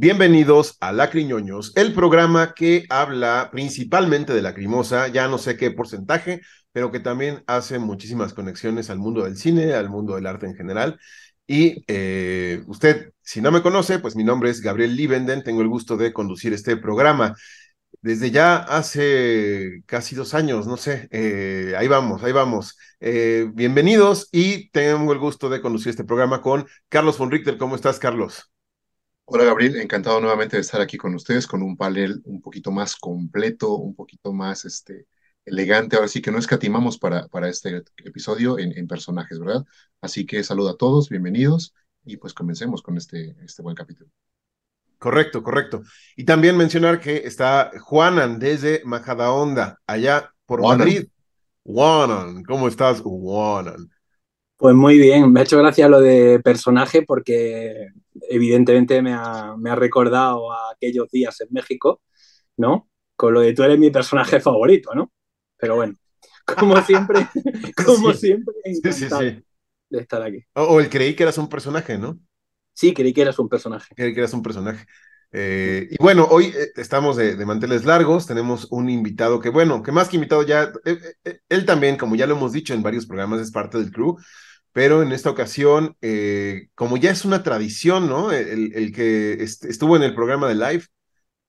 Bienvenidos a Lacriñoños, el programa que habla principalmente de Lacrimosa, ya no sé qué porcentaje, pero que también hace muchísimas conexiones al mundo del cine, al mundo del arte en general. Y eh, usted, si no me conoce, pues mi nombre es Gabriel Liebenden, tengo el gusto de conducir este programa. Desde ya hace casi dos años, no sé, eh, ahí vamos, ahí vamos. Eh, bienvenidos y tengo el gusto de conducir este programa con Carlos von Richter. ¿Cómo estás, Carlos? Hola Gabriel, encantado nuevamente de estar aquí con ustedes con un panel un poquito más completo, un poquito más este, elegante. Ahora sí que no escatimamos para, para este episodio en, en personajes, ¿verdad? Así que saludo a todos, bienvenidos y pues comencemos con este, este buen capítulo. Correcto, correcto. Y también mencionar que está Juanan desde Majadahonda, allá por Juanan. Madrid. Juanan, ¿cómo estás, Juanan? Pues muy bien, me ha hecho gracia lo de personaje porque evidentemente me ha, me ha recordado a aquellos días en México, ¿no? Con lo de tú eres mi personaje favorito, ¿no? Pero bueno, como siempre, como Sí. siempre, Sí, sí, encantado sí. de estar aquí. O, o el creí que eras un personaje, ¿no? Sí, creí que eras un personaje. Creí que eras un personaje. Eh, y bueno, hoy eh, estamos de, de manteles largos, tenemos un invitado que, bueno, que más que invitado ya, eh, eh, él también, como ya lo hemos dicho en varios programas, es parte del crew, pero en esta ocasión, eh, como ya es una tradición, ¿no? El, el que est- estuvo en el programa de live,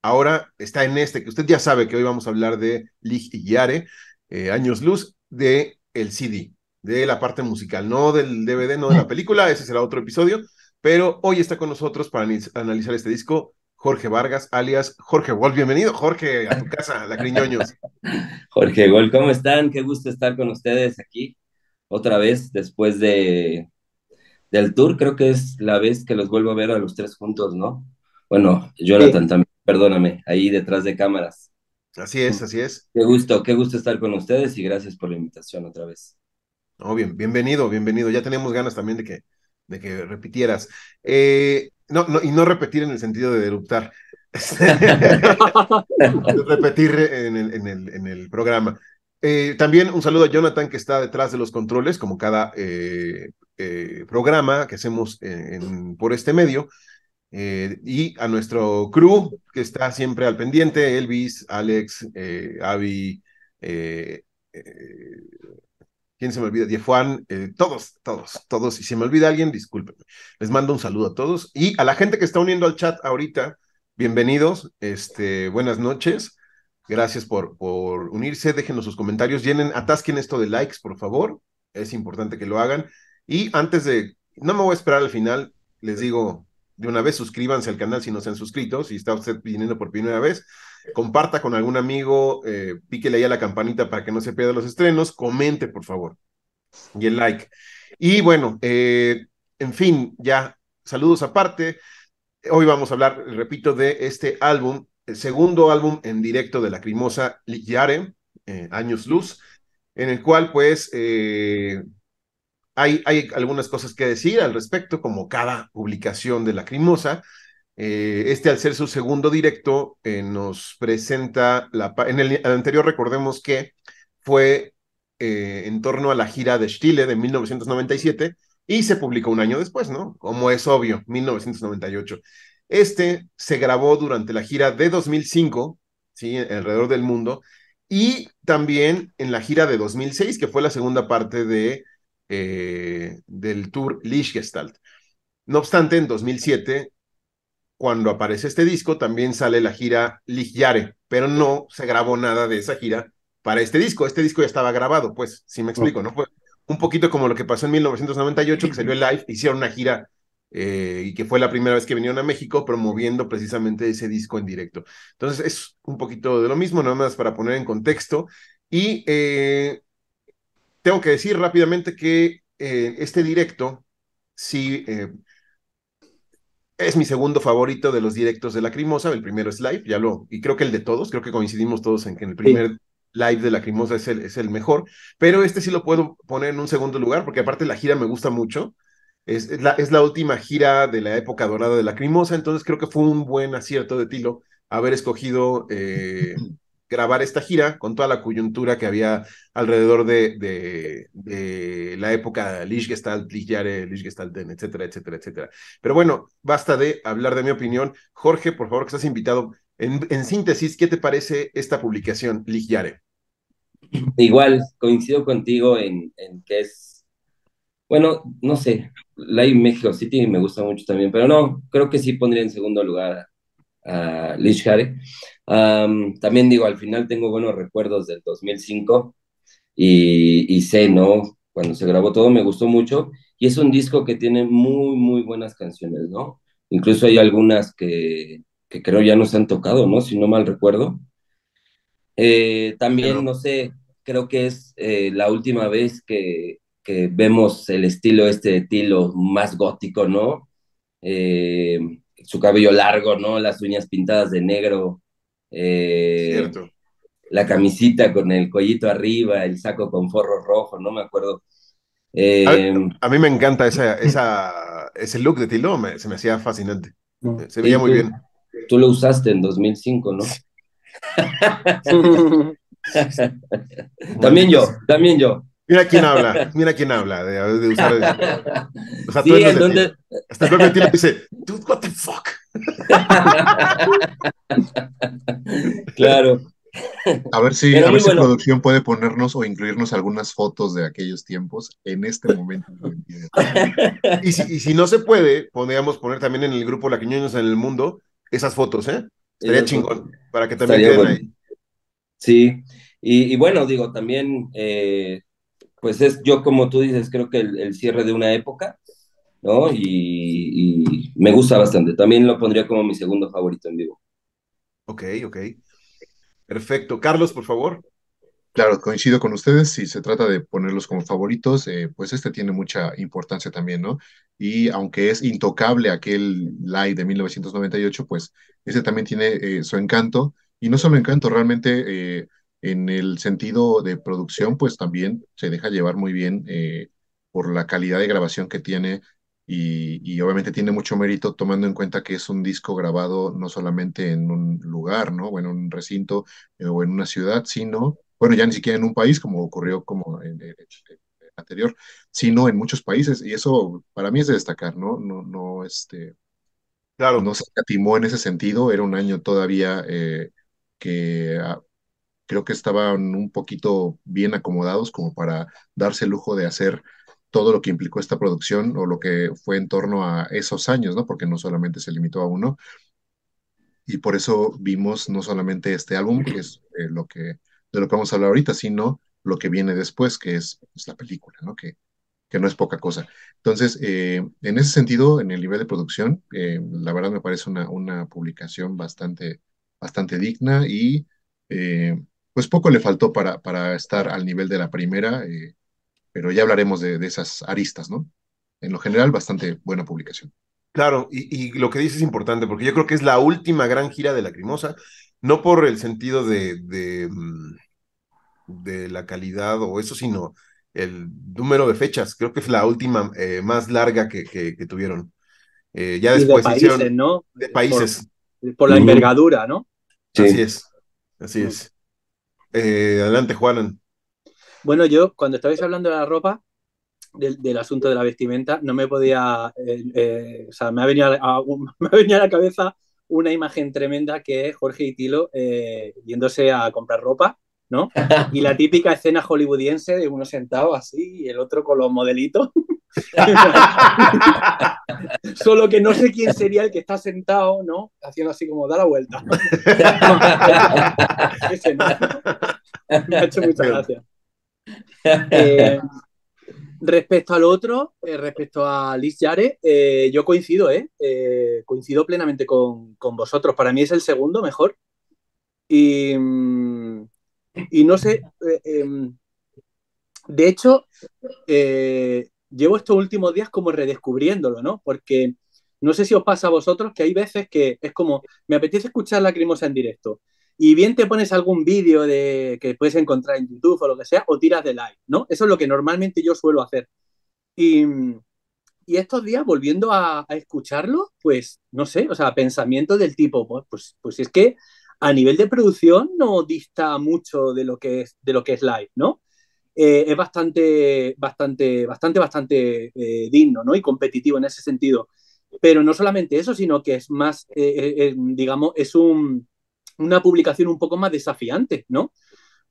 ahora está en este, que usted ya sabe que hoy vamos a hablar de Lig y Yare, eh, Años Luz, de el CD, de la parte musical, no del DVD, no de la película, ese será otro episodio, pero hoy está con nosotros para analizar este disco Jorge Vargas, alias Jorge Wolf. Bienvenido, Jorge, a tu casa, La Criñoños. Jorge Gol, ¿cómo están? Qué gusto estar con ustedes aquí otra vez después de del tour. Creo que es la vez que los vuelvo a ver a los tres juntos, ¿no? Bueno, Jonathan también, perdóname, ahí detrás de cámaras. Así es, así es. Qué gusto, qué gusto estar con ustedes y gracias por la invitación otra vez. No, bien, bienvenido, bienvenido. Ya tenemos ganas también de que, de que repitieras. Eh, no, no, y no repetir en el sentido de eruptar. repetir en el, en el, en el programa. Eh, también un saludo a Jonathan que está detrás de los controles, como cada eh, eh, programa que hacemos por este medio. Y a nuestro crew que está siempre al pendiente, Elvis, Alex, Avi, ¿quién se me olvida? Diefuan, todos, todos, todos. Si me olvida alguien, discúlpenme. Les mando un saludo a todos. Y a la gente que está uniendo al chat ahorita, bienvenidos, este, buenas noches. Gracias por, por unirse, déjenos sus comentarios, llenen, atasquen esto de likes, por favor. Es importante que lo hagan. Y antes de, no me voy a esperar al final, les digo de una vez, suscríbanse al canal si no se han suscrito, si está usted viniendo por primera vez, comparta con algún amigo, eh, píquele ahí a la campanita para que no se pierda los estrenos, comente por favor y el like. Y bueno, eh, en fin, ya saludos aparte. Hoy vamos a hablar, repito, de este álbum, el segundo álbum en directo de Lacrimosa Ligiare, eh, Años Luz, en el cual pues eh, hay, algunas cosas que decir al respecto, como cada publicación de Lacrimosa. Eh, este, al ser su segundo directo, eh, nos presenta la. En el, anterior, recordemos que fue eh, en torno a la gira de Stile de 1997 y se publicó un año después, ¿no? Como es obvio, 1998. Este se grabó durante la gira de 2005, ¿sí? Alrededor del mundo, y también en la gira de 2006, que fue la segunda parte de, eh, del tour Lichtgestalt. No obstante, en 2007, cuando aparece este disco, también sale la gira Lichtjahre, pero no se grabó nada de esa gira para este disco. Este disco ya estaba grabado, pues, si me explico, ¿no? Fue un poquito como lo que pasó en 1998, que salió el live, hicieron una gira eh, y que fue la primera vez que vinieron a México promoviendo precisamente ese disco en directo. Entonces es un poquito de lo mismo, nada más para poner en contexto. Y eh, tengo que decir rápidamente que eh, este directo sí es mi segundo favorito de los directos de Lacrimosa. El primero es live, ya lo, y creo que el de todos, creo que coincidimos todos en que el primer live de Lacrimosa es el, es el mejor, pero este sí lo puedo poner en un segundo lugar, porque aparte la gira me gusta mucho. Es, es la, es la última gira de la época dorada de Lacrimosa, entonces creo que fue un buen acierto de Tilo haber escogido eh, grabar esta gira con toda la coyuntura que había alrededor de, de, la época Lichgestalt, Lichjahre, Lichgestalten, etcétera, etcétera, etcétera. Pero bueno, basta de hablar de mi opinión. Jorge, por favor, que estás invitado. En, síntesis, ¿qué te parece esta publicación, Lichjahre? Igual, coincido contigo en, en que es, bueno, no sé, Live México City me gusta mucho también, pero no, creo que sí pondría en segundo lugar a Lish también digo, al final tengo buenos recuerdos del 2005 y, y, sé, ¿no? Cuando se grabó todo me gustó mucho y es un disco que tiene muy, muy buenas canciones, ¿no? Incluso hay algunas que, que creo ya no se han tocado, ¿no? Si no mal recuerdo. Eh, también, no sé, creo que es eh, la última vez que, que, vemos el estilo este de Tilo más gótico, ¿no? Eh, su cabello largo, ¿no? Las uñas pintadas de negro. Eh, Cierto. La camisita con el cuellito arriba, el saco con forro rojo, no me acuerdo. Eh, a, mí me encanta esa, esa, ese look de Tilo, se me hacía fascinante. Se veía muy bien. Tú lo usaste en 2005, ¿no? también yo, también yo. Mira quién habla, mira quién habla de, usar el, O sea, sí, tú Hasta el propio tiempo dice, dude, what the fuck. claro. A ver si, a ver si producción puede ponernos o incluirnos algunas fotos de aquellos tiempos en este momento. y, si, y si no se puede, podríamos poner también en el grupo Laquiñoños en el Mundo esas fotos, ¿eh? Estaría chingón, para que también queden ahí. Sí, y, y, bueno, digo, también eh, pues es yo como tú dices, creo que el, cierre de una época, ¿no? Y, me gusta bastante. También lo pondría como mi segundo favorito en vivo. Ok, ok. Perfecto. Carlos, por favor. Claro, coincido con ustedes. Si se trata de ponerlos como favoritos, eh, pues este tiene mucha importancia también, ¿no? Y aunque es intocable aquel live de 1998, pues este también tiene eh, su encanto. Y no solo encanto, realmente eh, en el sentido de producción, pues también se deja llevar muy bien eh, por la calidad de grabación que tiene y, obviamente tiene mucho mérito tomando en cuenta que es un disco grabado no solamente en un lugar, ¿no? O en un recinto eh, o en una ciudad, sino, bueno, ya ni siquiera en un país como ocurrió como en el, anterior, sino en muchos países y eso para mí es de destacar, ¿no? No, no, este... Claro. No se catimó en ese sentido, era un año todavía eh, que ah, creo que estaban un poquito bien acomodados como para darse el lujo de hacer todo lo que implicó esta producción o lo que fue en torno a esos años, ¿no? Porque no solamente se limitó a uno. Y por eso vimos no solamente este álbum, que es eh, lo que, de lo que vamos a hablar ahorita, sino lo que viene después, que es, pues, la película, ¿no? Que, que no es poca cosa. Entonces, eh, en ese sentido, en el nivel de producción, eh, la verdad me parece una, una publicación bastante, bastante digna y pues poco le faltó para, para estar al nivel de la primera, eh, pero ya hablaremos de, esas aristas, ¿no? En lo general, bastante buena publicación. Claro, y, lo que dices es importante, porque yo creo que es la última gran gira de Lacrimosa, no por el sentido de, de, mm, de la calidad o eso, sino el número de fechas. Creo que es la última eh, más larga que, que, tuvieron. Eh, ya después de países, ¿no? De países. Por, la envergadura, ¿no? Así es, así es. Eh, adelante, Juanan. Bueno, yo cuando estabais hablando de la ropa, del, asunto de la vestimenta, no me podía, eh, eh, o sea, me ha, venido a, me ha a la cabeza una imagen tremenda que es Jorge y Tilo yéndose a comprar ropa, ¿no? Y la típica escena hollywoodiense de uno sentado así y el otro con los modelitos. Solo que no sé quién sería el que está sentado, ¿no? Haciendo así como da la vuelta. Me ha hecho mucha gracia. Eh, respecto al otro, eh, respecto a Liz Yare, eh, yo coincido, ¿eh? coincido plenamente con, con, vosotros. Para mí es el segundo mejor. Y, y no sé, em, de hecho, llevo estos últimos días como redescubriéndolo, ¿no? Porque no sé si os pasa a vosotros que hay veces que es como, me apetece escuchar Lacrimosa en directo. Y bien te pones algún vídeo de, que puedes encontrar en YouTube o lo que sea, o tiras de live, ¿no? Eso es lo que normalmente yo suelo hacer. Y, y estos días, volviendo a, escucharlo, pues, no sé, o sea, pensamiento del tipo, pues, pues es que a nivel de producción no dista mucho de lo que es, de lo que es live, ¿no? Eh, es bastante, bastante, bastante, bastante eh, digno, ¿no? Y competitivo en ese sentido. Pero no solamente eso, sino que es más, eh, digamos, es un, una publicación un poco más desafiante, ¿no?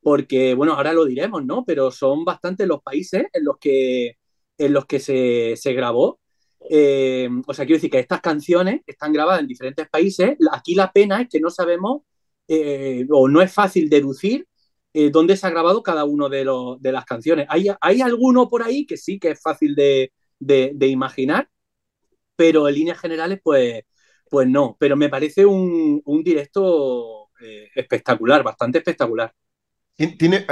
Porque, bueno, ahora lo diremos, ¿no? Pero son bastantes los países en los que, en los que se, se grabó. o sea, quiero decir que estas canciones están grabadas en diferentes países. Aquí la pena es que no sabemos eh, o no es fácil deducir eh, dónde se ha grabado cada uno de, de las canciones. Hay, hay, alguno por ahí que sí que es fácil de, imaginar, pero en líneas generales, pues, pues no. Pero me parece un, directo eh, espectacular, bastante espectacular. Tiene,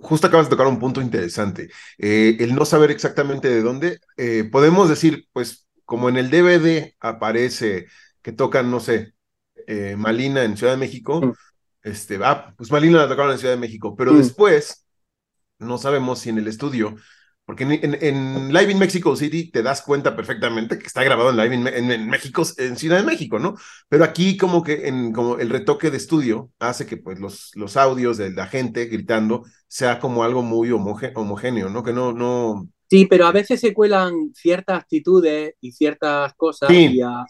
justo acabas de tocar un punto interesante. el no saber exactamente de dónde. podemos decir, pues, como en el DVD aparece que tocan, no sé, eh, Malina en Ciudad de México, mm. este, ah, pues Malina la tocaron en Ciudad de México, pero mm. después no sabemos si en el estudio, porque en, Live in Mexico City te das cuenta perfectamente que está grabado en Live in, en, México, en Ciudad de México, ¿no? Pero aquí como que en, como el retoque de estudio hace que pues los, los audios de la gente gritando sea como algo muy homogéneo, ¿no? Que no, no, Sí, pero a veces se cuelan ciertas actitudes y ciertas cosas y, a,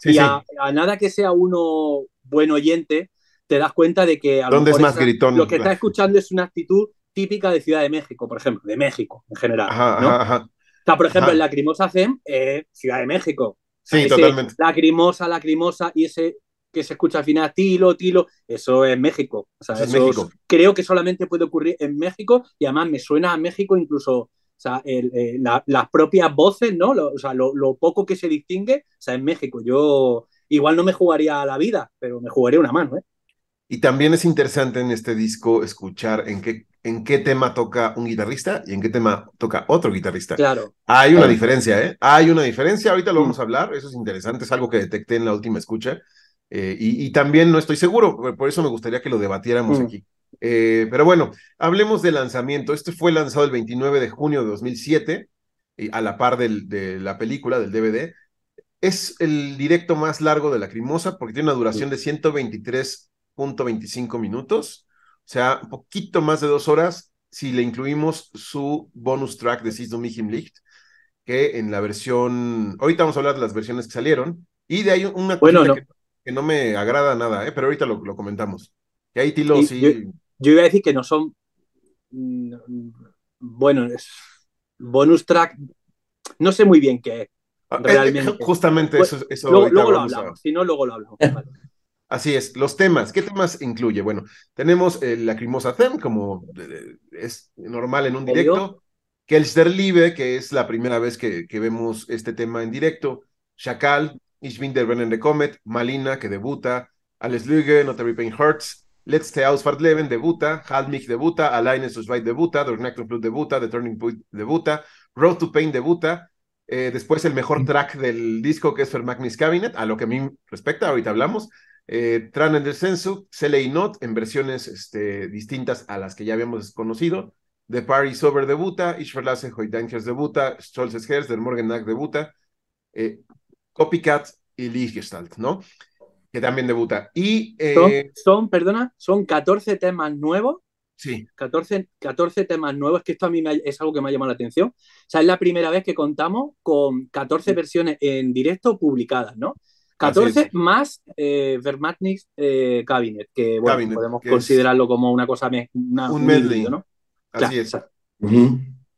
nada que sea uno buen oyente, te das cuenta de que a lo, es más gritón? lo que estás escuchando es una actitud típica de Ciudad de México, por ejemplo, de México en general. Ajá, O sea, por ejemplo, en Lacrimosa Zen, eh, Ciudad de México. Sí, totalmente. Lacrimosa, lacrimosa, y ese que se escucha al final, tilo, tilo, eso es México. O sea, eso, México. creo que solamente puede ocurrir en México y además me suena a México incluso o sea, eh, las propias voces, ¿no? o sea, lo, lo, poco que se distingue, o sea, en México. Yo igual no me jugaría a la vida, pero me jugaría una mano, ¿eh? Y también es interesante en este disco escuchar en qué, en qué tema toca un guitarrista y en qué tema toca otro guitarrista. Claro. Hay una diferencia, ¿eh? Hay una diferencia, ahorita lo vamos a hablar, eso es interesante, es algo que detecté en la última escucha. Eh, y, también no estoy seguro, por eso me gustaría que lo debatiéramos mm. aquí. Eh, pero bueno, hablemos del lanzamiento. Este fue lanzado el 29 de junio de 2007, a la par del, de la película, del DVD. Es el directo más largo de la Crimosa porque tiene una duración de 123.25 minutos, o sea, un poquito más de dos horas si le incluimos su bonus track de Sis Mich Licht, que en la versión, ahorita vamos a hablar de las versiones que salieron, y de ahí una bueno, Que, no me agrada nada, ¿eh? pero ahorita lo, comentamos. Que ahí Tilo sí... Yo, iba a decir que no son, mm, bueno, es bonus track, no sé muy bien qué es realmente. Justamente eso, eso luego, lo hablamos, si no, luego lo hablamos. Así es, los temas. ¿Qué temas incluye? Bueno, tenemos el Lacrimosa Theme, como eh, es normal en un directo. Liebe, que es la primera vez que, que, vemos este tema en directo. Shakal, Ich bin der de Comet, Malina, que debuta. Alles Lüge, Not Every Pain Hurts. Letzte Ausfahrtleben debuta. Halt mich debuta. Alleine zu debuta. Der Flut debuta. The Turning Point debuta. Road to Pain debuta. Eh, después el mejor track del disco que es Fermagnis Cabinet, a lo que a mí respecta, ahorita hablamos. Eh, Tran en Sensu, Cele y Not en versiones este, distintas a las que ya habíamos conocido. The Party Sober debuta, Ich verlasse Hoydankers debuta, Stolzes Herz, Der Morgennacht debuta, eh, Copycat y Lichtgestalt, ¿no? Que también debuta. Y, son, son, perdona, son 14 temas nuevos Sí. 14, 14 temas nuevos, que esto a mí es algo que me ha llamado la atención. O sea, es la primera vez que contamos con 14 versiones en directo publicadas, ¿no? 14 más eh, eh, Cabinet, que bueno, podemos considerarlo como una cosa, un medley, ¿no? Así es.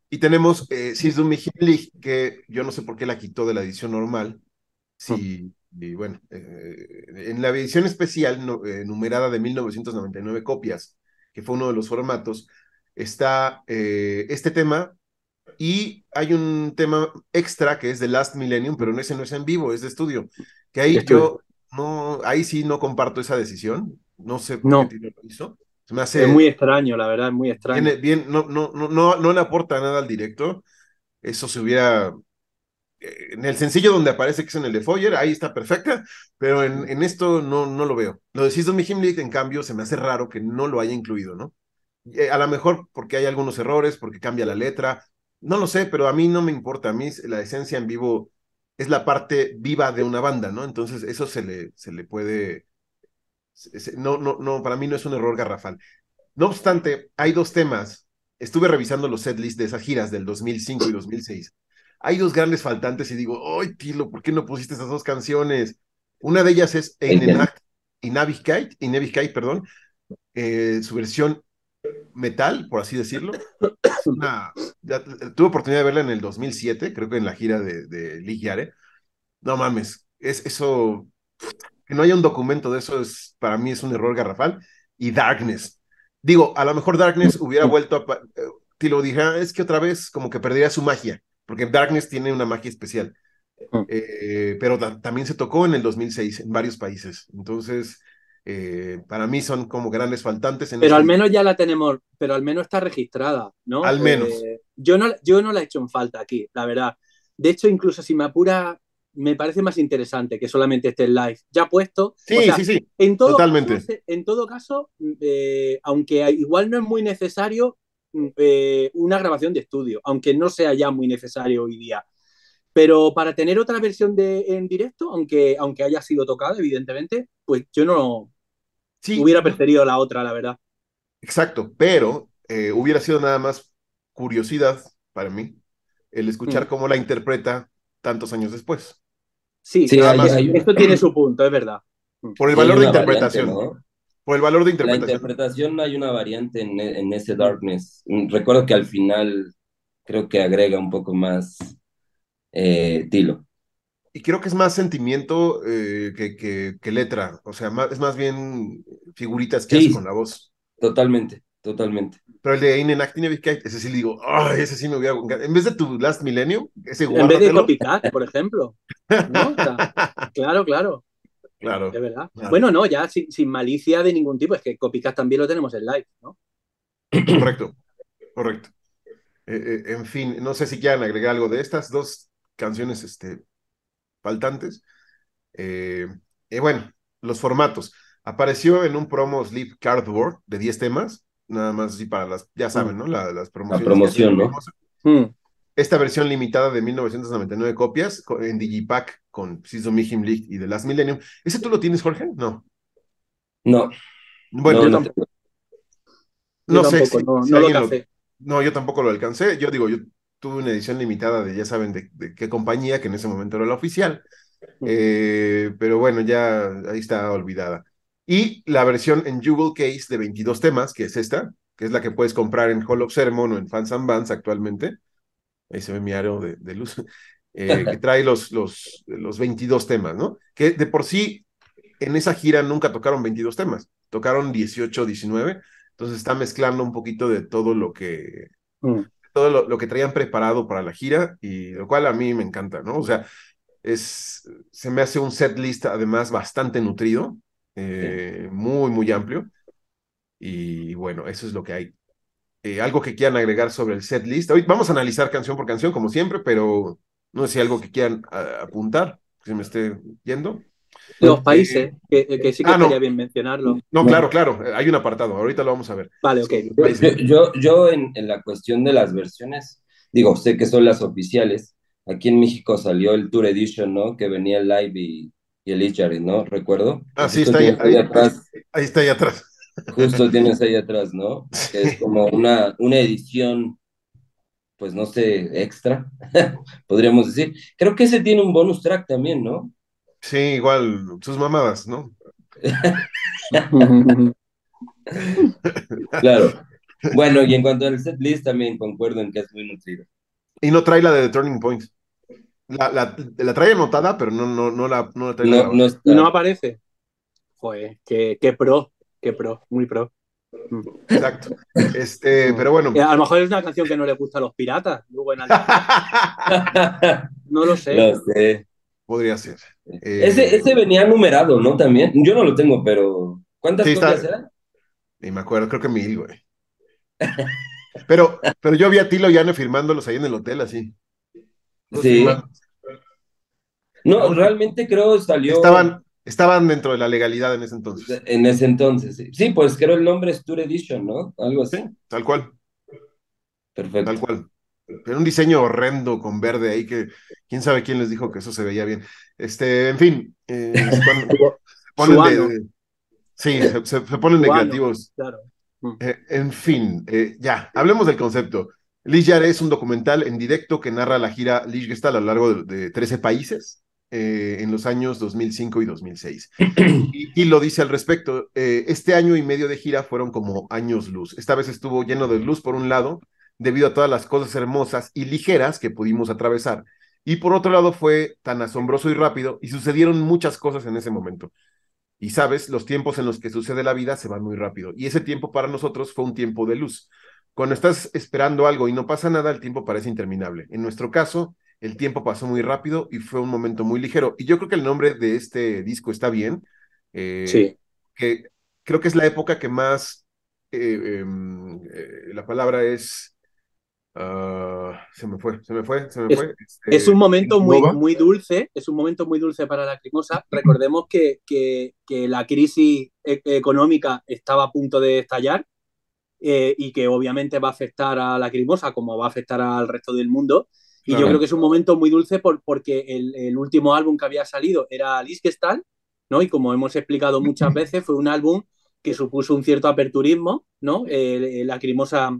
Y tenemos eh, que yo no sé por qué la quitó de la edición normal. Sí, y bueno, eh, en la edición especial eh, numerada de 1999 copias, que fue uno de los formatos, está eh, este tema y hay un tema extra que es de Last Millennium, pero ese no es en vivo, es de estudio. Que ahí yo no, ahí sí no comparto esa decisión. No sé por qué lo hizo. me hace, es muy extraño, la verdad, es muy extraño. bien, no, no, no, no, no le aporta nada al directo. Eso se hubiera en el sencillo donde aparece que es en el de Foyer, ahí está perfecta, pero en, en esto no, no lo veo. Lo de Season Himlik, en cambio, se me hace raro que no lo haya incluido, ¿no? Eh, a lo mejor porque hay algunos errores, porque cambia la letra, no lo sé, pero a mí no me importa. A mí la esencia en vivo es la parte viva de una banda, ¿no? Entonces eso se le, se le puede No, no, no, para mí no es un error garrafal. No obstante, hay dos temas. Estuve revisando los setlists de esas giras del 2005 y 2006. Hay dos grandes faltantes y digo, ¡ay, Tilo, ¿por qué no pusiste esas dos canciones? Una de ellas es y Naviskite, perdón, eh, su versión metal, por así decirlo. tuve oportunidad de verla en el 2007, creo que en la gira de, de No mames, es eso, que no haya un documento de eso es, para mí es un error garrafal. Y Darkness. Digo, a lo mejor Darkness hubiera vuelto a... Te lo dije, ah, es que otra vez como que perdería su magia, porque Darkness tiene una magia especial. Mm. Eh, pero también se tocó en el 2006 en varios países. Entonces, eh, para mí son como grandes faltantes. pero al menos ya la tenemos, pero al menos está registrada, ¿no? Al menos. Eh, yo, no, yo no la he hecho en falta aquí, la verdad. De hecho, incluso si me apura, me parece más interesante que solamente esté en live ya puesto. Sí, sí, sí. En todo Totalmente. Caso, en todo caso, eh, aunque igual no es muy necesario una grabación de estudio, aunque no sea ya muy necesario hoy día. Pero para tener otra versión de, en directo, aunque, aunque haya sido tocada, evidentemente, pues yo no, Hubiera preferido la otra, la verdad. Exacto, pero eh, hubiera sido nada más curiosidad para mí el escuchar mm. cómo la interpreta tantos años después. Sí, sí esto tiene su punto, es verdad. Por el valor de interpretación. Por el valor de interpretación. La interpretación hay una variante en, ese Darkness. Recuerdo que al final creo que agrega un poco más eh, tilo y creo que es más sentimiento eh, que, que, letra, o sea, es más bien figuritas que hace con la voz. Totalmente, totalmente. Pero el de In Acting ese sí le digo, ay, ese sí me hubiera En vez de tu Last Millennium, ese En vez de Copycat, por ejemplo. claro, claro. Claro. De verdad. Bueno, no, ya sin, sin, malicia de ningún tipo, es que Copycat también lo tenemos en live, ¿no? Correcto, correcto. Eh, eh, en fin, no sé si quieran agregar algo de estas dos canciones, este, faltantes. Eh, y bueno, los formatos. Apareció en un promo Sleep Cardboard de 10 temas, nada más así para las, ya saben, ¿no? las promociones. La promoción, ¿no? Hmm. Esta versión limitada de 1999 copias en Digipack con Siso Mihim League y The Last Millennium. ¿Ese tú lo tienes, Jorge? No. No. Bueno, yo, tampoco. No sé. no, lo no, yo tampoco lo alcancé. Yo digo, yo tuve una edición limitada de ya saben de, qué compañía, que en ese momento era la oficial, eh, pero bueno, ya ahí está olvidada. Y la versión en Jewel Case de 22 temas, que es esta, que es la que puedes comprar en Hall of Ceremony o en Fans and Bands actualmente. Ahí se ve mi aro de, luz. Eh, que trae los, los, los 22 temas, ¿no? Que de por sí en esa gira nunca tocaron 22 temas, tocaron 18, 19, entonces está mezclando un poquito de todo lo que, mm todo lo, que traían preparado para la gira, y lo cual a mí me encanta, ¿no? O sea, es, se me hace un set list además bastante nutrido, eh, muy, muy amplio, y bueno, eso es lo que hay. Eh, algo que quieran agregar sobre el set list. Hoy vamos a analizar canción por canción, como siempre, pero no sé si algo que quieran apuntar, que se me esté yendo. Los países, que, que, sí que ah, no. bien mencionarlo. No, claro, claro, hay un apartado, ahorita lo vamos a ver. Vale, ok. Yo, yo en, en, la cuestión de las versiones, digo, sé que son las oficiales. Aquí en México salió el Tour Edition, ¿no? Que venía el live y, y el Ichari, ¿no? Recuerdo. Ah, sí, está ahí, ahí, atrás. Ahí está ahí atrás. Justo tienes ahí atrás, ¿no? Que es como una, una edición, pues no sé, extra, podríamos decir. Creo que ese tiene un bonus track también, ¿no? Sí, igual, sus mamadas, ¿no? claro. Bueno, y en cuanto al set list, también concuerdo en que es muy nutrido. Y no trae la de The Turning Point. La, la, trae anotada, pero no, no, no, la, no la trae. No, no, no, aparece. Joder, qué, qué pro, qué pro, muy pro. Exacto. Este, pero bueno. A lo mejor es una canción que no le gusta a los piratas. Luego en no lo sé. Lo sé. Podría ser. ese, eh, ese venía numerado, ¿no? También. Yo no lo tengo, pero. ¿Cuántas copias eran? Ni me acuerdo, creo que mil, güey. pero, pero yo vi a Tilo y Anne firmándolos ahí en el hotel, así. sí. No, realmente creo salió. Estaban, estaban dentro de la legalidad en ese entonces. En ese entonces, sí. Sí, pues creo el nombre es Tour Edition, ¿no? Algo así. tal cual. Perfecto. Tal cual. Pero un diseño horrendo con verde ahí que quién sabe quién les dijo que eso se veía bien. Este, en fin, eh, Sí, se, ponen de creativos. Claro. Mm. Eh, en fin, eh, ya, hablemos del concepto. Lish Yare es un documental en directo que narra la gira Lish Gestal a lo largo de, 13 países eh, en los años 2005 y 2006. y, lo dice al respecto, este año y medio de gira fueron como años luz. Esta vez estuvo lleno de luz por un lado, debido a todas las cosas hermosas y ligeras que pudimos atravesar. Y por otro lado fue tan asombroso y rápido y sucedieron muchas cosas en ese momento. Y sabes, los tiempos en los que sucede la vida se van muy rápido. Y ese tiempo para nosotros fue un tiempo de luz. Cuando estás esperando algo y no pasa nada, el tiempo parece interminable. En nuestro caso, el tiempo pasó muy rápido y fue un momento muy ligero. Y yo creo que el nombre de este disco está bien. Eh, sí. Que creo que es la época que más, eh, em, eh, la palabra es Ah, se me fue, se me fue, se me es, fue. Este, es un momento muy, muy dulce, es un momento muy dulce para la Crimosa. Recordemos que, que, que la crisis e, económica estaba a punto de estallar y que obviamente va a afectar a la Crimosa como va a afectar al resto del mundo. Y yo creo que es un momento muy dulce por, porque el, el, último álbum que había salido era Liskestal, ¿no? Y como hemos explicado muchas veces, fue un álbum que supuso un cierto aperturismo, ¿no? Eh, la Crimosa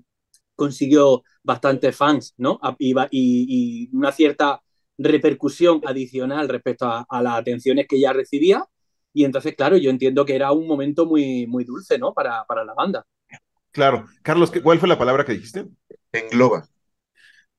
consiguió bastantes fans, ¿no? Y, y, una cierta repercusión adicional respecto a, las atenciones que ya recibía. Y entonces, claro, yo entiendo que era un momento muy, muy dulce, ¿no? Para, para la banda. Claro. Carlos, ¿cuál fue la palabra que dijiste? Engloba.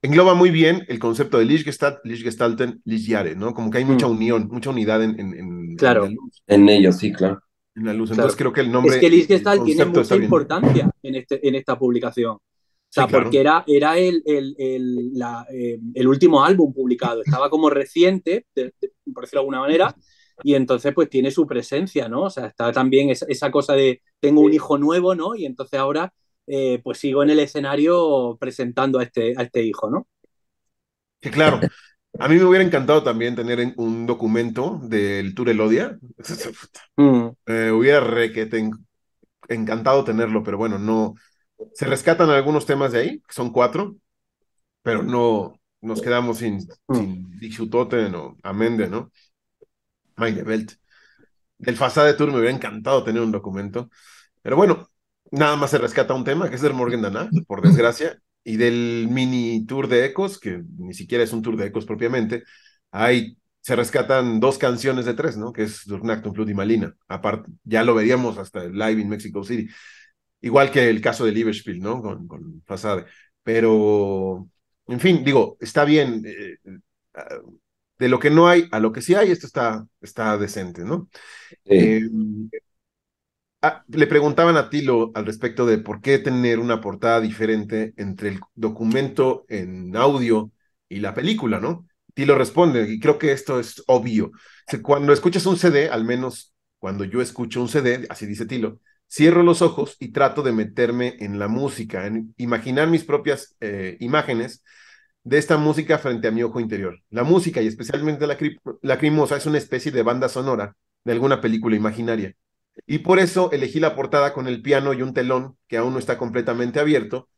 Engloba muy bien el concepto de Lichgestalt, Lichgestalten, Lichjahre, ¿no? Como que hay mucha mm. unión, mucha unidad en, en, claro. en, en ellos, sí, claro. En la luz. Entonces creo que el nombre. Es que Lichgestalt tiene mucha importancia en, este, en esta publicación. O sea, porque era, era el, el, el, la, eh, el, último álbum publicado, estaba como reciente, por decirlo de alguna manera, y entonces pues tiene su presencia, ¿no? O sea, está también esa, esa cosa de tengo un hijo nuevo, ¿no? Y entonces ahora eh, pues sigo en el escenario presentando a este, a este hijo, ¿no? Sí, claro. A mí me hubiera encantado también tener un documento del Tour Elodia. Mm. Eh, hubiera encantado tenerlo, pero bueno, no, se rescatan algunos temas de ahí, que son cuatro, pero no nos quedamos sin, mm. sin o Amende, ¿no? Meine Welt. Del Fasade Tour me hubiera encantado tener un documento, pero bueno, nada más se rescata un tema, que es del Morgan Dana, por desgracia, y del mini tour de Ecos, que ni siquiera es un tour de Ecos propiamente, hay se rescatan dos canciones de tres, ¿no? Que es Durnactum Flut y Malina. Aparte, ya lo veríamos hasta el live in Mexico City. Igual que el caso de Liverpool, ¿no? Con, con Fasade. Pero, en fin, digo, está bien. Eh, eh, de lo que no hay a lo que sí hay, esto está, está decente, ¿no? Eh, ah, le preguntaban a Tilo al respecto de por qué tener una portada diferente entre el documento en audio y la película, ¿no? Tilo responde, y creo que esto es obvio. Cuando escuchas un CD, al menos cuando yo escucho un CD, así dice Tilo, Cierro los ojos y trato de meterme en la música, en imaginar mis propias eh, imágenes de esta música frente a mi ojo interior. La música, y especialmente la lacrimosa, es una especie de banda sonora de alguna película imaginaria. Y por eso elegí la portada con el piano y un telón que aún no está completamente abierto,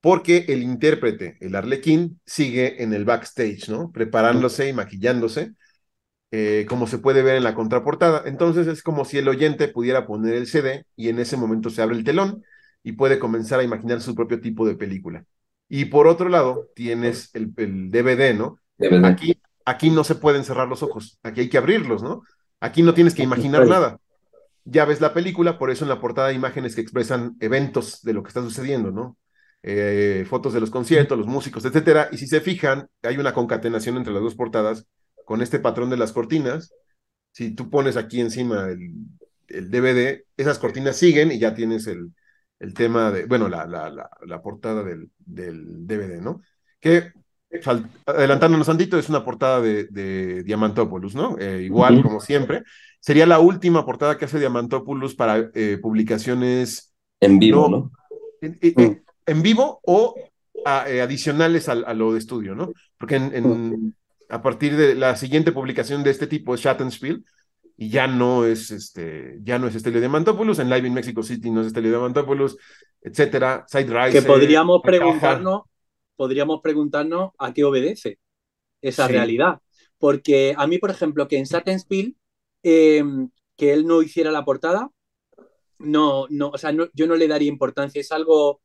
porque el intérprete, el arlequín, sigue en el backstage, ¿no? Preparándose y maquillándose eh, como se puede ver en la contraportada. Entonces es como si el oyente pudiera poner el CD y en ese momento se abre el telón y puede comenzar a imaginar su propio tipo de película. Y por otro lado, tienes el, DVD, ¿no? Aquí, aquí no se pueden cerrar los ojos, aquí hay que abrirlos, ¿no? Aquí no tienes que imaginar nada. Ya ves la película, por eso en la portada hay imágenes que expresan eventos de lo que está sucediendo, ¿no? Eh, fotos de los conciertos, los músicos, etcétera. Y si se fijan, hay una concatenación entre las dos portadas con este patrón de las cortinas, si tú pones aquí encima el, el DVD, esas cortinas siguen y ya tienes el, el tema de, bueno, la, la, la, portada del, del, DVD, ¿no? Que, adelantándonos tantito, es una portada de, de Diamantopoulos, ¿no? Eh, igual, como siempre. Sería la última portada que hace Diamantopoulos para eh, publicaciones... En vivo, ¿no? En, en, vivo o adicionales a, a, lo de estudio, ¿no? Porque en, a partir de la siguiente publicación de este tipo es Shattenspiel, y ya no es este, ya no es Estelio Diamantopoulos, en Live in Mexico City no es Estelio Diamantopoulos, etcétera, Side Que podríamos preguntarnos, podríamos preguntarnos a qué obedece esa realidad. Porque a mí, por ejemplo, que en Shattenspiel, eh, que él no hiciera la portada, no, no, o sea, no, yo no le daría importancia, es algo,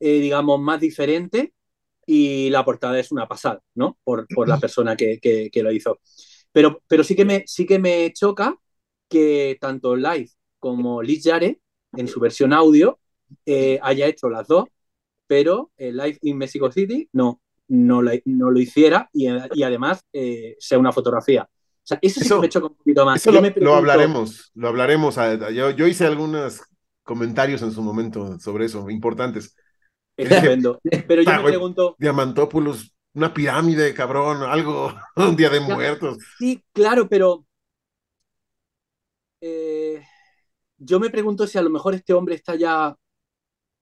eh, digamos, más diferente y la portada es una pasada, ¿no? Por, por la persona que, que, que, lo hizo. Pero, pero sí, que me, sí que me choca que tanto Live como Liz Yare, en su versión audio, eh, haya hecho las dos, pero el Live in Mexico City no, no, la, no lo hiciera y, y además eh, sea una fotografía. O sea, eso, eso sí me choca un poquito más. Eso lo, pregunto... lo, hablaremos, lo hablaremos. Yo, yo hice algunos comentarios en su momento sobre eso, importantes. Estupendo. Pero yo ah, me pregunto. Diamantopoulos, una pirámide, cabrón, algo, un día de muertos. Sí, claro, pero. Eh, yo me pregunto si a lo mejor este hombre está ya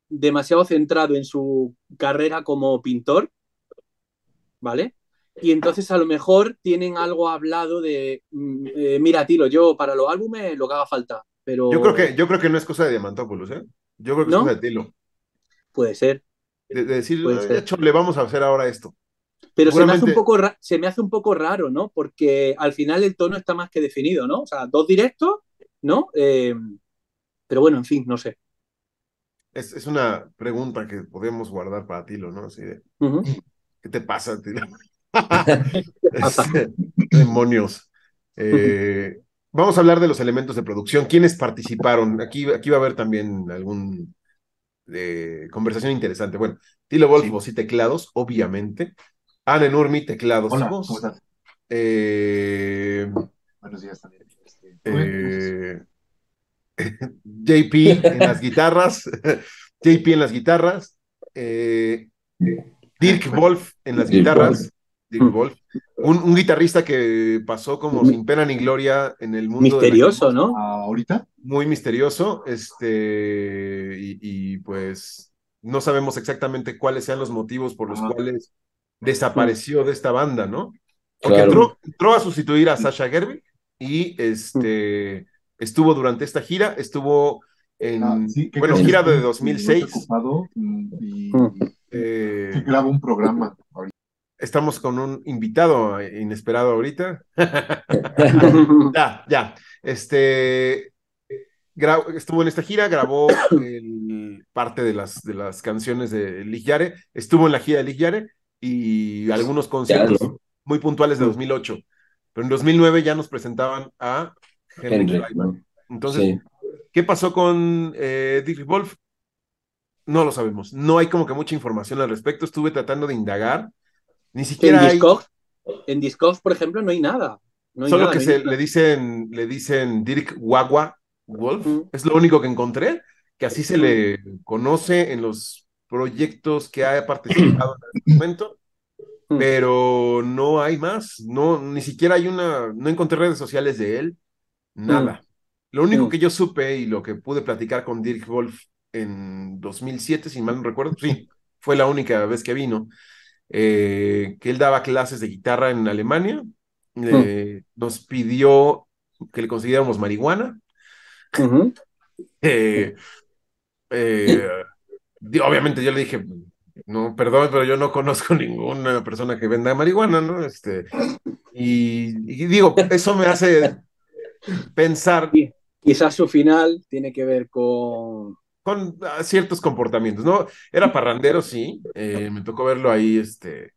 demasiado centrado en su carrera como pintor, ¿vale? Y entonces a lo mejor tienen algo hablado de, mm, eh, mira, Tilo, yo para los álbumes lo que haga falta, pero... Yo creo que, yo creo que no es cosa de Diamantopoulos, ¿eh? Yo creo que ¿No? es cosa de Tilo. Puede ser. De, de decir, le vamos a hacer ahora esto. Pero se me, hace un poco se me hace un poco raro, ¿no? Porque al final el tono está más que definido, ¿no? O sea, dos directos, ¿no? Eh, pero bueno, en fin, no sé. Es, es, una pregunta que podemos guardar para Tilo, ¿no? Así de, uh -huh. ¿qué te pasa, Tilo? Demonios. Eh, vamos a hablar de los elementos de producción. ¿Quiénes participaron? Aquí, aquí va a haber también algún eh, conversación interesante. Bueno, Tilo Wolf, sí. voz y teclados, obviamente. Anne Nurmi, teclados Hola, ¿cómo estás? Eh, Buenos días también. Este, eh, JP en las guitarras, JP en las guitarras, eh, Dirk Wolf en las guitarras, Wolf, un, un, guitarrista que pasó como sin pena ni gloria en el mundo. Misterioso. ¿no? Ahorita. Muy misterioso, este, y, y, pues no sabemos exactamente cuáles sean los motivos por los ah. cuales desapareció de esta banda, ¿no? Porque claro. entró, entró, a sustituir a Sasha Gerwig y este estuvo durante esta gira, estuvo en, ah, sí, bueno, gira de 2006. Ocupado y, eh, graba un programa ahorita. Estamos con un invitado inesperado ahorita. ya, ya. Este estuvo en esta gira, grabó el, parte de las, de las canciones de Ligiare, estuvo en la gira de Ligiare y algunos conciertos claro. muy puntuales de 2008. Pero en 2009 ya nos presentaban a Henry, Henry Entonces, sí. ¿qué pasó con eh, Dick Wolf? No lo sabemos. No hay como que mucha información al respecto. Estuve tratando de indagar. Ni siquiera en hay... Discog, en Discog, por ejemplo, no hay nada. No hay Solo nada, que no se, le dicen, le dicen Dirk Wagwa Wolf. Mm. Es lo único que encontré, que así se le conoce en los proyectos que ha participado en este momento. Pero no hay más, no, ni siquiera hay una, no encontré redes sociales de él, nada. Mm. Lo único que yo supe y lo que pude platicar con Dirk Wolf en 2007, si mal no recuerdo, sí, fue la única vez que vino, eh, que él daba clases de guitarra en Alemania, eh, nos pidió que le consiguiéramos marihuana. Uh -huh. eh, obviamente yo le dije, no, perdón, pero yo no conozco ninguna persona que venda marihuana, ¿no? Este, y, y digo, eso me hace pensar. Quizás su final tiene que ver con. Con uh, ciertos comportamientos, ¿no? Era parrandero, sí. Eh, me tocó verlo ahí, este,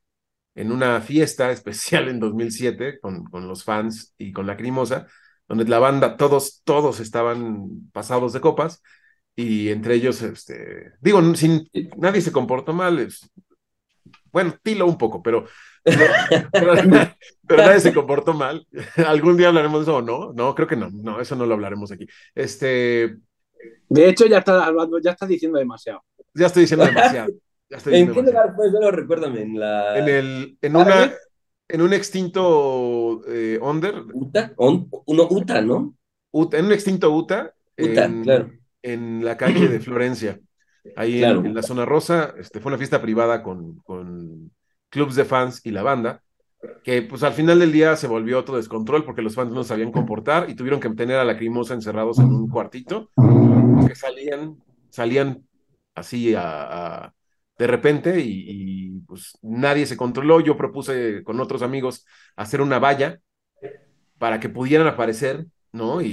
en una fiesta especial en 2007 con, con los fans y con la Crimosa, donde la banda, todos, todos estaban pasados de copas y entre ellos, este, digo, sin, nadie se comportó mal, es, bueno, Tilo un poco, pero, pero, pero, pero, nadie se comportó mal. ¿Algún día hablaremos de eso o no? No, creo que no, no, eso no lo hablaremos aquí. Este... De hecho, ya estás hablando, ya estás diciendo demasiado. Ya estoy diciendo demasiado. Ya estoy diciendo ¿En qué lugar fue? Solo recuérdame, en la... En, el, en una... En un extinto eh, Onder. ¿Uta? On, uno Uta, ¿no? Uta, en un extinto Uta. Uta, en, claro en la calle de Florencia, ahí claro. en, en, la zona rosa. Este, fue una fiesta privada con, con clubs de fans y la banda, que pues al final del día se volvió otro descontrol porque los fans no sabían comportar y tuvieron que tener a la crimosa encerrados en un cuartito, que salían, salían así a, a de repente y, y, pues nadie se controló. Yo propuse con otros amigos hacer una valla para que pudieran aparecer, ¿no? Y,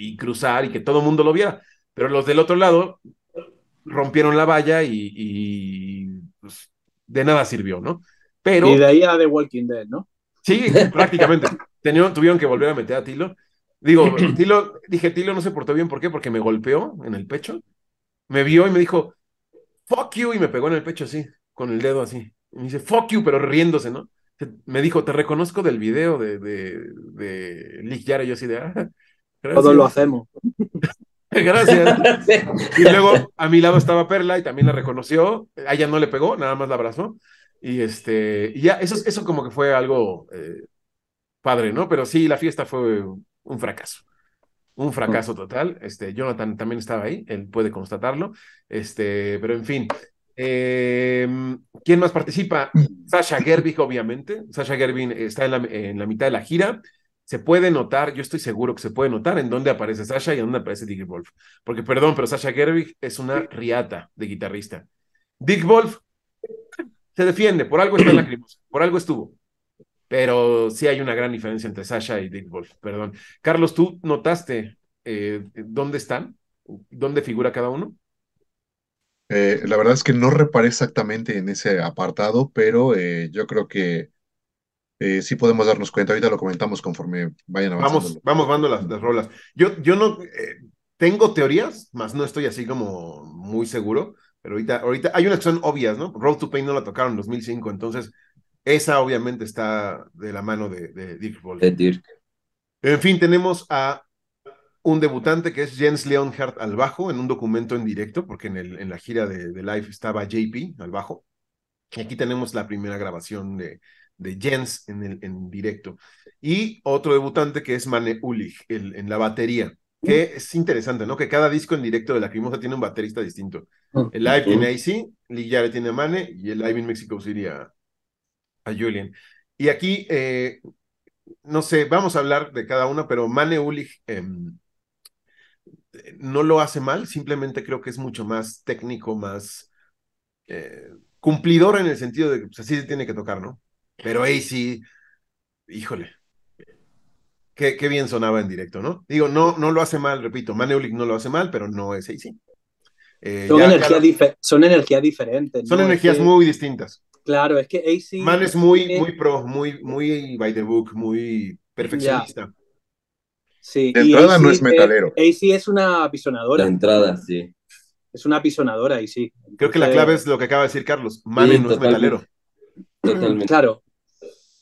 y cruzar y que todo el mundo lo viera Pero los del otro lado rompieron la valla y, pues, de nada sirvió, ¿no? Pero, y de ahí a The Walking Dead, ¿no? Sí, prácticamente. tuvieron que volver a meter a Tilo. Digo, Tilo, dije, Tilo no se portó bien, ¿por qué? Porque me golpeó en el pecho, me vio y me dijo, fuck you, y me pegó en el pecho así, con el dedo así. Y me dice, fuck you, pero riéndose, ¿no? Me dijo, te reconozco del video de, de, de Lick Yara, y yo así de, ah, Todos lo hacemos. Gracias. Y luego a mi lado estaba Perla y también la reconoció. A ella no le pegó, nada más la abrazó. Y este, y ya, eso, eso como que fue algo eh, padre, ¿no? Pero sí, la fiesta fue un fracaso. Un fracaso total. Este, Jonathan también estaba ahí, él puede constatarlo. Este, pero en fin. Em, ¿Quién más participa? Sasha Gerbig, obviamente. Sasha Gerbig está en la, en la mitad de la gira se puede notar, yo estoy seguro que se puede notar en dónde aparece Sasha y en dónde aparece Dick Wolf. Porque, perdón, pero Sasha Gerbig es una riata de guitarrista. Dick Wolf se defiende, por algo está en la por algo estuvo. Pero sí hay una gran diferencia entre Sasha y Dick Wolf, perdón. Carlos, ¿tú notaste eh, dónde están? ¿Dónde figura cada uno? Eh, la verdad es que no reparé exactamente en ese apartado, pero eh, yo creo que eh, sí podemos darnos cuenta. Ahorita lo comentamos conforme vayan avanzando. Vamos, vamos dando las, las rolas. Yo, yo no tengo teorías, más no estoy así como muy seguro, pero ahorita, ahorita hay unas que son obvias, ¿no? Road to Pain no la tocaron en 2005, entonces esa obviamente está de la mano de, de Dirk De En fin, tenemos a un debutante que es Jens Leonhardt al bajo en un documento en directo, porque en, el, en la gira de, de Live estaba JP al bajo. Y aquí tenemos la primera grabación de, de Jens en, el, en directo. Y otro debutante que es Mane Ulich en la batería, que es interesante, ¿no? Que cada disco en directo de la Crimosa tiene un baterista distinto. El live tiene AC, Lee tiene a Mane y el live en Mexico City a, Julian. Y aquí, eh, no sé, vamos a hablar de cada una, pero Mane Ulich em, no lo hace mal, simplemente creo que es mucho más técnico, más eh, cumplidor en el sentido de que pues, así se tiene que tocar, ¿no? Pero ahí sí, híjole, qué, qué, bien sonaba en directo, ¿no? Digo, no, no lo hace mal, repito, Maneulik no lo hace mal, pero no es sí. Eh, son, energías son energías diferentes. Son energías muy distintas. Claro, es que AC. Man es muy, muy pro, muy, muy by the book, muy perfeccionista. Sí, de entrada no es metalero. AC es una apisonadora. De entrada, sí. Es una apisonadora y sí. Creo que la clave es lo que acaba de decir Carlos. Mane no es metalero. Totalmente. Claro,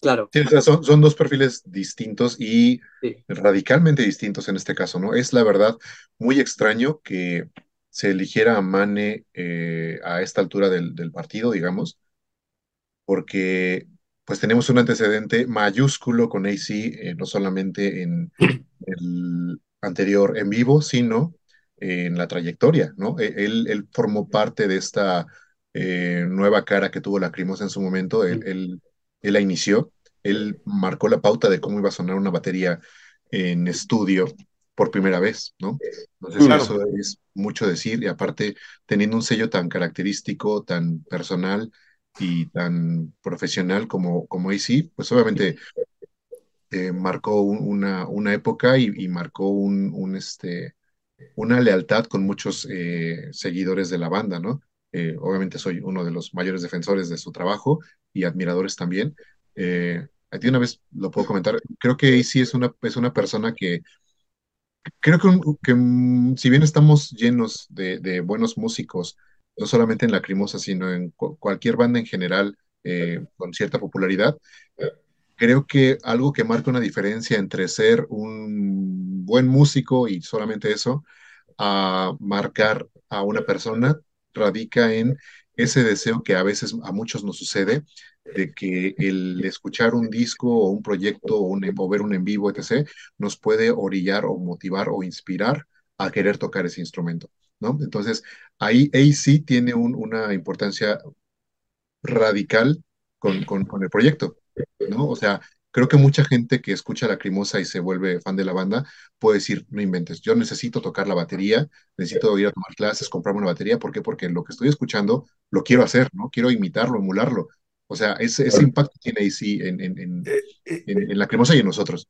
Claro. son, dos perfiles distintos y radicalmente distintos en este caso, ¿no? Es la verdad muy extraño que se eligiera a Mane eh, a esta altura del, partido, digamos, porque pues tenemos un antecedente mayúsculo con AC, eh, no solamente en el anterior en vivo, sino en la trayectoria, ¿no? E, él, él formó parte de esta eh, nueva cara que tuvo la Lacrimosa en su momento, él él la inició, él marcó la pauta de cómo iba a sonar una batería en estudio por primera vez, ¿no? Entonces eso es mucho decir, y aparte teniendo un sello tan característico, tan personal y tan profesional como, como AC, pues obviamente eh, marcó una, una época y, marcó un, un, este, una lealtad con muchos eh, seguidores de la banda, ¿no? Eh, obviamente soy uno de los mayores defensores de su trabajo y admiradores también. A ti una vez lo puedo comentar. Creo que AC es una, es una persona que creo que, que mm, si bien estamos llenos de, buenos músicos, no solamente en Lacrimosa, sino en cualquier banda en general eh, con cierta popularidad, creo que algo que marca una diferencia entre ser un buen músico y solamente eso, a marcar a una persona radica en ese deseo que a veces a muchos nos sucede, de que el escuchar un disco o un proyecto o, un, ver un en vivo, etc., nos puede orillar o motivar o inspirar a querer tocar ese instrumento, ¿no? Entonces, ahí AC tiene una importancia radical con, con, con, el proyecto, ¿no? O sea, Creo que mucha gente que escucha Lacrimosa y se vuelve fan de la banda puede decir, no inventes, yo necesito tocar la batería, necesito ir a tomar clases, comprarme una batería, ¿por qué? Porque lo que estoy escuchando lo quiero hacer, ¿no? Quiero imitarlo, emularlo. O sea, ese, ese impacto tiene AC en, en, en, eh, eh, en, Lacrimosa y en nosotros.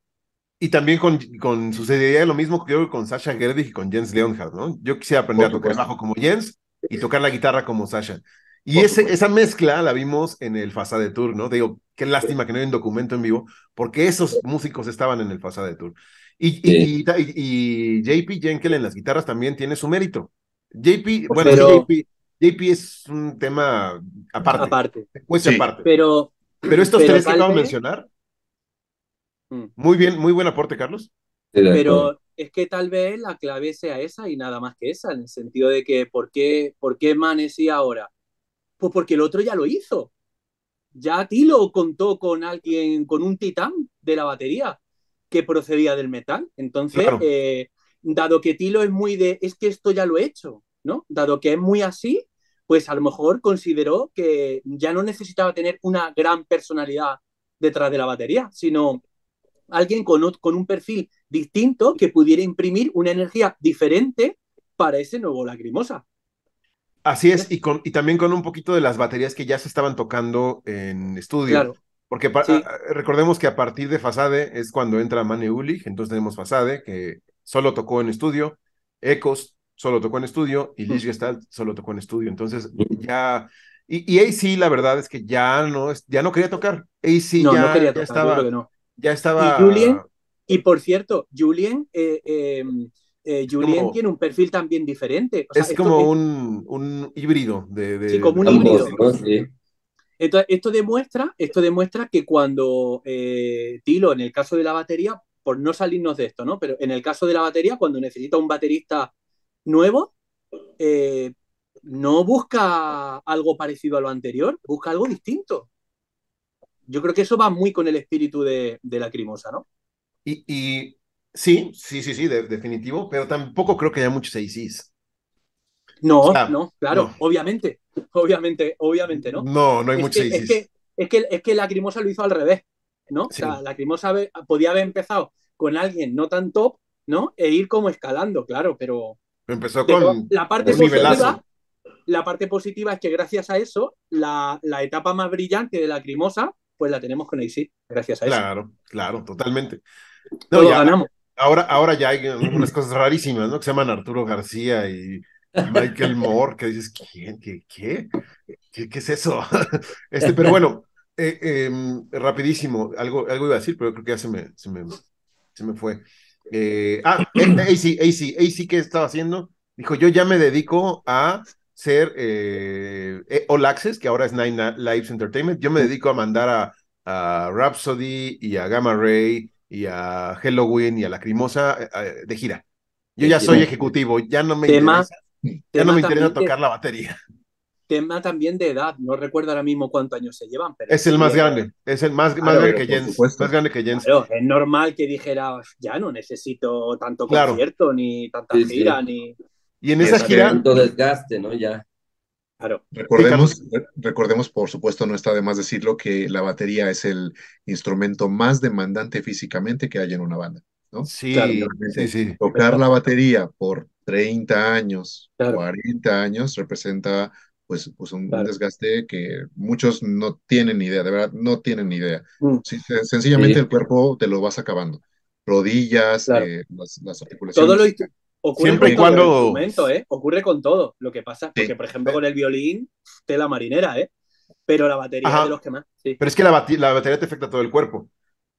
Y también con, con sucedería lo mismo que yo con Sasha Gerdig y con Jens Leonhardt, ¿no? Yo quisiera aprender a tocar bajo como Jens y tocar la guitarra como Sasha. Y ese, esa mezcla la vimos en el Fasade Tour, ¿no? Digo, qué lástima que no hay un documento en vivo, porque esos músicos estaban en el Fasade Tour. Y, y, y, JP Jenkel en las guitarras también tiene su mérito. JP, bueno, JP, JP, es un tema aparte. Aparte. aparte. Pero, pero estos tres que acabo de mencionar. Muy bien, muy buen aporte, Carlos. Pero es que tal vez la clave sea esa y nada más que esa, en el sentido de que ¿por qué, por qué Manesi ahora? Pues porque el otro ya lo hizo. Ya Tilo contó con alguien, con un titán de la batería que procedía del metal. Entonces, eh, dado que Tilo es muy de, es que esto ya lo he hecho, ¿no? Dado que es muy así, pues a lo mejor consideró que ya no necesitaba tener una gran personalidad detrás de la batería, sino alguien con, con un perfil distinto que pudiera imprimir una energía diferente para ese nuevo lacrimosa. Así es, y, con, y también con un poquito de las baterías que ya se estaban tocando en estudio. Claro. Porque recordemos que a partir de Fasade es cuando entra Mane Ulich, entonces tenemos Fasade, que solo tocó en estudio, Ecos solo tocó en estudio, y Lich Gestalt solo tocó en estudio. Entonces ya. Y, y AC, la verdad es que ya no, ya no quería tocar. AC no, ya, no quería tocar, estaba. Ya estaba. Y, Julien, y por cierto, Julien. Eh, em, eh, Julien tiene un perfil también diferente. es como un, un, híbrido de, Sí, como un híbrido. Entonces, esto demuestra, esto demuestra que cuando eh, Tilo, en el caso de la batería, por no salirnos de esto, ¿no? Pero en el caso de la batería, cuando necesita un baterista nuevo, eh, no busca algo parecido a lo anterior, busca algo distinto. Yo creo que eso va muy con el espíritu de, de la crimosa, ¿no? y, Sí, sí, sí, sí, definitivo, pero tampoco creo que haya muchos ACs. No, no, claro, obviamente, obviamente, obviamente, ¿no? No, no hay muchos ACs. Es que, es que, es que Lacrimosa lo hizo al revés, ¿no? O sea, Lacrimosa podía haber empezado con alguien no tan top, ¿no? E ir como escalando, claro, pero... Empezó con la parte positiva, la parte positiva es que gracias a eso, la, la etapa más brillante de Lacrimosa, pues la tenemos con AC, gracias a eso. Claro, claro, totalmente. No, ya, ganamos. Ahora, ahora ya hay unas cosas rarísimas, ¿no? Que se llaman Arturo García y Michael Moore, que dices, ¿quién? ¿Qué? ¿Qué? ¿Qué, es eso? este, pero bueno, eh, em, rapidísimo, algo, algo iba a decir, pero creo que ya se me, se me, se me fue. Eh, ah, AC, AC, AC, ¿qué estaba haciendo? Dijo, yo ya me dedico a ser eh, eh, All Access, que ahora es Nine Lives Entertainment. Yo me dedico a mandar a, a Rhapsody y a Gamma Ray y a Halloween y a Lacrimosa eh, eh, de gira. Yo ya soy ejecutivo, ya no me interesa, ya no me interesa tocar la batería. Tema también de edad, no recuerdo ahora mismo cuántos años se llevan. Pero es el más grande, es el más, más grande que Jens. Más grande que Jens. es normal que dijera, ya no necesito tanto concierto, ni tanta gira, ni. Y en esa gira. Tanto desgaste, ¿no? Ya. Recordemos, recordemos, por supuesto, no está de más decirlo, que la batería es el instrumento más demandante físicamente que hay en una banda. ¿no? Sí, sí, Tocar la batería por 30 años, 40 años, representa pues, pues un, desgaste que muchos no tienen idea, de verdad, no tienen ni idea. Mm. sencillamente el cuerpo te lo vas acabando. Rodillas, eh, las, articulaciones. Todo lo, Ocurre Siempre y cuando. ¿eh? Ocurre con todo. Lo que pasa, porque por ejemplo con el violín, tela marinera, ¿eh? Pero la batería es de los que más. Pero es que la, batería te afecta todo el cuerpo.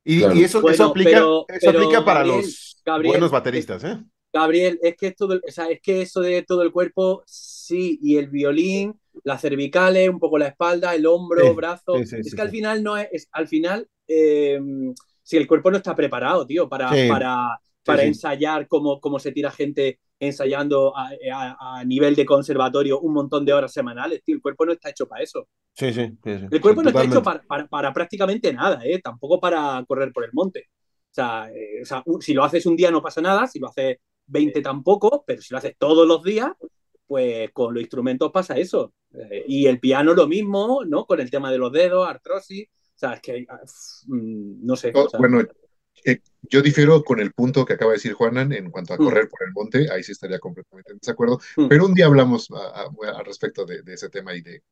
Y, eso, eso aplica, eso aplica para los buenos bateristas, ¿eh? Gabriel, es que, es, todo, o sea, es que eso de todo el cuerpo, sí, y el violín, las cervicales, un poco la espalda, el hombro, brazo. es que al final no es, al final, eh, si el cuerpo no está preparado, tío, para, para para ensayar cómo, cómo, se tira gente ensayando a, nivel de conservatorio un montón de horas semanales. Tío, el cuerpo no está hecho para eso. Sí, sí. el cuerpo no está hecho para, para, prácticamente nada, ¿eh? tampoco para correr por el monte. O sea, eh, si lo haces un día no pasa nada, si lo haces 20 tampoco, pero si lo haces todos los días, pues con los instrumentos pasa eso. Eh, y el piano lo mismo, ¿no? Con el tema de los dedos, artrosis. O sea, es que, mm, no sé. bueno, eh, yo difiero con el punto que acaba de decir Juanan en cuanto a mm. correr por el monte, ahí sí estaría completamente en desacuerdo, mm. pero un día hablamos al respecto de, ese tema y de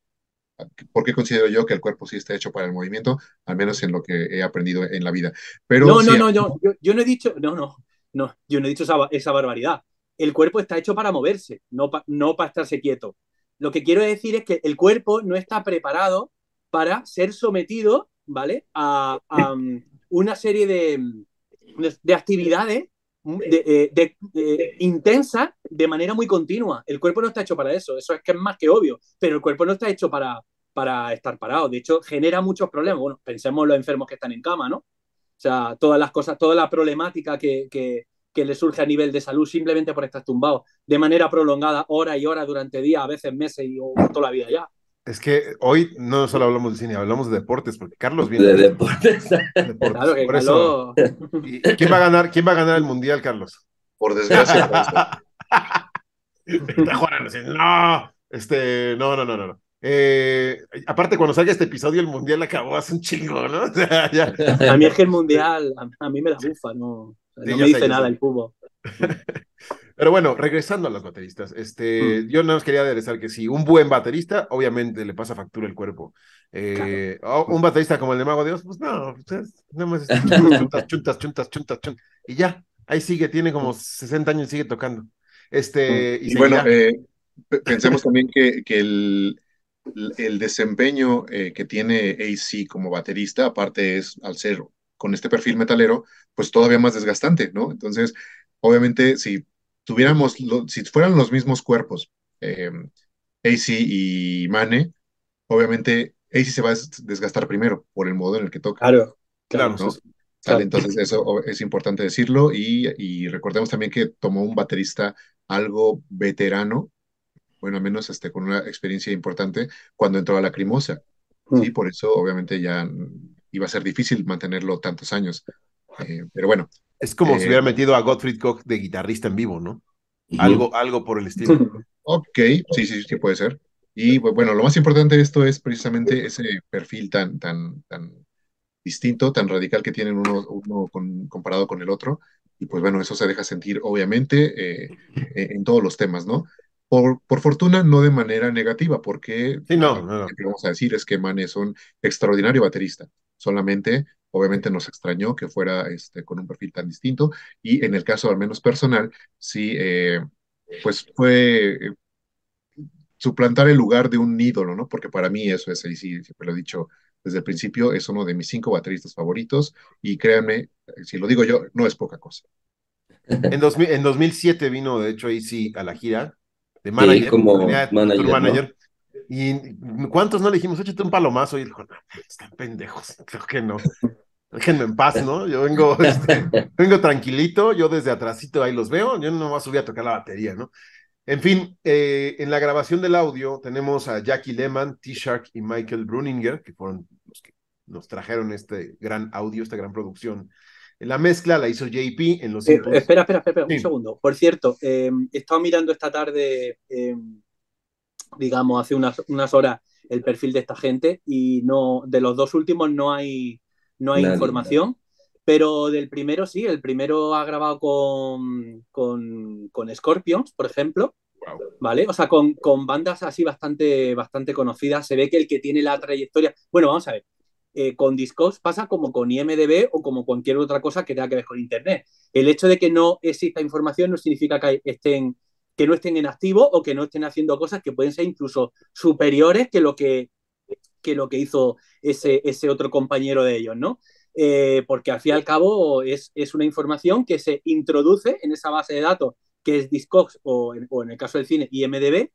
¿Por qué considero yo que el cuerpo sí está hecho para el movimiento? Al menos en lo que he aprendido en la vida. Pero no, no, no, yo, yo, no he dicho, no, no, no, yo no he dicho esa, esa barbaridad. El cuerpo está hecho para moverse, no, no para estarse quieto. Lo que quiero decir es que el cuerpo no está preparado para ser sometido, ¿vale? A, um, una serie de, de actividades de, de, intensas de manera muy continua. El cuerpo no está hecho para eso, eso es que es más que obvio, pero el cuerpo no está hecho para, para estar parado. De hecho, genera muchos problemas. Bueno, pensemos en los enfermos que están en cama, ¿no? O sea, todas las cosas, toda la problemática que, que, que le surge a nivel de salud simplemente por estar tumbado de manera prolongada, hora y hora durante días, a veces meses y o toda la vida ya. Es que hoy no solo hablamos de cine, hablamos de deportes, porque Carlos viene de deportes. deportes. Claro que por eso. ¿Quién va a ganar? ¿Quién va a ganar el mundial, Carlos? Por desgracia. no, este, no, no, no, no. Eh, aparte, cuando salga este episodio, el mundial acabó hace un chingo, ¿no? ya. A mí es que el mundial, a, mí me la bufa, no, no me dice nada el fútbol. Pero bueno, regresando a los bateristas, este, mm. yo no os quería aderezar que si un buen baterista, obviamente le pasa factura el cuerpo. Eh, un baterista como el de Mago Dios, pues no, pues nada más chuntas, chuntas, chuntas, chuntas, chuntas, y ya, ahí sigue, tiene como 60 años y sigue tocando. Este, y, bueno, eh, pensemos también que, que el, el desempeño eh, que tiene AC como baterista, aparte es al ser con este perfil metalero, pues todavía más desgastante, ¿no? Entonces, obviamente, si tuviéramos, si fueran los mismos cuerpos, eh, AC y Mane, obviamente AC se va a desgastar primero por el modo en el que toca. Claro, claro. Entonces eso es importante decirlo y, recordemos también que tomó un baterista algo veterano, bueno, al menos este, con una experiencia importante, cuando entró a la Crimosa. Y mm. por eso obviamente ya iba a ser difícil mantenerlo tantos años. Eh, pero bueno, es como si hubiera eh, metido a Gottfried Koch de guitarrista en vivo, ¿no? Algo, algo por el estilo. Ok, sí, sí, sí puede ser. Y bueno, lo más importante de esto es precisamente ese perfil tan, tan, tan distinto, tan radical que tienen uno, uno comparado con el otro. Y pues bueno, eso se deja sentir obviamente eh, en todos los temas, ¿no? Por, por, fortuna, no de manera negativa, porque sí, no, lo que vamos a decir es que Man es un extraordinario baterista. Solamente Obviamente nos extrañó que fuera este, con un perfil tan distinto y en el caso al menos personal, sí, eh, pues fue eh, suplantar el lugar de un ídolo, ¿no? Porque para mí eso es, y sí, siempre lo he dicho desde el principio, es uno de mis cinco bateristas favoritos y créanme, si lo digo yo, no es poca cosa. En, 2000, en 2007 vino, de hecho, ahí sí a la gira de manager. como manager. ¿Y cuántos no le dijimos, échate un palomazo? Y dijo, no, están pendejos, creo que no. Déjenme en paz, ¿no? Yo vengo, este, vengo tranquilito, yo desde atrásito ahí los veo, yo no voy a subir a tocar la batería, ¿no? En fin, eh, en la grabación del audio tenemos a Jackie Lehman, T-Shark y Michael Bruninger, que fueron los que nos trajeron este gran audio, esta gran producción. La mezcla la hizo JP en los... Eh, espera, espera, espera, un segundo. Por cierto, eh, he estado mirando esta tarde digamos, hace unas, unas horas el perfil de esta gente y no, de los dos últimos no hay, no hay información, pero del primero sí, el primero ha grabado con, con, con Scorpions, por ejemplo, ¿vale? O sea, con, con, bandas así bastante, bastante conocidas, se ve que el que tiene la trayectoria, bueno, vamos a ver, eh, con Discos pasa como con IMDB o como cualquier otra cosa que tenga que ver con Internet. El hecho de que no exista información no significa que estén que no estén en activo o que no estén haciendo cosas que pueden ser incluso superiores que lo que, que, lo que hizo ese, ese otro compañero de ellos, ¿no? Eh, porque al fin y al cabo es, es, una información que se introduce en esa base de datos que es Discogs o en, o en el caso del cine IMDB,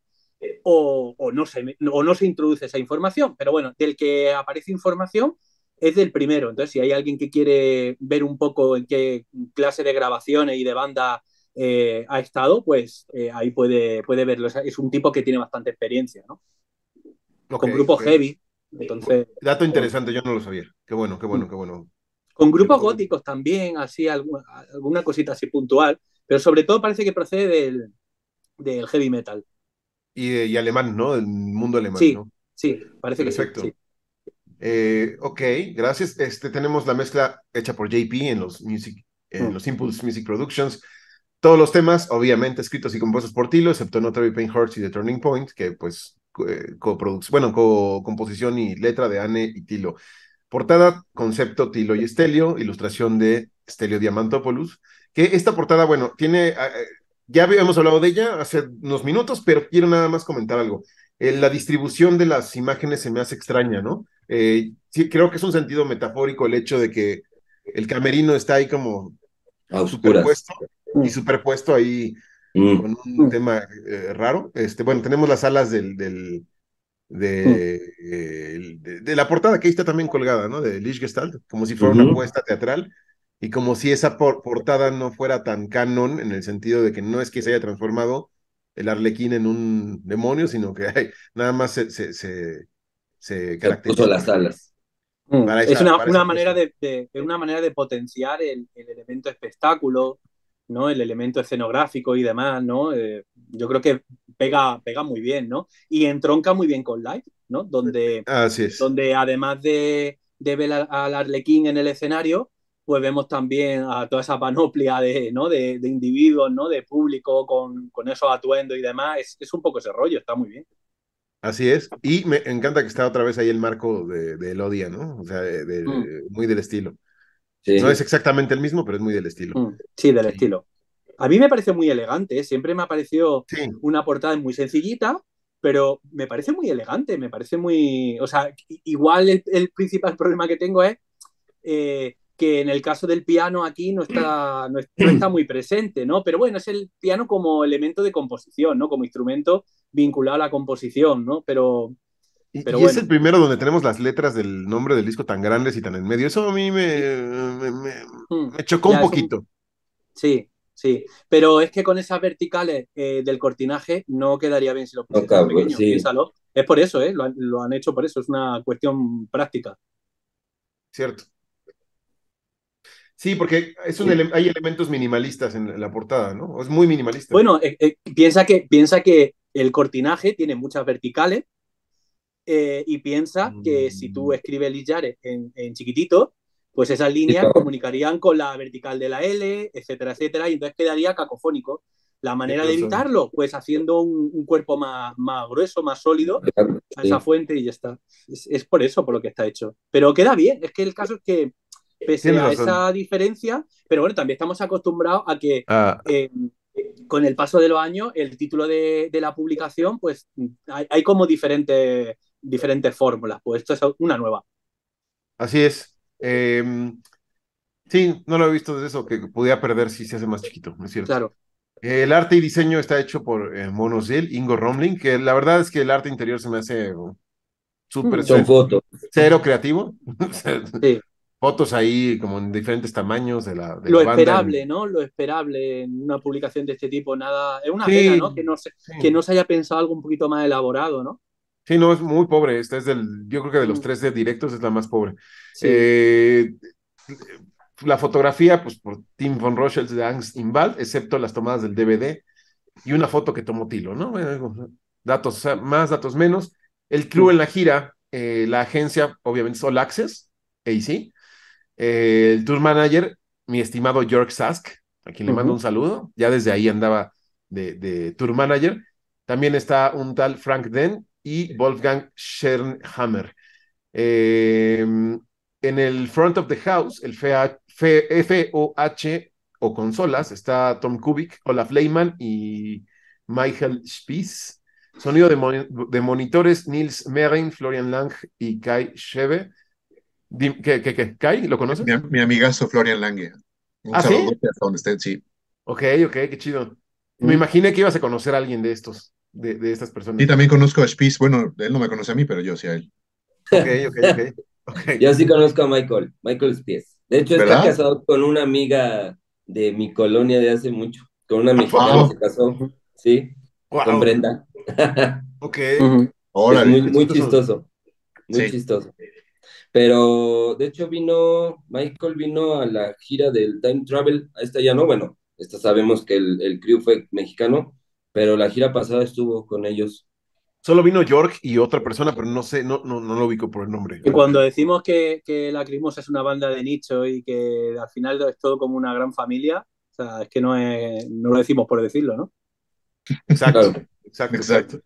o, o, no se, o no se introduce esa información, pero bueno, del que aparece información es del primero. Entonces, si hay alguien que quiere ver un poco en qué clase de grabaciones y de banda eh, ha estado, pues eh, ahí puede, puede verlo. Es un tipo que tiene bastante experiencia, ¿no? con grupos heavy. Entonces, Dato interesante, yo no lo sabía. Qué bueno, qué bueno, qué bueno. Con grupos góticos también, así, alguna, alguna cosita así puntual, pero sobre todo parece que procede del, del heavy metal. Y, y, alemán, ¿no? Del mundo alemán, sí, ¿no? Sí, parece que sí. Eh, ok, gracias. Este, tenemos la mezcla hecha por JP en los, music, en mm. los Impulse Music Productions. Todos los temas, obviamente, escritos y compuestos por Tilo, excepto No Travel Pain Hearts y The Turning Point, que pues eh, bueno, co composición y letra de Anne y Tilo. Portada, concepto Tilo y Estelio, ilustración de Estelio Diamantopoulos, que esta portada, bueno, tiene, eh, ya habíamos hablado de ella hace unos minutos, pero quiero nada más comentar algo. Eh, la distribución de las imágenes se me hace extraña, ¿no? sí, creo que es un sentido metafórico el hecho de que el camerino está ahí como superpuesto y superpuesto ahí mm. con un tema raro. Este, bueno, tenemos las alas del, del, Mm. de, de, la portada que ahí está también colgada, ¿no? De Lichgestalt, como si fuera una apuesta teatral y como si esa portada no fuera tan canon en el sentido de que no es que se haya transformado el arlequín en un demonio, sino que nada más se, se, se, se caracteriza. las alas. Mm. es una, una manera de, de, una manera de potenciar el, el elemento espectáculo, ¿no? El elemento escenográfico y demás, ¿no? Eh, yo creo que pega, pega muy bien, ¿no? Y entronca muy bien con Live, ¿no? Donde, donde además de, de ver al Arlequín en el escenario, pues vemos también a toda esa panoplia de, ¿no? de, de individuos, ¿no? De público con, con esos atuendos y demás. Es, es, un poco ese rollo, está muy bien. Así es. Y me encanta que está otra vez ahí el marco de, de Elodia, ¿no? O sea, de, mm. muy del estilo. No es exactamente el mismo, pero es muy del estilo. Mm, sí, del estilo. A mí me parece muy elegante, ¿eh? siempre me ha parecido una portada muy sencillita, pero me parece muy elegante, me parece muy... O sea, igual el, principal problema que tengo es eh, que en el caso del piano aquí no está, no, está muy presente, ¿no? Pero bueno, es el piano como elemento de composición, ¿no? Como instrumento vinculado a la composición, ¿no? Pero, y, es el primero donde tenemos las letras del nombre del disco tan grandes y tan en medio. Eso a mí me, me, hmm. chocó un poquito. Sí, sí. Pero es que con esas verticales eh, del cortinaje no quedaría bien si lo pusieras pequeño. Es por eso, ¿eh? Lo, han hecho por eso. Es una cuestión práctica. Cierto. Sí, porque es hay elementos minimalistas en la portada, ¿no? Es muy minimalista. Bueno, eh, eh, piensa, que, piensa que el cortinaje tiene muchas verticales eh, y piensa que si tú mm. escribes Lillares en, en chiquitito, pues esas líneas comunicarían con la vertical de la L, etcétera, etcétera, y entonces quedaría cacofónico. La manera de evitarlo, pues haciendo un, cuerpo más, más, grueso, más sólido a esa fuente y ya está. Es, por eso, por lo que está hecho. Pero queda bien, es que el caso es que, pese a esa diferencia, pero bueno, también estamos acostumbrados a que ah. eh, con el paso de los años, el título de, de la publicación, pues hay, hay como diferentes diferentes fórmulas. Pues esto es una nueva. Así es. Em, sí, no lo he visto de eso, que podía perder si se hace más chiquito, ¿no es cierto? Claro. El arte y diseño está hecho por eh, Monosil, Ingo Romling, que la verdad es que el arte interior se me hace súper fotos. cero creativo. sí. Fotos ahí como en diferentes tamaños de la. lo esperable, ¿no? Lo esperable en una publicación de este tipo, nada. Es una pena, ¿no? Que no, se, que no se haya pensado algo un poquito más elaborado, ¿no? Sí, no, es muy pobre. Esta es del, yo creo que de los mm. tres de directos es la más pobre. Eh, la fotografía, pues por Tim von Rochels de Angst Inval, excepto las tomadas del DVD y una foto que tomó Tilo, ¿no? Datos más, datos menos. El crew en la gira, eh, la agencia, obviamente, All Access, AC. Eh, el tour manager, mi estimado George Sask, a quien le mando un saludo. Ya desde ahí andaba de, de tour manager. También está un tal Frank Den, y Wolfgang Schernhammer. Em, en el front of the house, el FOH o consolas, está Tom Kubik, Olaf Lehmann y Michael Spies. Sonido de, monitores, Nils Merin, Florian Lang y Kai Sheve. ¿Qué, qué, qué? ¿Kai? ¿Lo conoces? Mi, amigazo Florian Lange. Un ¿Ah, sí? donde estén, sí. Ok, ok, qué chido. Me mm. imaginé que ibas a conocer a alguien de estos de, estas personas. Y también conozco a Spies, bueno, él no me conoce a mí, pero yo sí a él. Ok, ok, ok. Yo sí conozco a Michael, Michael Spies. De hecho, está casado con una amiga de mi colonia de hace mucho, con una mexicana se casó, sí, con Brenda. ok. muy, muy chistoso, muy chistoso. Pero de hecho vino, Michael vino a la gira del Time Travel, a esta ya no, bueno, esta sabemos que el, el crew fue mexicano, pero la gira pasada estuvo con ellos. Solo vino York y otra persona, pero no sé, no, no, no lo ubico por el nombre. Y cuando decimos que, que la Crismos es una banda de nicho y que al final es todo como una gran familia, o sea, es que no, es, no lo decimos por decirlo, ¿no? Exacto, exacto, exacto.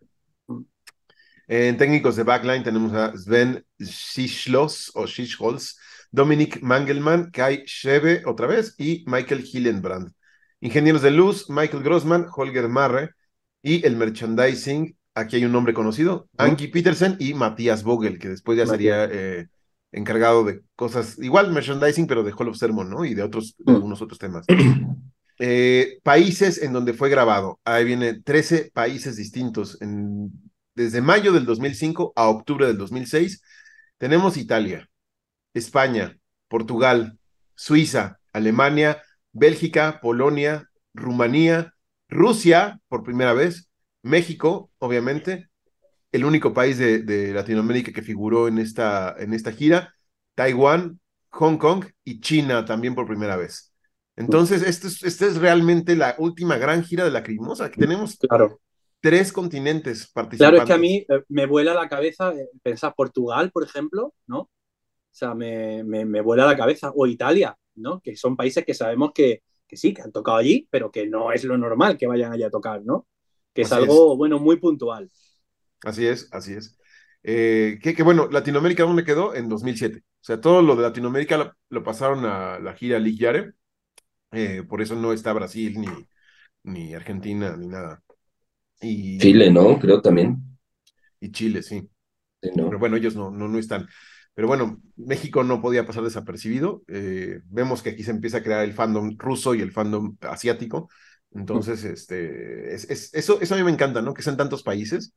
En técnicos de backline tenemos a Sven Schischlos o Schischholz, Dominic Mangelman, Kai Schebe otra vez y Michael Hillenbrand. Ingenieros de luz, Michael Grossman, Holger Marre y el merchandising, aquí hay un nombre conocido, Angie Petersen y Matías Vogel, que después ya sería eh, encargado de cosas, igual merchandising, pero de Hall of Sermon, ¿no? Y de otros, de algunos otros temas. Eh, países en donde fue grabado. Ahí viene 13 países distintos. En, desde mayo del 2005 a octubre del 2006 tenemos Italia, España, Portugal, Suiza, Alemania, Bélgica, Polonia, Rumanía, Rusia por primera vez, México, obviamente, el único país de, de Latinoamérica que figuró en esta, en esta gira, Taiwán, Hong Kong y China también por primera vez. Entonces, esta es, este es realmente la última gran gira de la Crimosa, que tenemos claro. tres continentes participantes. Claro, es que a mí eh, me vuela la cabeza eh, pensar Portugal, por ejemplo, ¿no? O sea, me, me, me, vuela la cabeza, o Italia, ¿no? Que son países que sabemos que, que, sí, que han tocado allí, pero que no es lo normal que vayan allí a tocar, ¿no? Que es Así algo, es. bueno, muy puntual. Así es, así es. Eh, que, que, bueno, Latinoamérica, ¿dónde quedó? En 2007. O sea, todo lo de Latinoamérica lo, lo pasaron a la gira Ligiare. Eh, por eso no está Brasil, ni, ni Argentina, ni nada. Y, Chile, ¿no? Creo también. Y Chile, sí. sí ¿no? Pero bueno, ellos no, no, no están. Pero bueno, México no podía pasar desapercibido. Eh, vemos que aquí se empieza a crear el fandom ruso y el fandom asiático. Entonces, este, es, es, eso, eso a mí me encanta, ¿no? Que sean tantos países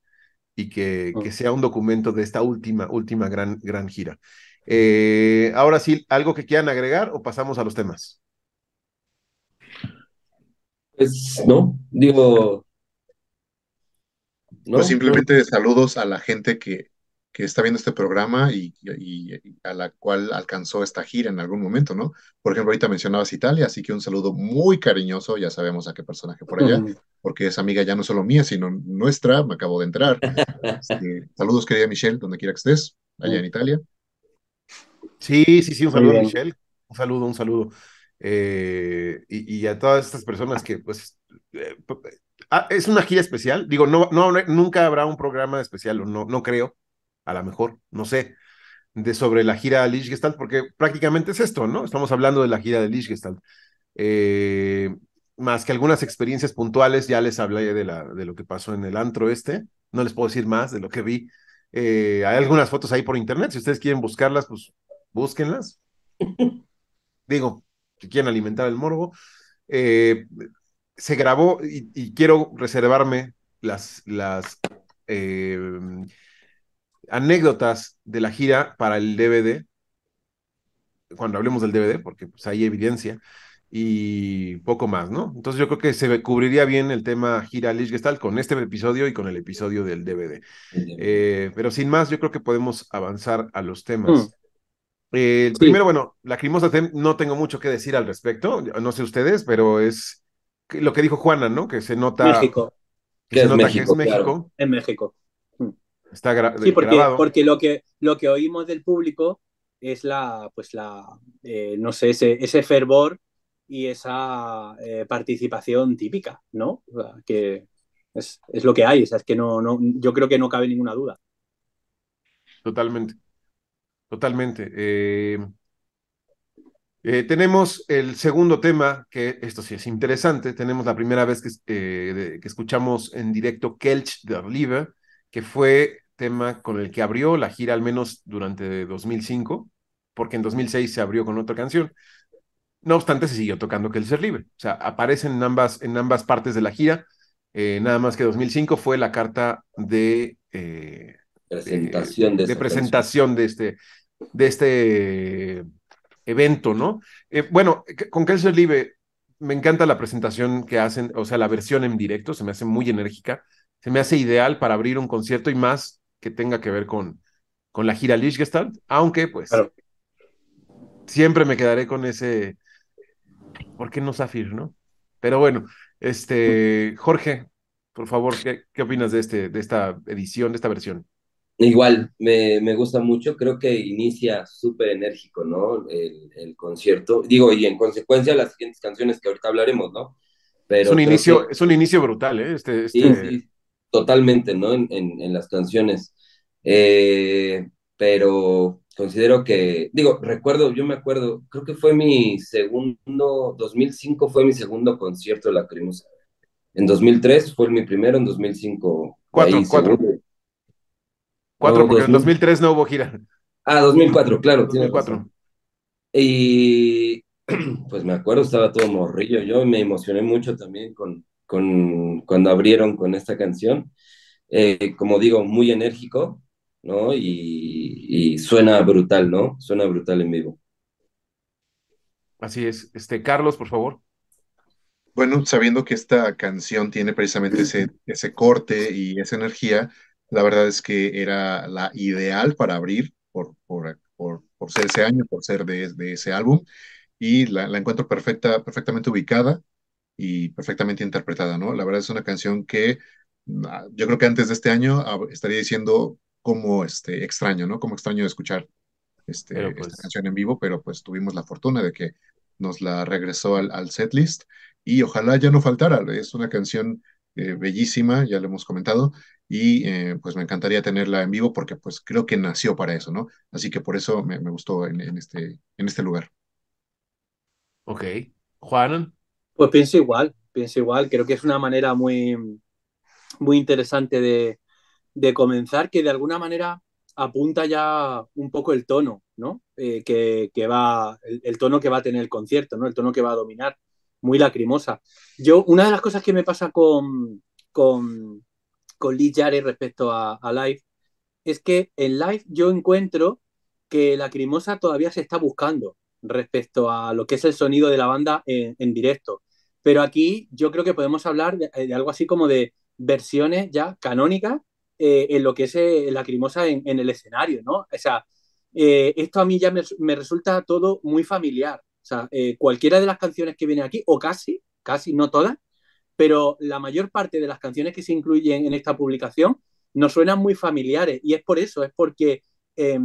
y que, que sea un documento de esta última, última gran, gran gira. Eh, ahora sí, ¿algo que quieran agregar o pasamos a los temas? Pues no, digo. No, pues simplemente no. saludos a la gente que, que está viendo este programa y, y, y, a la cual alcanzó esta gira en algún momento, ¿no? Por ejemplo, ahorita mencionabas Italia, así que un saludo muy cariñoso, ya sabemos a qué personaje por allá, porque es amiga ya no solo mía, sino nuestra, me acabo de enterar. este, saludos, querida Michelle, donde quiera que estés, allá en Italia. Sí, sí, sí, un saludo, Michelle. Un saludo, un saludo. Eh, y, y, a todas estas personas que, pues, eh, ah, es una gira especial. Digo, no, no, nunca habrá un programa especial, no, no creo, a lo mejor, no sé, de sobre la gira de Lichgestalt, porque prácticamente es esto, ¿no? Estamos hablando de la gira de Lichgestalt. Eh, más que algunas experiencias puntuales, ya les hablé de, la, de lo que pasó en el antro este, no les puedo decir más de lo que vi. Eh, hay algunas fotos ahí por internet, si ustedes quieren buscarlas, pues búsquenlas. Digo, si quieren alimentar el morbo. Eh, se grabó y, y, quiero reservarme las, las eh, anécdotas de la gira para el DVD, cuando hablemos del DVD, porque pues, hay evidencia y poco más, ¿no? Entonces yo creo que se cubriría bien el tema gira Lichgestalt con este episodio y con el episodio del DVD. Eh, pero sin más, yo creo que podemos avanzar a los temas. Mm. Eh, sí. Primero, bueno, Lacrimosa no tengo mucho que decir al respecto, no sé ustedes, pero es lo que dijo Juana, ¿no? Que se nota. México. Que se nota México, que es México. Claro. En México. Está gra sí, porque, grabado. porque lo, que, lo que oímos del público es la, pues la, eh, no sé, ese, ese fervor y esa eh, participación típica, ¿no? O sea, que es, es, lo que hay, o sea, es que no, no, yo creo que no cabe ninguna duda. Totalmente. Totalmente. Eh, tenemos el segundo tema, que esto sí es interesante. Tenemos la primera vez que, de, que escuchamos en directo Kelch de Liebe, que fue tema con el que abrió la gira, al menos durante 2005, porque en 2006 se abrió con otra canción. No obstante, se siguió tocando Kelch Libre. O sea, aparecen en ambas, en ambas partes de la gira. Eh, nada más que 2005 fue la carta de presentación de, de, de presentación de este, de este evento, ¿no? Eh, bueno, con Kelser Live me encanta la presentación que hacen, o sea, la versión en directo, se me hace muy enérgica, se me hace ideal para abrir un concierto y más que tenga que ver con, con la gira Lichgestalt, aunque pues claro. siempre me quedaré con ese, ¿por qué no Zafir, no? Pero bueno, este, Jorge, por favor, ¿qué, qué opinas de, este, de esta edición, de esta versión? Igual, me, me, gusta mucho, creo que inicia súper enérgico, ¿no? El, el, concierto. Digo, y en consecuencia las siguientes canciones que ahorita hablaremos, ¿no? Pero es, un inicio, que... es un inicio brutal, ¿eh? Este, este... Sí, sí, totalmente, ¿no? En, en, en, las canciones. Eh, pero considero que, digo, recuerdo, yo me acuerdo, creo que fue mi segundo, 2005 fue mi segundo concierto de la Lacrimosa. En 2003 fue mi primero, en 2005. Cuatro, cuatro. Cuatro, porque en 2003 no hubo gira. Ah, 2004, claro. 2004. Y pues me acuerdo, estaba todo morrillo yo me emocioné mucho también con, con cuando abrieron con esta canción. Eh, como digo, muy enérgico, ¿no? Y, suena brutal, ¿no? Suena brutal en vivo. Así es. Este, Carlos, por favor. Bueno, sabiendo que esta canción tiene precisamente ese, ese corte y esa energía, la verdad es que era la ideal para abrir por, por, por, por ser ese año, por ser de, de ese álbum, y la, la, encuentro perfecta, perfectamente ubicada y perfectamente interpretada, ¿no? La verdad es una canción que ah, yo creo que antes de este año estaría diciendo como este, extraño, ¿no? Como extraño de escuchar este, esta pues canción en vivo, pero pues tuvimos la fortuna de que nos la regresó al, al setlist y ojalá ya no faltara. Es una canción eh, bellísima, ya lo hemos comentado, y eh, pues me encantaría tenerla en vivo porque pues creo que nació para eso, ¿no? Así que por eso me, me gustó en, en, este, en este lugar. Ok. Juan. Pues pienso igual, pienso igual. Creo que es una manera muy, muy interesante de, de comenzar que de alguna manera apunta ya un poco el tono, ¿no? Eh, que, que, va, el, tono que va a tener el concierto, ¿no? El tono que va a dominar, muy lacrimosa. Yo, una de las cosas que me pasa con, con, con Lee Jarre respecto a, a, Live es que en Live yo encuentro que Lacrimosa todavía se está buscando respecto a lo que es el sonido de la banda en, en directo. Pero aquí yo creo que podemos hablar de, de algo así como de versiones ya canónicas eh, en lo que es eh, Lacrimosa en, el escenario, ¿no? O sea, eh, esto a mí ya me, resulta todo muy familiar. O sea, eh, cualquiera de las canciones que viene aquí, o casi, casi, no todas, pero la mayor parte de las canciones que se incluyen en esta publicación nos suenan muy familiares. Y es por eso, es porque eh,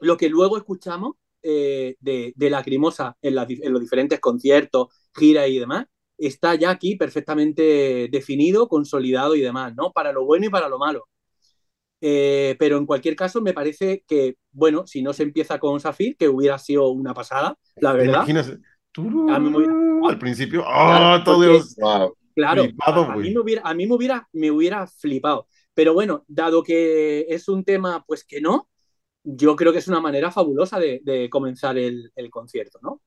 lo que luego escuchamos eh, de, Lacrimosa en, en, los diferentes conciertos, giras y demás, está ya aquí perfectamente definido, consolidado y demás, ¿no? Para lo bueno y para lo malo. Eh, pero en cualquier caso, me parece que, bueno, si no se empieza con Safir, que hubiera sido una pasada, la verdad. Imagínate, a mí hubiera... al principio, ¡oh, claro, todo Dios! Wow. Claro, flipado, a, a, mí, me hubiera, a mí me hubiera, me hubiera flipado. Pero bueno, dado que es un tema, pues que no, yo creo que es una manera fabulosa de, de comenzar el, el, concierto, ¿no?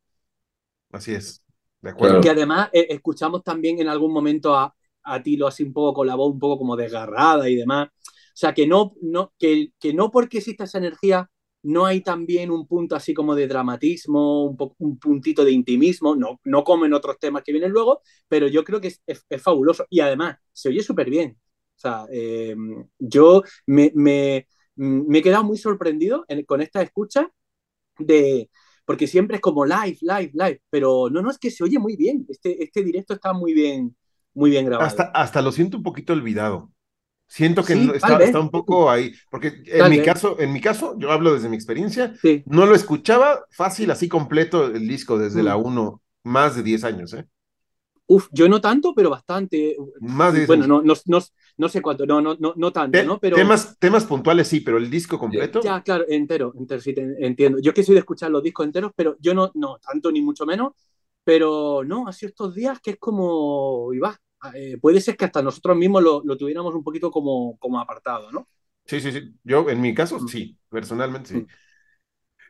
Así es, de acuerdo. Que además eh, escuchamos también en algún momento a, a Tilo así un poco con la voz un poco como desgarrada y demás. O sea, que no, no, que, que no porque exista esa energía no hay también un punto así como de dramatismo, un, po un puntito de intimismo, no, no como en otros temas que vienen luego, pero yo creo que es, es, es fabuloso y además se oye súper bien. O sea, eh, yo me, me, me, he quedado muy sorprendido en, con esta escucha de, porque siempre es como live, live, live, pero no, no, es que se oye muy bien, este, este directo está muy bien, muy bien grabado. Hasta, hasta lo siento un poquito olvidado. Siento que sí, no, está, está, un poco ahí, porque en mi, caso, en mi caso, yo hablo desde mi experiencia, sí. no lo escuchaba fácil, así completo el disco desde mm. la 1, más de 10 años, ¿eh? Uf, yo no tanto, pero bastante. Más de 10 bueno, no, no, no, no, sé cuánto, no, no, no, no tanto, Te, ¿no? Pero... Temas, temas puntuales sí, pero el disco completo. Ya, claro, entero, entero, sí, te, entiendo. Yo que soy de escuchar los discos enteros, pero yo no, no, tanto ni mucho menos, pero no, ha sido estos días que es como, y va, eh, puede ser que hasta nosotros mismos lo, lo, tuviéramos un poquito como, como apartado, ¿no? Sí, sí, sí. Yo, en mi caso, sí, personalmente sí.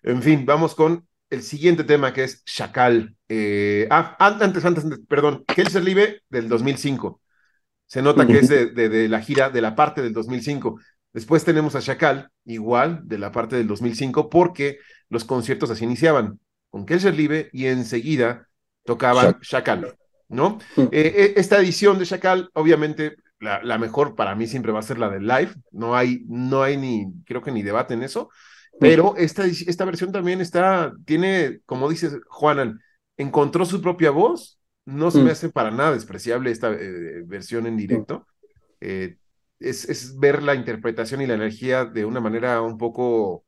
En fin, vamos con el siguiente tema que es Chacal. Eh, ah, antes, antes, antes, perdón, Kelser Live del 2005. Se nota que es de, de, de, la gira de la parte del 2005. Después tenemos a Chacal, igual de la parte del 2005, porque los conciertos así iniciaban, con Kelser Live y enseguida tocaban Chacal. ¿no? Eh, esta edición de Chacal, obviamente, la, la, mejor para mí siempre va a ser la del live, no hay, no hay ni, creo que ni debate en eso, pero esta, esta versión también está, tiene, como dices, Juanan, encontró su propia voz, no se me hace para nada despreciable esta eh, versión en directo, eh, es, es ver la interpretación y la energía de una manera un poco,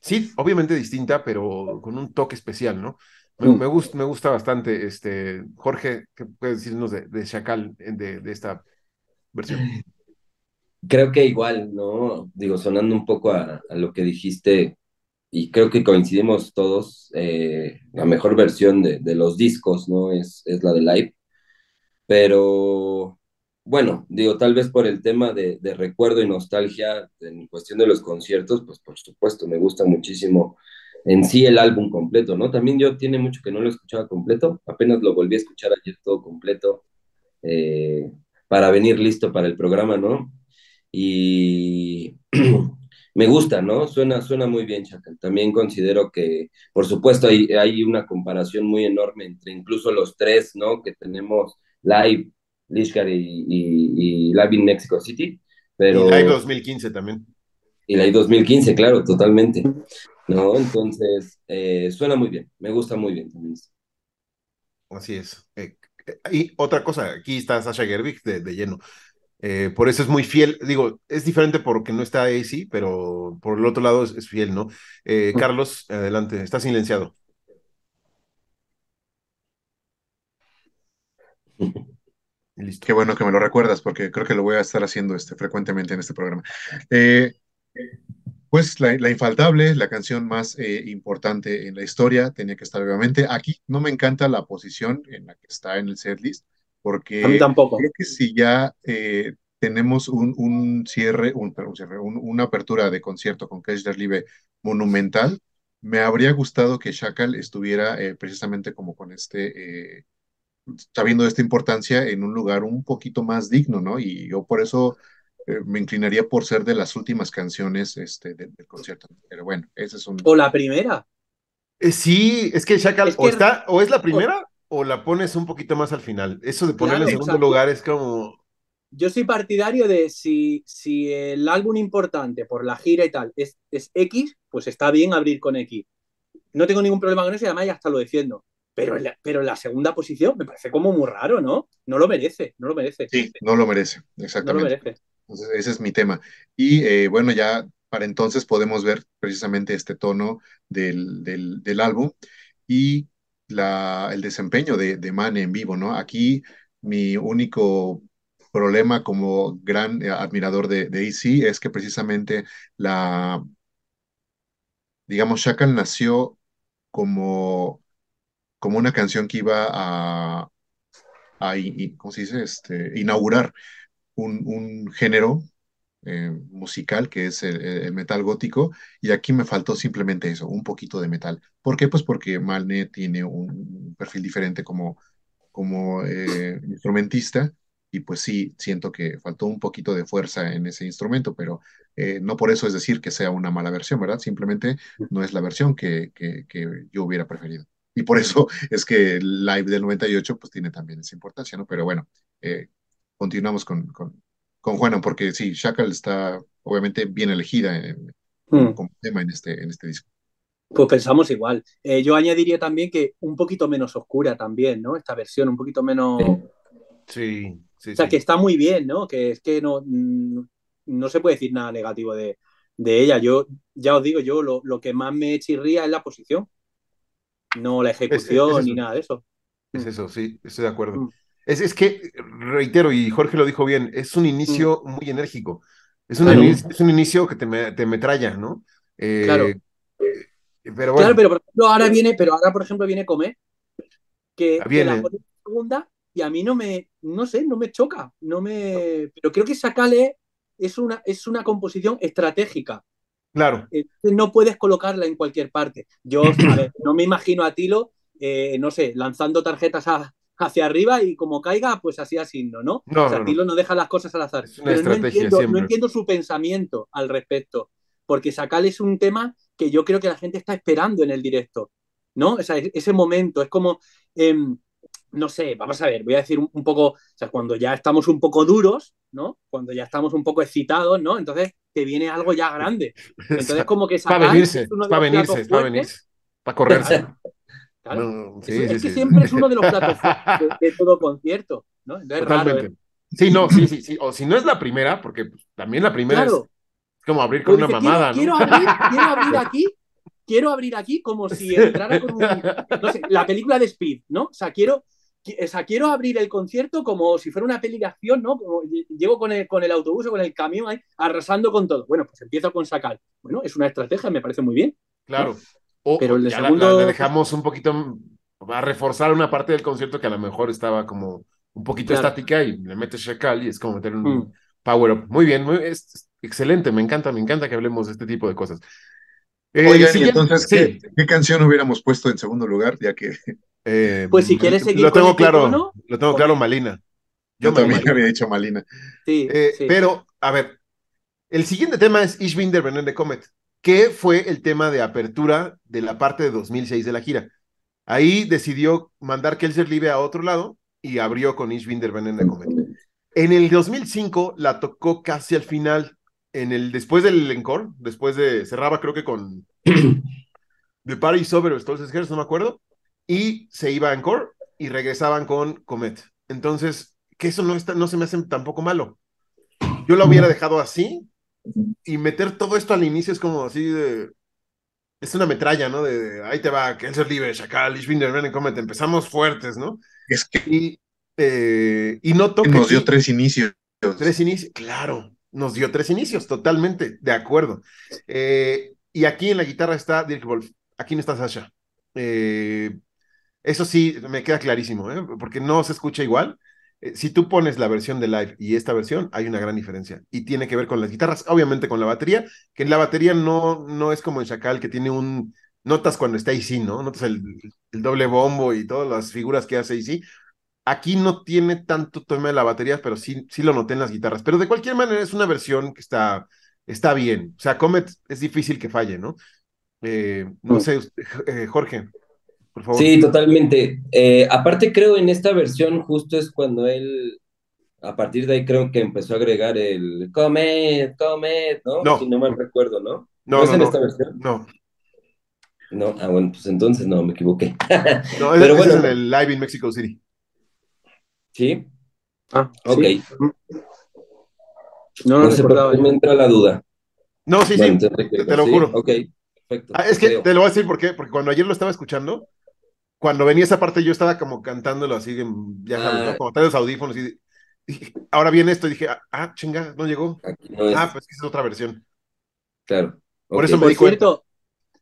sí, obviamente distinta, pero con un toque especial, ¿no? Me, me, gusta, me gusta bastante. Este, Jorge, ¿qué puedes decirnos de, de Chacal, de, de esta versión? creo que igual, ¿no? Digo, sonando un poco a, lo que dijiste, y creo que coincidimos todos, eh, la mejor versión de, de, los discos, ¿no? Es, es la de live. Pero bueno, digo, tal vez por el tema de, de, recuerdo y nostalgia en cuestión de los conciertos, pues por supuesto, me gusta muchísimo en sí el álbum completo, ¿no? También yo tiene mucho que no lo escuchaba completo, apenas lo volví a escuchar ayer todo completo eh, para venir listo para el programa, ¿no? Y me gusta, ¿no? Suena, suena muy bien, Chacal. También considero que, por supuesto, hay, hay una comparación muy enorme entre incluso los tres, ¿no? Que tenemos live Lishkar y, y, Live in Mexico City. Pero, y Live 2015 también. Y Live 2015, claro, totalmente. ¿No? Entonces, eh, suena muy bien, me gusta muy bien también. Así es. Eh, y otra cosa, aquí está Sasha Gerwig de, de lleno. Eh, por eso es muy fiel. Digo, es diferente porque no está AC, pero por el otro lado es, es fiel, ¿no? Carlos, adelante, está silenciado. Qué bueno que me lo recuerdas, porque creo que lo voy a estar haciendo este, frecuentemente en este programa. Eh, pues la, infaltable, la canción más eh, importante en la historia, tenía que estar obviamente aquí. No me encanta la posición en la que está en el setlist, porque a mí tampoco. creo que si ya eh, tenemos un, un cierre, un, cierre una apertura de concierto con Keshler Live monumental, me habría gustado que Shakal estuviera precisamente como con este sabiendo esta importancia en un lugar un poquito más digno, ¿no? Y yo por eso eh, me inclinaría por ser de las últimas canciones este, del concierto. Pero bueno, ese es un... O la primera. Eh, sí, es que Shakal o, está, o es la primera o... la pones un poquito más al final. Eso de ponerla en segundo lugar es como... Yo soy partidario de si, si el álbum importante por la gira y tal es, es X, pues está bien abrir con X. No tengo ningún problema con eso y además ya hasta lo defiendo pero en, la, pero la segunda posición me parece como muy raro, ¿no? No lo merece, no lo merece. Sí, no lo merece, exactamente. No lo merece. Entonces, ese es mi tema. Y eh, bueno, ya para entonces podemos ver precisamente este tono del, del, álbum y el desempeño de, de Man en vivo, ¿no? Aquí mi único problema como gran eh, admirador de, de AC es que precisamente la, digamos, Shakal nació como como una canción que iba a, a ¿cómo se dice? Este, inaugurar un, un género eh, musical que es el, metal gótico y aquí me faltó simplemente eso, un poquito de metal. ¿Por qué? Pues porque Malne tiene un perfil diferente como, como eh, instrumentista y pues sí, siento que faltó un poquito de fuerza en ese instrumento, pero eh, no por eso es decir que sea una mala versión, ¿verdad? Simplemente no es la versión que, que, que yo hubiera preferido. Y por eso es que el live del 98 pues tiene también esa importancia, ¿no? Pero bueno, eh, continuamos con, con, con, Juana, porque sí, Shackle está obviamente bien elegida en, hmm. como tema en este, en este disco. Pues pensamos igual. Eh, yo añadiría también que un poquito menos oscura también, ¿no? Esta versión, un poquito menos... Sí, sí. O sea, que está muy bien, ¿no? Que es que no, mm, no se puede decir nada negativo de, de ella. Yo, ya os digo, yo lo, lo que más me chirría es la posición no la ejecución ni nada de eso. Es mm. eso, sí, estoy de acuerdo. Mm. Es, es, que, reitero, y Jorge lo dijo bien, es un inicio mm. muy enérgico. Es un, inicio, es un inicio que te, me, te metralla, ¿no? Eh, claro. Eh, pero bueno. Claro, pero por ejemplo, ahora viene, pero ahora, por ejemplo, viene Comer, que, que la segunda y a mí no me, no sé, no me choca, no me, pero creo que Sacale es una, es una composición estratégica. Claro. no puedes colocarla en cualquier parte. Yo, a ver, no me imagino a Tilo, eh, no sé, lanzando tarjetas hacia arriba y como caiga, pues así asigno, ¿no? no o sea, Tilo no deja las cosas al azar. Pero no entiendo, no entiendo, su pensamiento al respecto, porque Sacal es un tema que yo creo que la gente está esperando en el directo, ¿no? O sea, ese momento, es como... Em, no sé, vamos a ver, voy a decir un, poco, o sea, cuando ya estamos un poco duros, ¿no? Cuando ya estamos un poco excitados, ¿no? Entonces te viene algo ya grande. Entonces como que para venirse, para venirse, para venirse, para correrse. Claro. es, que siempre es uno de los platos de, todo concierto, ¿no? es raro, ¿eh? Sí, no, sí, sí, sí. O si no es la primera, porque también la primera es como abrir con una mamada, quiero, ¿no? Quiero abrir, quiero abrir aquí quiero abrir aquí como si entrara con un, no sé, la película de Speed, ¿no? O sea, quiero, o sea, quiero abrir el concierto como si fuera una peli de acción, ¿no? Como llego con el, con el autobús o con el camión ahí, arrasando con todo. Bueno, pues empiezo con sacar. Bueno, es una estrategia, me parece muy bien. Claro. O, Pero el de segundo... la, dejamos un poquito a reforzar una parte del concierto que a lo mejor estaba como un poquito estática y le metes Shekal y es como meter un mm. power up. Muy bien, muy, es excelente, me encanta, me encanta que hablemos de este tipo de cosas. Eh, Oigan, entonces, ¿qué, canción hubiéramos puesto en segundo lugar? Ya que. Eh, pues si quieres seguir. Lo tengo claro, lo tengo claro, Malina. Yo, también había dicho Malina. Eh, sí, Pero, a ver, el siguiente tema es Ich bin der de Comet, que fue el tema de apertura de la parte de 2006 de la gira. Ahí decidió mandar Kelser Live a otro lado y abrió con Ich bin der de Comet. En el 2005 la tocó casi al final, en el, después del encore, después de, cerraba creo que con The Party Sober o Stolz no me acuerdo, y se iba a encore y regresaban con Comet. Entonces, que eso no, está, no se me hace tampoco malo. Yo lo hubiera dejado así y meter todo esto al inicio es como así de... Es una metralla, ¿no? De, ahí te va, Kelser Libre, Chacal, Ishbinder, Comet, empezamos fuertes, ¿no? Es que... Y, eh, y no Nos dio tres inicios. Tres inicios, claro, nos dio tres inicios, totalmente, de acuerdo. Eh, y aquí en la guitarra está Dirk Wolf, aquí no está Sasha. Eh, eso sí, me queda clarísimo, porque no se escucha igual. Si tú pones la versión de live y esta versión, hay una gran diferencia. Y tiene que ver con las guitarras, obviamente con la batería, que en la batería no, no es como en Chacal, que tiene un. Notas cuando está sí ¿no? Notas el, el, doble bombo y todas las figuras que hace sí Aquí no tiene tanto tema de la batería, pero sí, sí lo noté en las guitarras. Pero de cualquier manera es una versión que está, está bien. O sea, Comet es difícil que falle, ¿no? Eh, no mm. sé, eh, Jorge, por favor. Sí, totalmente. Eh, aparte creo en esta versión justo es cuando él, a partir de ahí creo que empezó a agregar el Comet, Comet, ¿no? No. Si no mal recuerdo, ¿no? No, ¿No es en esta versión? No. No, ah, bueno, pues entonces no, me equivoqué. no, Pero bueno, es en el Live in Mexico City. ¿Sí? Ah, ok. No, no, no me entra la duda. No, sí, sí, te, lo juro. Ok, perfecto. Ah, es que te lo voy a decir por qué, porque cuando ayer lo estaba escuchando, cuando venía esa parte yo estaba como cantándolo así, ya sabes, ah. como trae los audífonos y, ahora viene esto y dije, ah, chinga, no llegó. Ah, pues es otra versión. Claro. Por eso me por di cierto,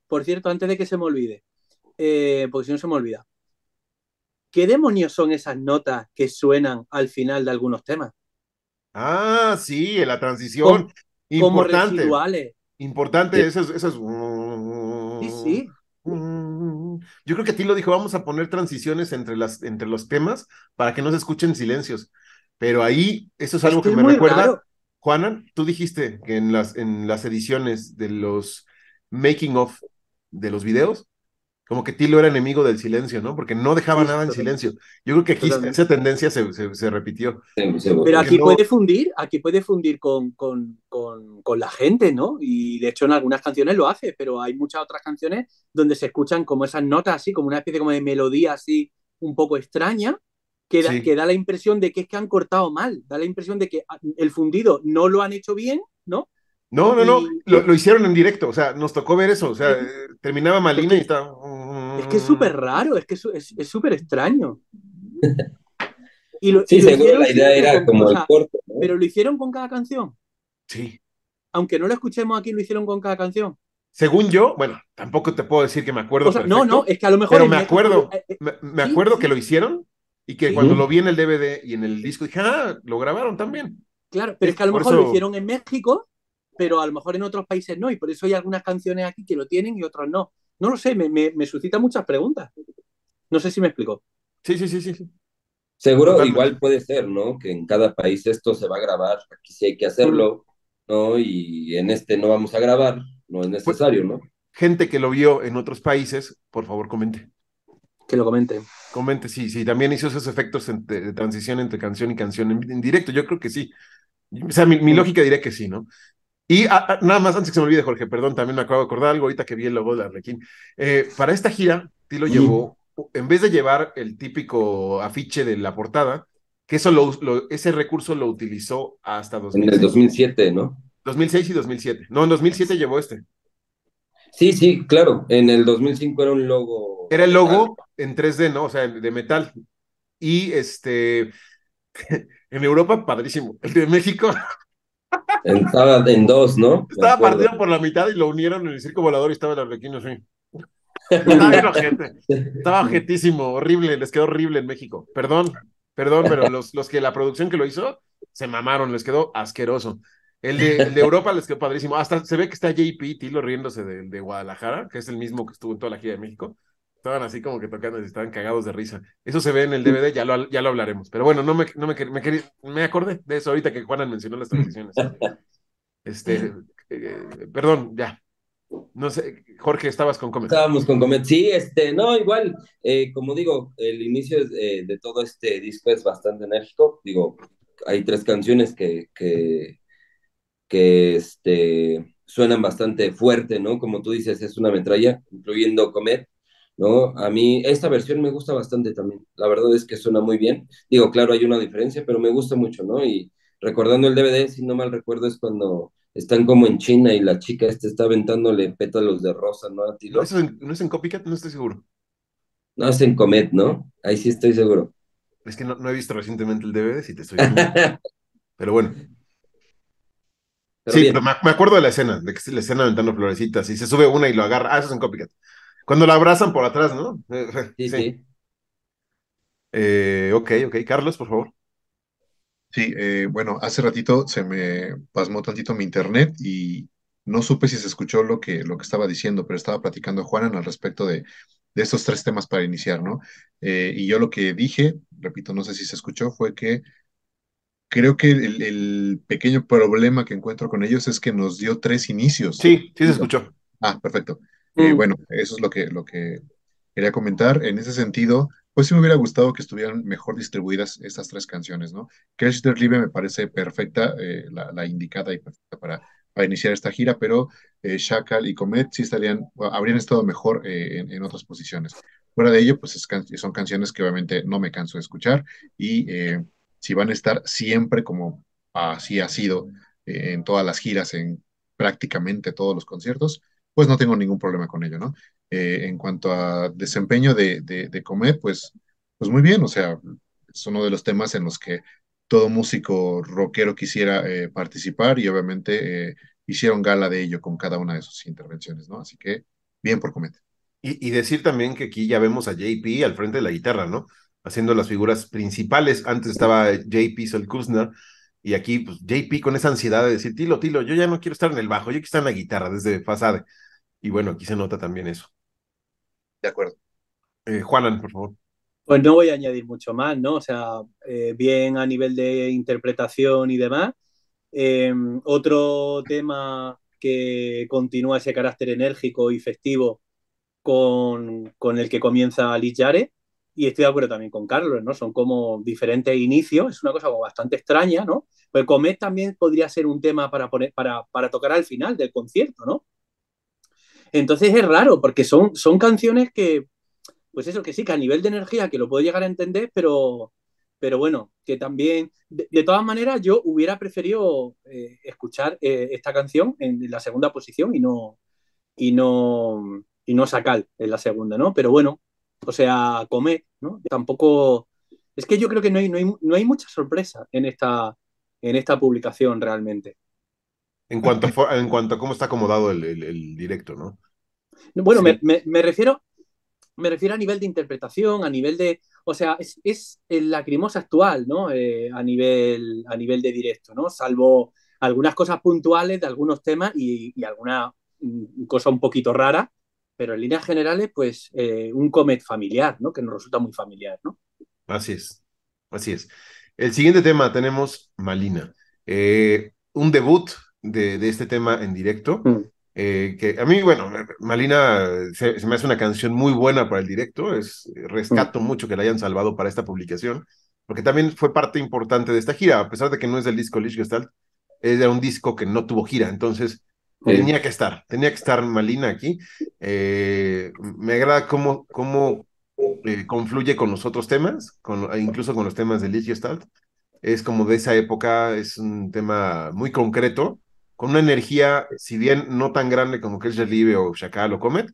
Por cierto, antes de que se me olvide, eh, porque si no se me olvida, ¿Qué demonios son esas notas que suenan al final de algunos temas? Ah, sí, en la transición. importante. residuales. Importante, eso es, Sí, sí. Yo creo que a ti lo dijo, vamos a poner transiciones entre, las, entre los temas para que no se escuchen silencios. Pero ahí, eso es algo que, me recuerda. Juana, tú dijiste que en las, en las ediciones de los making of de los videos, como que Tilo era enemigo del silencio, ¿no? Porque no dejaba nada en silencio. Yo creo que aquí esa tendencia se, se, repitió. Pero aquí puede fundir, aquí puede fundir con, con, con, la gente, ¿no? Y de hecho en algunas canciones lo hace, pero hay muchas otras canciones donde se escuchan como esas notas así, como una especie como de melodía así un poco extraña, que da, que da la impresión de que es que han cortado mal, da la impresión de que el fundido no lo han hecho bien, ¿no? No, no, no, lo, hicieron en directo, o sea, nos tocó ver eso, o sea, terminaba Malina y estaba... Es que es súper raro, es que es súper extraño. Y lo, sí, seguro la idea era como el corto. Pero lo hicieron con cada canción. Sí. Aunque no lo escuchemos aquí, lo hicieron con cada canción. Según yo, bueno, tampoco te puedo decir que me acuerdo. no, no, es que a lo mejor. Pero me acuerdo, eh, eh, me, acuerdo que lo hicieron y que cuando lo vi en el DVD y en el disco dije, ah, lo grabaron también. Claro, pero es, que a lo mejor lo hicieron en México pero a lo mejor en otros países no, y por eso hay algunas canciones aquí que lo tienen y otras no. No lo sé, me, me, suscita muchas preguntas. No sé si me explico. Sí, sí, sí, sí. Seguro igual puede ser, ¿no? Que en cada país esto se va a grabar, aquí sí hay que hacerlo, ¿no? Y en este no vamos a grabar, no es pues, necesario, ¿no? Gente que lo vio en otros países, por favor comente. Que lo comente. Comente, sí, sí, también hizo esos efectos de transición entre canción y canción en, directo, yo creo que sí. O sea, mi, mi lógica diría que sí, ¿no? Y ah, ah, nada más, antes que se me olvide, Jorge, perdón, también me acabo de acordar algo ahorita que vi el logo de Arlequín. Eh, para esta gira, Tilo llevó, en vez de llevar el típico afiche de la portada, que eso lo, ese recurso lo utilizó hasta 2006. En el 2007, ¿no? 2006 y 2007. No, en 2007 llevó este. Sí, sí, claro. En el 2005 era un logo. Era el logo en 3D, ¿no? O sea, de metal. Y este, en Europa, padrísimo. El de México estaba en dos, ¿no? estaba partido por la mitad y lo unieron en el circo volador y estaba el arlequino así. Estaba. Estaba ojetísimo, horrible, les quedó horrible en México. Perdón, perdón, pero los, los que la producción que lo hizo se mamaron, les quedó asqueroso. El de, el de Europa les quedó padrísimo. Hasta se ve que está JP Tilo riéndose de, de Guadalajara, que es el mismo que estuvo en toda la gira de México. Estaban así como que tocando y estaban cagados de risa. Eso se ve en el DVD, ya lo, ya lo hablaremos. Pero bueno, no me, no me, me, querí- me acordé de eso ahorita que Juanan mencionó las transiciones. Este, eh, perdón, ya. No sé, Jorge, estabas con Comet. Estábamos con Comet. Sí, este, no, igual, eh, como digo, el inicio eh, de todo este disco es bastante enérgico. Digo, hay tres canciones que, que, que este, suenan bastante fuerte, ¿no? Como tú dices, es una metralla, incluyendo Comet, ¿no? A mí esta versión me gusta bastante también. La verdad es que suena muy bien. Digo, claro, hay una diferencia, pero me gusta mucho, ¿no? Y recordando el DVD, si no mal recuerdo, es cuando están como en China y la chica este está aventándole pétalos de rosa, ¿no? A ¿No, es en, ¿No es en Copycat? No estoy seguro. No, es en Comet, ¿no? Ahí sí estoy seguro. Es que no, no he visto recientemente el DVD, si te estoy. Pero bueno. Pero sí, bien. pero me, me acuerdo de la escena, de que la escena aventando florecitas y se sube una y lo agarra. Ah, eso es en Copycat. Cuando la abrazan por atrás, ¿no? Eh, Sí, sí. Eh, ok, ok. Carlos, por favor. Sí, eh, bueno, hace ratito se me pasmó tantito mi internet y no supe si se escuchó lo que, lo que estaba diciendo, pero estaba platicando a Juanan al respecto de, de estos tres temas para iniciar, ¿no? Eh, y yo lo que dije, repito, no sé si se escuchó, fue que creo que el, el pequeño problema que encuentro con ellos es que nos dio tres inicios. Sí, sí se escuchó. Ah, perfecto. Eh, Mm. bueno, eso es lo que, lo que quería comentar. En ese sentido, pues sí me hubiera gustado que estuvieran mejor distribuidas estas tres canciones, ¿no? Crash der Liebe me parece perfecta, eh, la, la indicada y perfecta para, para iniciar esta gira, pero eh, Shackle y Comet sí estarían, habrían estado mejor eh, en, en otras posiciones. Fuera de ello, pues es can- son canciones que obviamente no me canso de escuchar y eh, si van a estar siempre como así ha sido eh, en todas las giras, en prácticamente todos los conciertos, pues no tengo ningún problema con ello, ¿no? Eh, en cuanto a desempeño de, de, pues, pues muy bien, o sea, es uno de los temas en los que todo músico rockero quisiera eh, participar y obviamente eh, hicieron gala de ello con cada una de sus intervenciones, ¿no? Así que bien por Comet. Y, y decir también que aquí ya vemos a JP al frente de la guitarra, ¿no? Haciendo las figuras principales. Antes estaba JP Solkuzna y aquí, pues JP con esa ansiedad de decir, Tilo, Tilo, yo ya no quiero estar en el bajo, yo quiero estar en la guitarra desde Fasade. Y bueno, aquí se nota también eso. De acuerdo. Eh, Juanan, por favor. Pues no voy a añadir mucho más, ¿no? O sea, eh, bien a nivel de interpretación y demás. Eh, otro tema que continúa ese carácter enérgico y festivo con, con el que comienza Liz Yare. Y estoy de acuerdo también con Carlos, ¿no? Son como diferentes inicios, es una cosa como bastante extraña, ¿no? Pero Comet también podría ser un tema para, poner, para, para tocar al final del concierto, ¿no? Entonces es raro, porque son, son canciones que, pues eso, que sí, que a nivel de energía, que lo puedo llegar a entender, pero, pero bueno, que también, de, todas maneras, yo hubiera preferido eh, escuchar eh, esta canción en la segunda posición y no, y no, y no sacar en la segunda, ¿no? Pero bueno, o sea, comer, ¿no? Tampoco, es que yo creo que no hay, no hay, no hay mucha sorpresa en esta, en esta publicación realmente. En cuanto a, en cuanto a cómo está acomodado el, el, el directo, ¿no? Bueno, sí. me, me, me, refiero me refiero a nivel de interpretación, a nivel de, o sea, es, es el lacrimosa actual, ¿no? Eh, a, nivel, a nivel de directo, ¿no? Salvo algunas cosas puntuales de algunos temas y, y alguna mm, cosa un poquito rara, pero en líneas generales, pues eh, un comet familiar, ¿no? Que nos resulta muy familiar, ¿no? Así es, así es. El siguiente tema tenemos Malina, eh, un debut de, de, este tema en directo. Mm. Eh, que a mí, bueno, Malina se, se, me hace una canción muy buena para el directo, es, rescato mm. mucho que la hayan salvado para esta publicación, porque también fue parte importante de esta gira, a pesar de que no es del disco Lichgestalt, era un disco que no tuvo gira, entonces tenía que estar, tenía que estar Malina aquí. Eh, me agrada cómo, cómo eh, confluye con los otros temas, con, incluso con los temas de Lichgestalt. Es como de esa época, es un tema muy concreto, con una energía, si bien no tan grande como que es Relive o Chacal o Comet,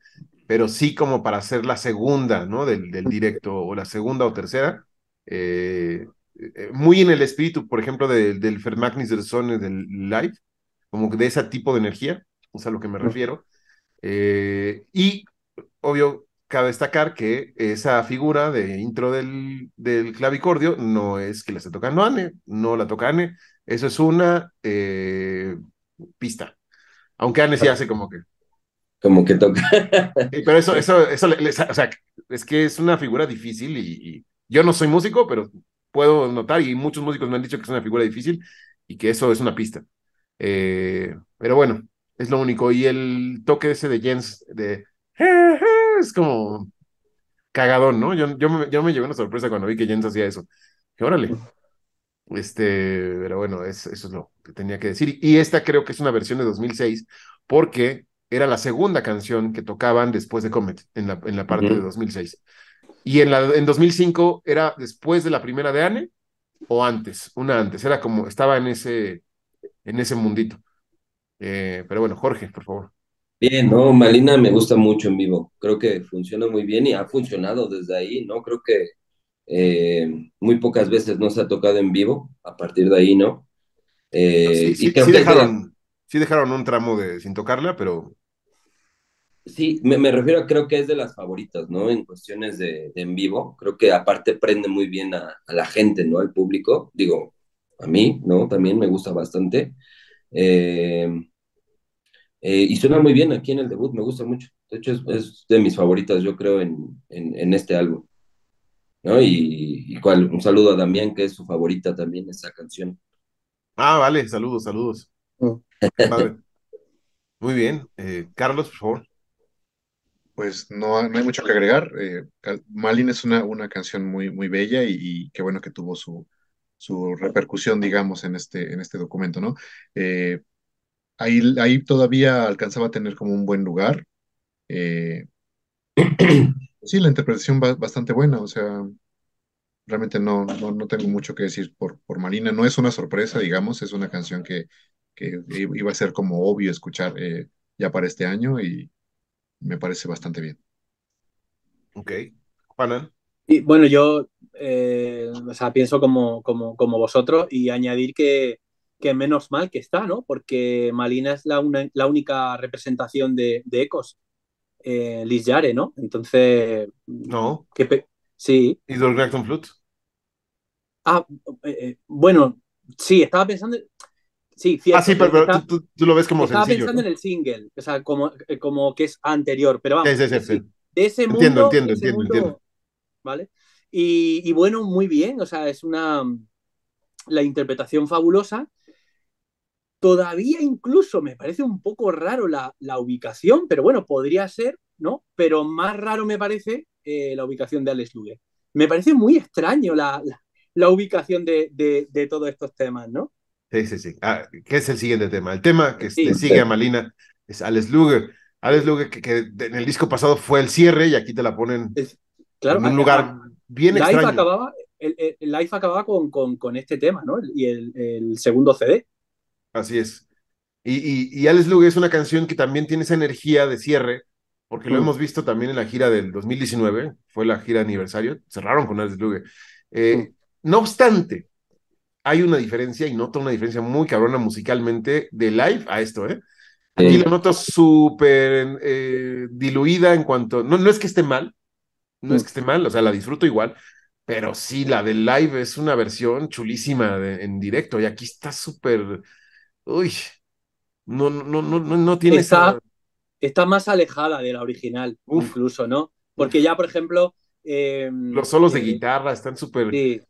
pero sí como para hacer la segunda, ¿no? Del, del directo, o la segunda o tercera. eh, eh, muy en el espíritu, por ejemplo, del Fermagnis del Son del live, como de ese tipo de energía, es a lo que me refiero. y, obvio, cabe destacar que esa figura de intro del, del clavicordio no es que la esté tocando Anne, no la toca Anne, eso es una pista. Aunque Anne sí hace como que. Como que toca. pero eso, eso, eso, o sea, es que es una figura difícil y, yo no soy músico, pero puedo notar y muchos músicos me han dicho que es una figura difícil y que eso es una pista. Eh, pero bueno, es lo único. Y el toque ese de Jens de es como cagadón, ¿no? Yo, yo, me, yo me llevé una sorpresa cuando vi que Jens hacía eso. Que órale. Este, pero bueno, eso es lo que tenía que decir. Y esta creo que es una versión de 2006 porque era la segunda canción que tocaban después de Comet en la, en la parte de 2006. Y en, la, en 2005 era después de la primera de Anne o antes, una antes, era como, estaba en ese, en ese mundito. Eh, pero bueno, Jorge, por favor. Bien, no, Malina me gusta mucho en vivo, creo que funciona muy bien y ha funcionado desde ahí, ¿no? Creo que eh, muy pocas veces no se ha tocado en vivo, a partir de ahí, ¿no? Eh, sí, dejaron, sí dejaron un tramo de sin tocarla, pero... Sí, me, refiero a creo que es de las favoritas, ¿no? En cuestiones de, en vivo, creo que aparte prende muy bien a, la gente, ¿no? Al público, digo, a mí, ¿no? También me gusta bastante. Eh, y suena muy bien aquí en el debut, me gusta mucho. De hecho, es, de mis favoritas, yo creo, en, en este álbum. ¿No? Y, cual, un saludo a Damián, que es su favorita también, esa canción. Ah, vale, saludos, saludos. Mm. Muy bien. Eh, Carlos, por favor. Pues no, no hay mucho que agregar. Eh, Malin es una, una canción muy, muy bella y, qué bueno que tuvo su, su repercusión, digamos, en este, en este documento, ¿no? Eh, ahí, ahí todavía alcanzaba a tener como un buen lugar. Sí, la interpretación va bastante buena, o sea, realmente no, no, no tengo mucho que decir por, por Marina. No es una sorpresa, digamos, es una canción que, que iba a ser como obvio escuchar eh, ya para este año y me parece bastante bien. Ok. Juanan. Y bueno, yo eh, o sea, pienso como, como, como vosotros y añadir que, que menos mal que está, ¿no? Porque Malina es la, la única representación de, de Ecos eh, Liz Yare, ¿no? Entonces. No. sí. ¿Y Dolor Flute? Ah, eh, eh, bueno, sí, estaba pensando. Sí, cierto, ah, sí, pero, tú, lo ves como estaba sencillo. Estaba pensando en el single, o sea, como, eh, como que es anterior, pero vamos. Sí, sí, sí, de ese mundo. Entiendo, entiendo, entiendo, entiendo. ¿Vale? Y, y, bueno, muy bien, o sea, es una. La interpretación fabulosa Todavía incluso me parece un poco raro la, la ubicación, pero bueno, podría ser, ¿no? Pero más raro me parece eh, la ubicación de Alex Luger. Me parece muy extraño la, la, ubicación de, de, de, todos estos temas, ¿no? Sí, sí, sí. Ah, ¿Qué es el siguiente tema? El tema que sigue a Malina es Alex Luger. Alex Luger, que, que, en el disco pasado fue el cierre y aquí te la ponen claro, en un lugar bien extraño. Acababa, el, el, live acababa con, con, con, este tema, ¿no? Y el, el segundo CD. Así es. Y, y, y Alex Lugue es una canción que también tiene esa energía de cierre, porque lo mm. hemos visto también en la gira del 2019, fue la gira aniversario, cerraron con Alex Lugue. Eh, mm. No obstante, hay una diferencia, y noto una diferencia muy cabrona musicalmente de live a esto, ¿eh? Aquí la noto súper eh, diluida en cuanto, no, no es que esté mal, no es mm. que esté mal, o sea, la disfruto igual, pero sí, la del live es una versión chulísima en directo, y aquí está súper uy, no, no, no, no, no tiene está, está más alejada de la original, incluso, ¿no? Porque ya, por ejemplo. Em, Los solos de eh, guitarra están súper. Sí.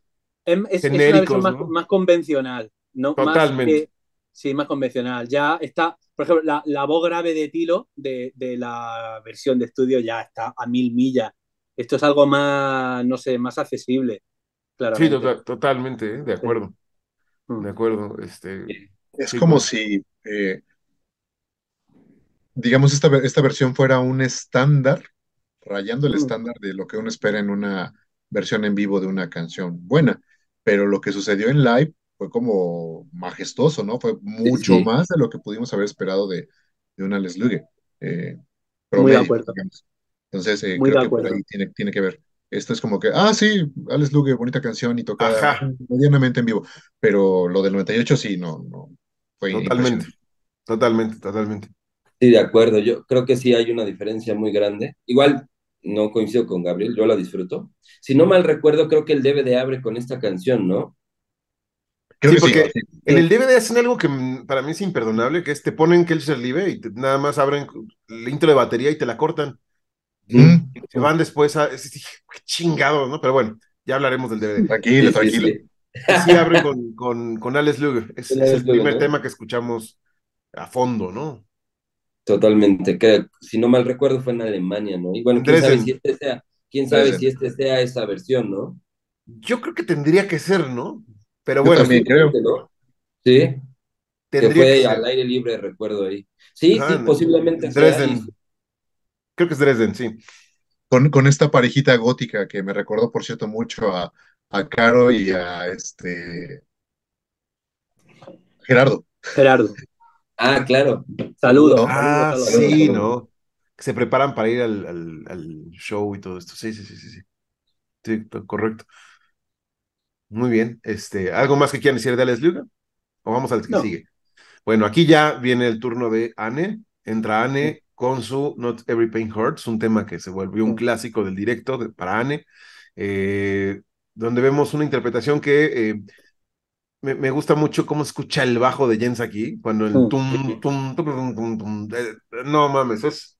Em, es, genéricos, más, más, convencional, ¿no? Totalmente. sí, más convencional. Ya está, por ejemplo, la, la voz grave de Tilo de, de, la versión de estudio ya está a mil millas. Esto es algo más, no sé, más accesible. Sí, tota-, totalmente, ¿eh? de acuerdo. Mm. De acuerdo. Este, es como si, eh, digamos, esta, esta versión fuera un estándar, rayando el mm. estándar de lo que uno espera en una versión en vivo de una canción buena. Pero lo que sucedió en live fue como majestuoso, ¿no? Fue mucho más de lo que pudimos haber esperado de, de una Les Lugue. Eh, Muy de acuerdo. Entonces, eh, creo que por ahí tiene, tiene que ver. Esto es como que, ah, sí, Alex Lugue, bonita canción y tocada medianamente en vivo. Pero lo del 98 sí, no, no. Fue totalmente, totalmente, totalmente. Sí, de acuerdo. Yo creo que sí hay una diferencia muy grande. Igual no coincido con Gabriel, yo la disfruto. Si no mal recuerdo, creo que el DVD abre con esta canción, ¿no? sí, porque en el DVD hacen algo que para mí es imperdonable, que es te ponen Kelcher Live y nada más abren el intro de batería y te la cortan. Mm. Se van después a... Es, chingado, ¿no? Pero bueno, ya hablaremos del DVD. Tranquilo, tranquilo. Sí, abren con, con, con Alex Luger. Es, el primer tema que escuchamos a fondo, ¿no? Totalmente, que si no mal recuerdo fue en Alemania, ¿no? Y bueno, quién sabe si este sea, quién sabe si este sea esa versión, ¿no? Yo creo que tendría que ser, ¿no? Pero bueno, también creo. Sí. que fue al aire libre, recuerdo ahí. Sí, sí, posiblemente. Dresden. Creo que es Dresden, sí. Con, con, esta parejita gótica que me recordó, por cierto, mucho a, a Caro y a este Gerardo. Gerardo. Ah, claro. Saludos. Ah, sí, ¿no? Que se preparan para ir al, al, show y todo esto. Sí, sí, sí, sí, sí. Sí, correcto. Muy bien. Este, ¿Algo más que quieran decir de Alex Luga? ¿O vamos al que sigue? Bueno, aquí ya viene el turno de Anne. Entra Anne con su Not Every Pain Hurts, un tema que se volvió un clásico del directo para Anne, eh, donde vemos una interpretación que eh, me, gusta mucho cómo escucha el bajo de Jens aquí, cuando el tum, tum, tum, tum, no mames, es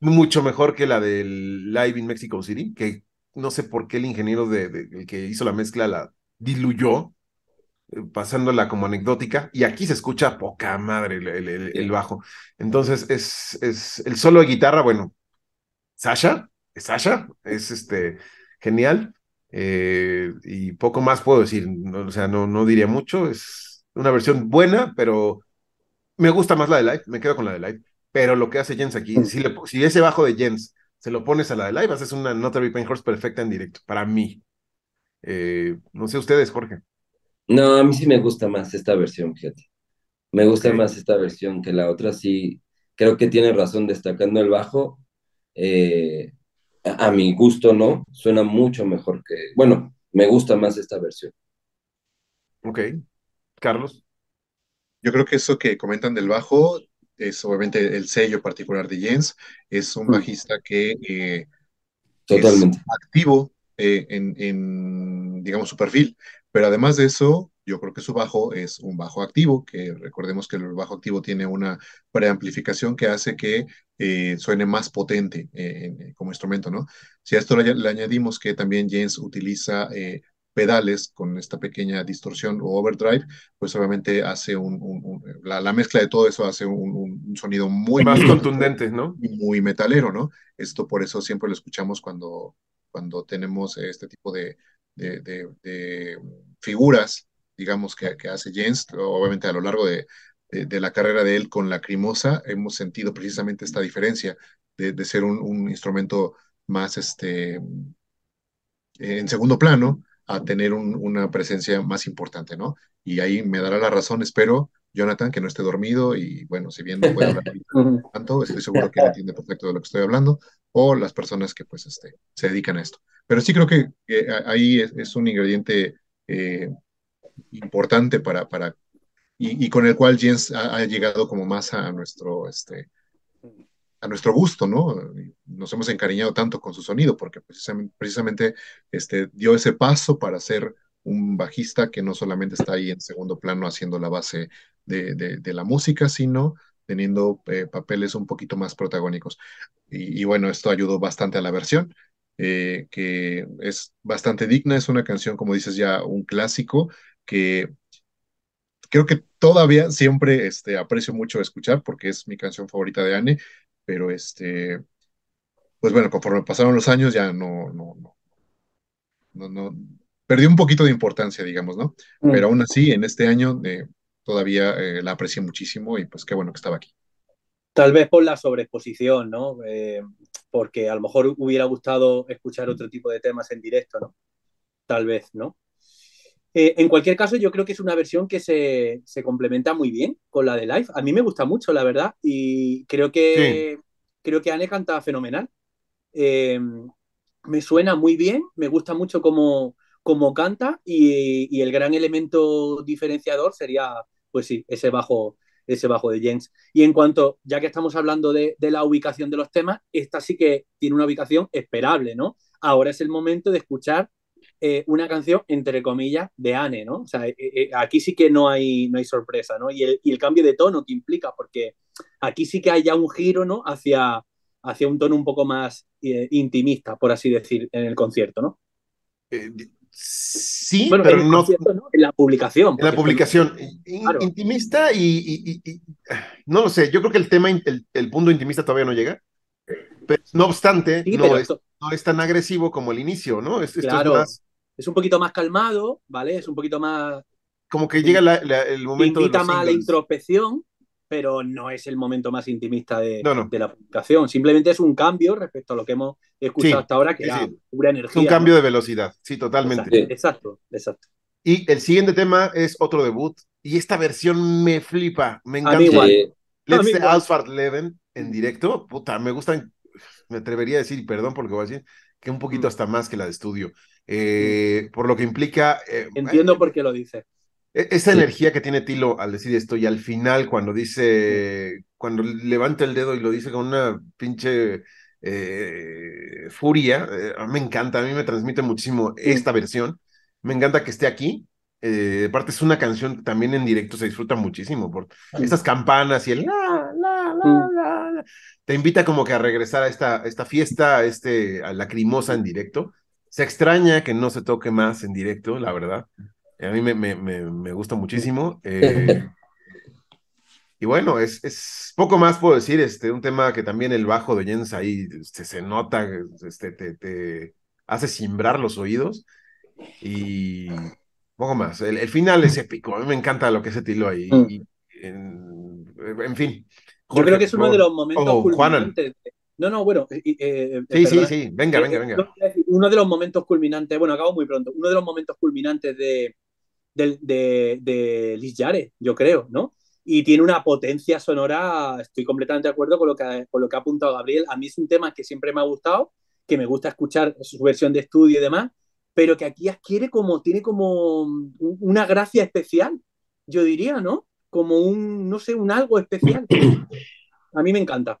mucho mejor que la del Live in Mexico City, que no sé por qué el ingeniero de, el que hizo la mezcla la diluyó, eh, pasándola como anecdótica, y aquí se escucha poca madre el, el, bajo. Entonces, es, es el solo de guitarra, bueno, Sasha, es Sasha, es este genial. Eh, y poco más puedo decir, o sea, no, no diría mucho, es una versión buena, pero me gusta más la de Live, me quedo con la de Live, pero lo que hace Jens aquí, si, le, si ese bajo de Jens se lo pones a la de Live, haces una Notary Horse perfecta en directo, para mí. Eh, no sé ustedes, Jorge. No, a mí sí me gusta más esta versión, fíjate. Me gusta más esta versión que la otra, sí, creo que tiene razón destacando el bajo. Eh, a, mi gusto no, suena mucho mejor que, bueno, me gusta más esta versión. Ok. Carlos. Yo creo que eso que comentan del bajo es obviamente el sello particular de Jens. Es un mm. bajista que eh, Totalmente. es activo eh, en, en, digamos, su perfil. Pero además de eso, yo creo que su bajo es un bajo activo, que recordemos que el bajo activo tiene una preamplificación que hace que eh, suene más potente eh, como instrumento, ¿no? Si a esto le, añadimos que también Jens utiliza eh, pedales con esta pequeña distorsión o overdrive, pues obviamente hace un, la, mezcla de todo eso hace un, sonido muy más contundente, ¿no? Muy metalero, ¿no? Esto por eso siempre lo escuchamos cuando, cuando tenemos este tipo de, de, figuras, digamos, que, que, hace Jens, obviamente a lo largo de, la carrera de él con la crimosa, hemos sentido precisamente esta diferencia de, ser un, instrumento más este, en segundo plano a tener una presencia más importante, ¿no? Y ahí me dará la razón, espero, Jonathan, que no esté dormido y bueno, si bien no puede hablar tanto, estoy seguro que entiende perfecto de lo que estoy hablando, o las personas que pues este, se dedican a esto. Pero sí creo que, ahí es, un ingrediente eh, importante para, para y, con el cual Jens ha, llegado como más a nuestro, este, a nuestro gusto, ¿no? Nos hemos encariñado tanto con su sonido porque precisamente, precisamente este, dio ese paso para ser un bajista que no solamente está ahí en segundo plano haciendo la base de, de, la música, sino teniendo eh, papeles un poquito más protagónicos. Y, y, bueno, esto ayudó bastante a la versión. Eh, que es bastante digna, es una canción, como dices ya, un clásico que creo que todavía siempre este, aprecio mucho escuchar porque es mi canción favorita de Anne, pero este, pues bueno, conforme pasaron los años ya no, no, no, no, no perdió un poquito de importancia, digamos, ¿no? Mm. Pero aún así, en este año eh, todavía eh, la aprecié muchísimo y pues qué bueno que estaba aquí. Tal vez por la sobreexposición, ¿no? porque a lo mejor hubiera gustado escuchar otro tipo de temas en directo, ¿no? Tal vez, ¿no? Eh, en cualquier caso, yo creo que es una versión que se, complementa muy bien con la de live. A mí me gusta mucho, la verdad, y creo que, creo que Anne canta fenomenal. Eh, me suena muy bien, me gusta mucho cómo, cómo canta y, y, el gran elemento diferenciador sería, pues sí, ese bajo, ese bajo de James. Y en cuanto, ya que estamos hablando de, de, la ubicación de los temas, esta sí que tiene una ubicación esperable, ¿no? Ahora es el momento de escuchar eh, una canción, entre comillas, de Anne, ¿no? O sea, eh, eh, aquí sí que no hay, no hay sorpresa, ¿no? Y el, y el, cambio de tono que implica, porque aquí sí que hay ya un giro, ¿no? Hacia, hacia un tono un poco más intimista, por así decir, en el concierto, ¿no? Sí, bueno, pero en no. ¿no? En la publicación. En la publicación. In, claro. Intimista y, y, y, No lo sé, yo creo que el tema, el, el punto intimista todavía no llega. Pero, no obstante, sí, no, es, esto... no, es, tan agresivo como el inicio, ¿no? Es, claro, es, más... es un poquito más calmado, ¿vale? Es un poquito más. Como que llega la, la, el momento. Invita de los más a la introspección, pero no es el momento más intimista de, No, no. de la publicación. Simplemente es un cambio respecto a lo que hemos escuchado Sí, hasta ahora, que sí, era sí. pura Es energía. un cambio ¿no? de velocidad, sí, totalmente. Exacto, exacto. Y el siguiente tema es otro debut. Y esta versión me flipa, me encanta. A mí igual. Let's. Alfred Leven en directo, puta, me gustan, me atrevería a decir, perdón por lo que voy a decir, que un poquito Mm. hasta más que la de estudio. Eh, por lo que implica. eh, Entiendo por qué lo dices. e- Esa energía que tiene Tilo al decir esto, y al final, cuando dice, cuando levanta el dedo y lo dice con una pinche eh, furia, eh, me encanta, a mí me transmite muchísimo esta versión. Me encanta que esté aquí. Eh, aparte, es una canción que también en directo se disfruta muchísimo por estas campanas y el la, la, la, la, la. Te invita como que a regresar a esta, esta fiesta, a, este, a lacrimosa en directo. Se extraña que no se toque más en directo, la verdad. A mí me, me, me, me gusta muchísimo. Eh, y bueno, es, es poco más puedo decir, este, un tema que también el bajo de Jens ahí este, se nota, este, te, te hace simbrar los oídos. Y poco más. El, el final es épico. A mí me encanta lo que es Tilo ahí. Mm. Y, en, en fin. Yo creo que es uno de los momentos Oh, Juanan. culminantes. No, no, bueno. eh, eh, Sí, sí, perdona. sí. Venga, Eh, venga, venga. Uno de los momentos culminantes, bueno, acabo muy pronto, uno de los momentos culminantes de, de, de, de Liz Yare, yo creo, ¿no? Y tiene una potencia sonora, estoy completamente de acuerdo con lo, que, con lo que ha apuntado Gabriel. A mí es un tema que siempre me ha gustado, que me gusta escuchar su versión de estudio y demás, pero que aquí adquiere como, tiene como un- una gracia especial, yo diría, ¿no? Como un, no sé, un algo especial. A mí me encanta.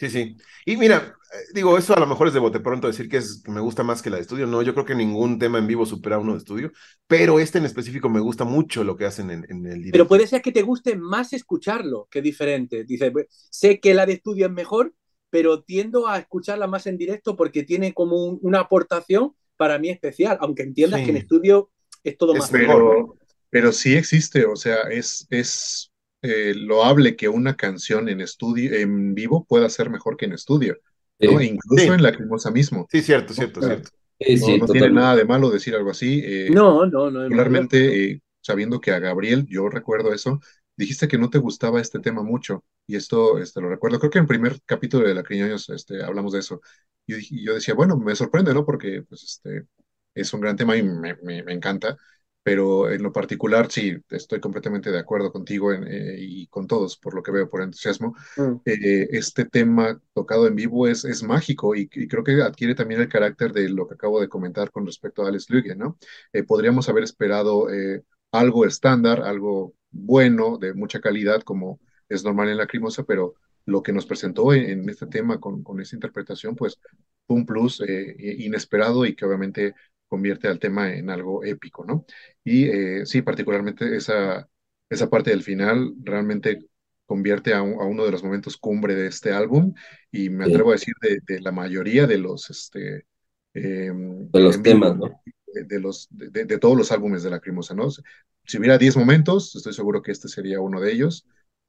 Sí, sí. Y mira, eh, digo, eso a lo mejor es de bote pronto decir que, es, que me gusta más que la de estudio. No, yo creo que ningún tema en vivo supera uno de estudio, pero este en específico me gusta mucho lo que hacen en, en el directo. Pero puede ser que te guste más escucharlo que diferente. Dice, "Pues, sé que la de estudio es mejor, pero tiendo a escucharla más en directo porque tiene como un- una aportación para mí especial, aunque entiendas Sí. que en estudio es todo Es más mejor. Pero, pero sí existe, o sea, es, es eh, loable que una canción en estudio, en vivo pueda ser mejor que en estudio, ¿no? Sí. Incluso Sí. en Lacrimosa mismo. Sí, cierto, cierto, No, cierto. Sí, No, sí, no tiene nada de malo decir algo así. eh, No, no, no. particularmente eh, sabiendo que a Gabriel, yo recuerdo eso, dijiste que no te gustaba este tema mucho, y esto este, lo recuerdo, creo que en el primer capítulo de La Criñoños este, hablamos de eso, y yo, dije- y yo decía, bueno, me sorprende, ¿no? Porque pues, este, es un gran tema y me, me- me encanta, pero en lo particular sí, estoy completamente de acuerdo contigo en, eh, y con todos, por lo que veo, por entusiasmo. Mm. Eh, este tema tocado en vivo es, es mágico y, y creo que adquiere también el carácter de lo que acabo de comentar con respecto a Alex Lüge, ¿no? Eh, podríamos haber esperado eh, algo estándar, algo bueno, de mucha calidad, como es normal en Lacrimosa, pero lo que nos presentó en, en este tema con, con esa interpretación, pues un plus eh, inesperado y que obviamente convierte al tema en algo épico, ¿no? Y eh, sí, particularmente esa, esa parte del final realmente convierte a, un- a uno de los momentos cumbre de este álbum y me Sí. atrevo a decir de, de la mayoría de los, este, eh, De los temas, ¿no? de, de los, de, todos los álbumes de Lacrimosa, ¿no? Si hubiera 10 momentos, estoy seguro que este sería uno de ellos,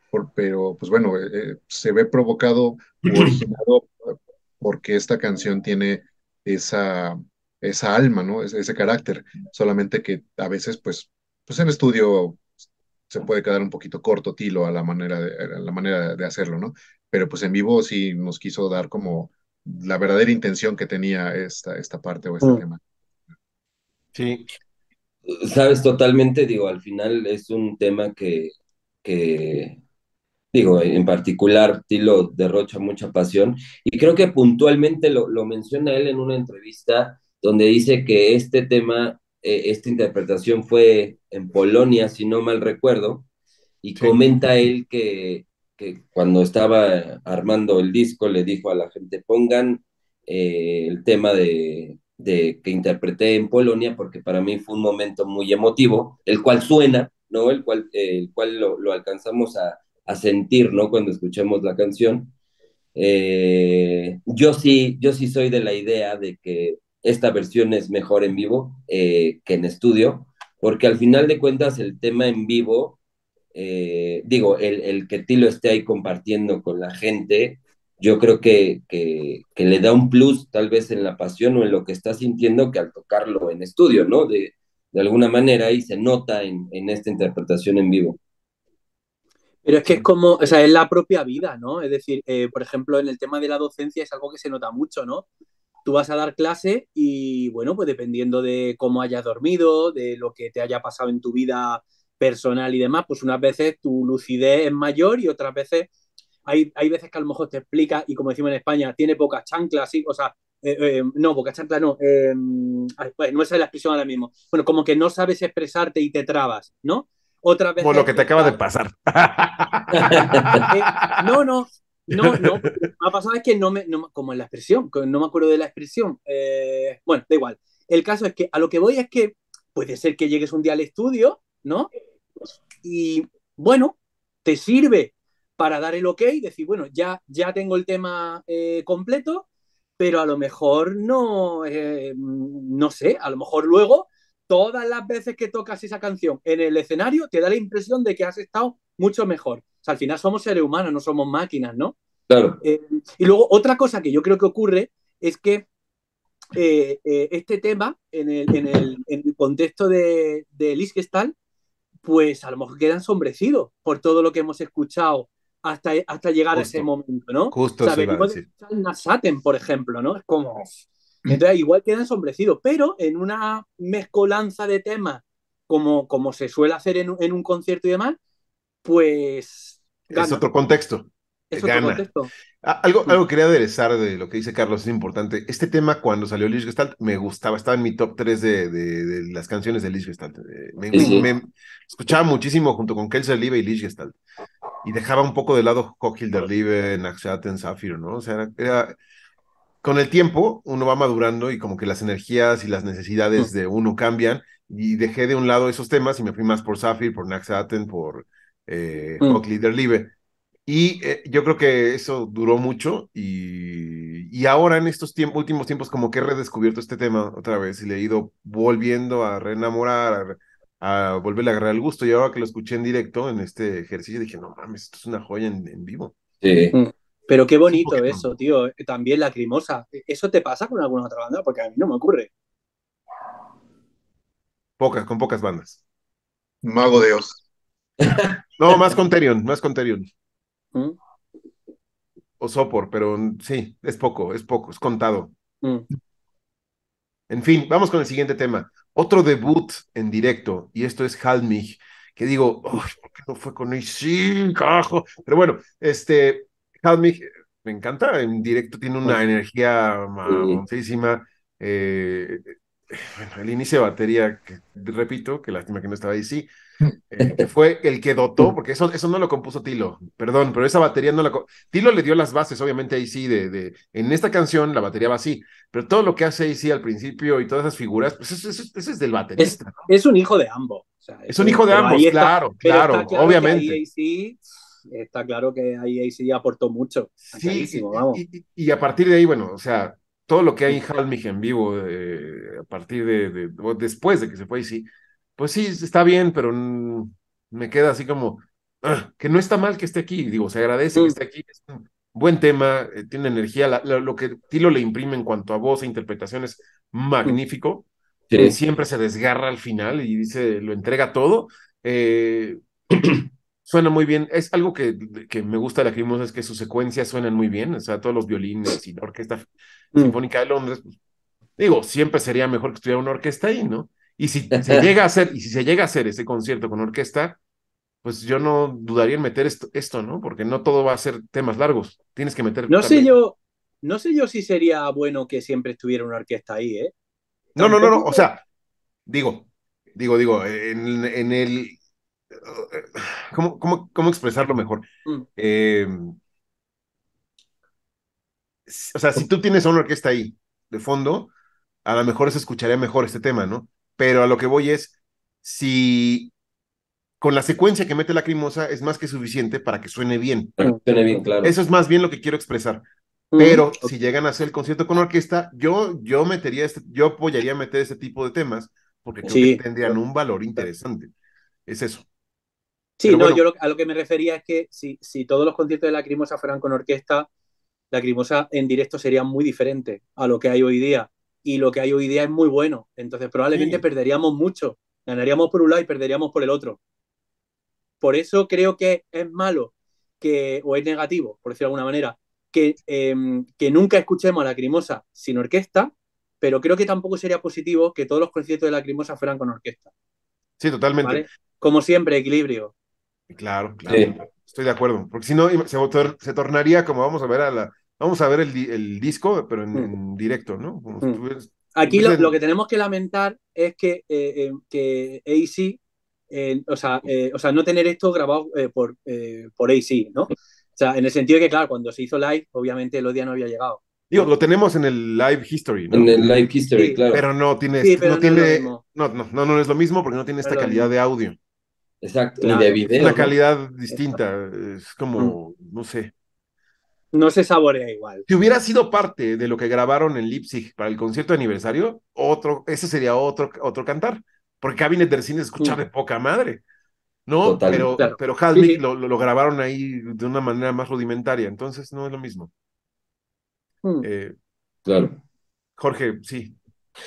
por- pero pues bueno, eh, eh, se ve provocado originado porque esta canción tiene esa, esa alma, ¿no? Ese, ese carácter, solamente que a veces pues, pues en estudio se puede quedar un poquito corto tilo a la manera de, a la manera de hacerlo, ¿no? Pero pues en vivo sí nos quiso dar como la verdadera intención que tenía esta, esta parte o este Mm. tema. Sí, Sabes, totalmente, digo, al final es un tema que, que, digo, en particular, Tilo derrocha mucha pasión y creo que puntualmente lo, lo menciona él en una entrevista donde dice que este tema, eh, esta interpretación fue en Polonia, si no mal recuerdo, y Sí. comenta él que, que cuando estaba armando el disco le dijo a la gente, pongan eh, el tema de, de que interpreté en Polonia, porque para mí fue un momento muy emotivo, el cual suena, ¿no? El cual, eh, el cual lo, lo alcanzamos a, a sentir, ¿no? Cuando escuchamos la canción. Eh, yo sí, yo sí soy de la idea de que esta versión es mejor en vivo eh, que en estudio, porque al final de cuentas el tema en vivo, eh, digo, el, el, que Tilo esté ahí compartiendo con la gente, yo creo que, que, que, le da un plus tal vez en la pasión o en lo que está sintiendo que al tocarlo en estudio, ¿no? De, de alguna manera ahí se nota en, en esta interpretación en vivo. Pero es que es como, o sea, es la propia vida, ¿no? Es decir, eh, por ejemplo, en el tema de la docencia es algo que se nota mucho, ¿no? Tú vas a dar clase y, bueno, pues dependiendo de cómo hayas dormido, de lo que te haya pasado en tu vida personal y demás, pues unas veces tu lucidez es mayor y otras veces hay, hay veces que a lo mejor te explica y como decimos en España, tiene pocas chanclas, ¿sí? O sea, eh, eh, no, pocas chanclas no, eh, pues no esa es la expresión ahora mismo. Bueno, como que no sabes expresarte y te trabas, ¿no? Otra vez. Por lo que te acaba de pasar. Eh, no, no, no, ha pasado es que no me, no, como en la expresión, no me acuerdo de la expresión. Eh, bueno, da igual. El caso es que a lo que voy es que puede ser que llegues un día al estudio, ¿no? Y bueno, te sirve para dar el ok, decir, bueno, ya, ya tengo el tema eh, completo, pero a lo mejor no, eh, no sé, a lo mejor luego todas las veces que tocas esa canción en el escenario te da la impresión de que has estado mucho mejor. O sea, al final somos seres humanos, no somos máquinas, ¿no? Claro. Eh, y luego otra cosa que yo creo que ocurre es que eh, eh, este tema, en el, en el, en el contexto de, de Lichtenstein, pues a lo mejor queda ensombrecido por todo lo que hemos escuchado hasta, hasta llegar Justo. a ese momento, ¿no? Justo o sea, se iba a venimos decir. de escuchar Nasaten, por ejemplo, ¿no? Es como... Entonces, igual queda ensombrecido, pero en una mezcolanza de temas, como, como se suele hacer en, en un concierto y demás, pues. Gana. Es otro contexto. Es gana. otro contexto. Ah, Algo, algo quería aderezar de lo que dice Carlos, es importante. Este tema, cuando salió Lich Gestalt, me gustaba, estaba en mi top 3 de, de, de las canciones de Lich Gestalt. Eh, Me, Sí, sí. me- me escuchaba muchísimo junto con Kelser Liebe y Lich Gestalt. Y dejaba un poco de lado Hochhilder Liebe, Naxaten, Zafiro, ¿no? O sea, era, era- con el tiempo uno va madurando y como que las energías y las necesidades de uno cambian. Y dejé de un lado esos temas y me fui más por Zafir, por Naxaten, por eh, Mm. Hochhilder Liebe. Y eh, yo creo que eso duró mucho y, y ahora en estos tiemp- últimos tiempos como que he redescubierto este tema otra vez y le he ido volviendo a reenamorar, a, a volverle a agarrar el gusto y ahora que lo escuché en directo en este ejercicio dije, no mames, esto es una joya en, en vivo. Sí. Mm. Pero qué bonito eso, tío. También lacrimosa. ¿Eso te pasa con alguna otra banda? Porque a mí no me ocurre. Pocas, con pocas bandas. Mago de Oz. No, más con Terion, más con Terion. ¿Mm? O Sopor, pero sí, es poco, es poco, es contado. Mm. En fin, vamos con el siguiente tema. Otro debut en directo, y esto es Halmich, que digo, "Uy, ¿por qué no fue con él? Sí, carajo. Pero bueno, este, Halmich, me encanta, en directo tiene una energía mamoncísima. Eh, bueno, el inicio de batería, que, repito, que lástima que no estaba ahí, sí, eh, que fue el que dotó, porque eso, eso no lo compuso Tilo, perdón, pero esa batería no la... Tilo le dio las bases, obviamente ahí sí, de, de, en esta canción la batería va así, pero todo lo que hace ahí sí al principio y todas esas figuras, pues eso, eso- eso es del baterista. ¿no? Es un hijo de ambos. O sea, Es un hijo de ambos, está- claro, claro, claro obviamente. Está claro que ahí, sí aportó mucho. Sí, vamos. y- y a partir de ahí, bueno, o sea, todo lo que hay en Halmich en vivo, eh, a partir de, de- o después de que se fue ahí, sí, pues sí, está bien, pero me queda así como, ah, que no está mal que esté aquí, digo, se agradece que Mm. esté aquí, es un buen tema, eh, tiene energía, la- la- lo que Tilo le imprime en cuanto a voz e interpretación es magnífico, Sí. eh, siempre se desgarra al final y dice, lo entrega todo. eh, suena muy bien. Es algo que, que me gusta de la Crimosa, es que sus secuencias suenan muy bien. O sea, todos los violines y la Orquesta Mm. Sinfónica de Londres. pues, digo, siempre sería mejor que estuviera una orquesta ahí, ¿no? Y si se llega a hacer, y si se llega a hacer ese concierto con orquesta, pues yo no dudaría en meter esto, esto, ¿no? Porque no todo va a ser temas largos. Tienes que meter. No sé yo, no sé yo si sería bueno que siempre estuviera una orquesta ahí, ¿eh? No, no, no, no. O sea, digo, digo, digo, en, en el. ¿Cómo, cómo, cómo expresarlo mejor? Mm. Eh, o sea, si tú tienes una orquesta ahí de fondo, a lo mejor se escucharía mejor este tema, ¿no? Pero a lo que voy es, si con la secuencia que mete la crimosa es más que suficiente para que suene bien. Para que suene bien, claro. Eso es más bien lo que quiero expresar. Pero si llegan a hacer el concierto con orquesta, yo, yo metería este, yo apoyaría meter este tipo de temas, porque creo Sí. que tendrían un valor interesante. Es eso. Sí, Pero no, bueno. yo lo- a lo que me refería es que si, si todos los conciertos de Lacrimosa fueran con orquesta, Lacrimosa en directo sería muy diferente a lo que hay hoy día. Y lo que hay hoy día es muy bueno. Entonces probablemente Sí. perderíamos mucho. Ganaríamos por un lado y perderíamos por el otro. Por eso creo que es malo que, o es negativo, por decirlo de alguna manera, que, eh, que nunca escuchemos a Lacrimosa sin orquesta, pero creo que tampoco sería positivo que todos los conciertos de Lacrimosa fueran con orquesta. Sí, totalmente. ¿vale? Como siempre, equilibrio. Claro, claro. Sí. Estoy de acuerdo. Porque si no, se, se tornaría como vamos a ver a la. Vamos a ver el, el disco, pero en, Mm. en directo, ¿no? Como si Mm. tuvieras- Aquí lo, lo que tenemos que lamentar es que, eh, eh, que AC, eh, o, sea, eh, o sea, no tener esto grabado eh, por, eh, por AC, ¿no? O sea, en el sentido de que, claro, cuando se hizo live, obviamente el día no había llegado. Digo, lo tenemos en el live history, ¿no? En el Live History, Sí, claro. Pero no tiene, Sí, pero no no tiene, no, no, no, no es lo mismo porque no tiene esta es lo calidad de audio. Exacto, Claro. ni de Es video. una ¿no? calidad distinta. Es como, Mm. no sé. No se saborea igual. Si hubiera sido parte de lo que grabaron en Leipzig para el concierto de aniversario, otro, ese sería otro, otro cantar. Porque Cabinet del Cine escucha Mm. de poca madre. ¿No? Totalmente. Pero, Claro. pero Hasmick Sí, sí. Lo, lo, lo grabaron ahí de una manera más rudimentaria. Entonces no es lo mismo. Mm. Eh, Claro. Jorge, sí.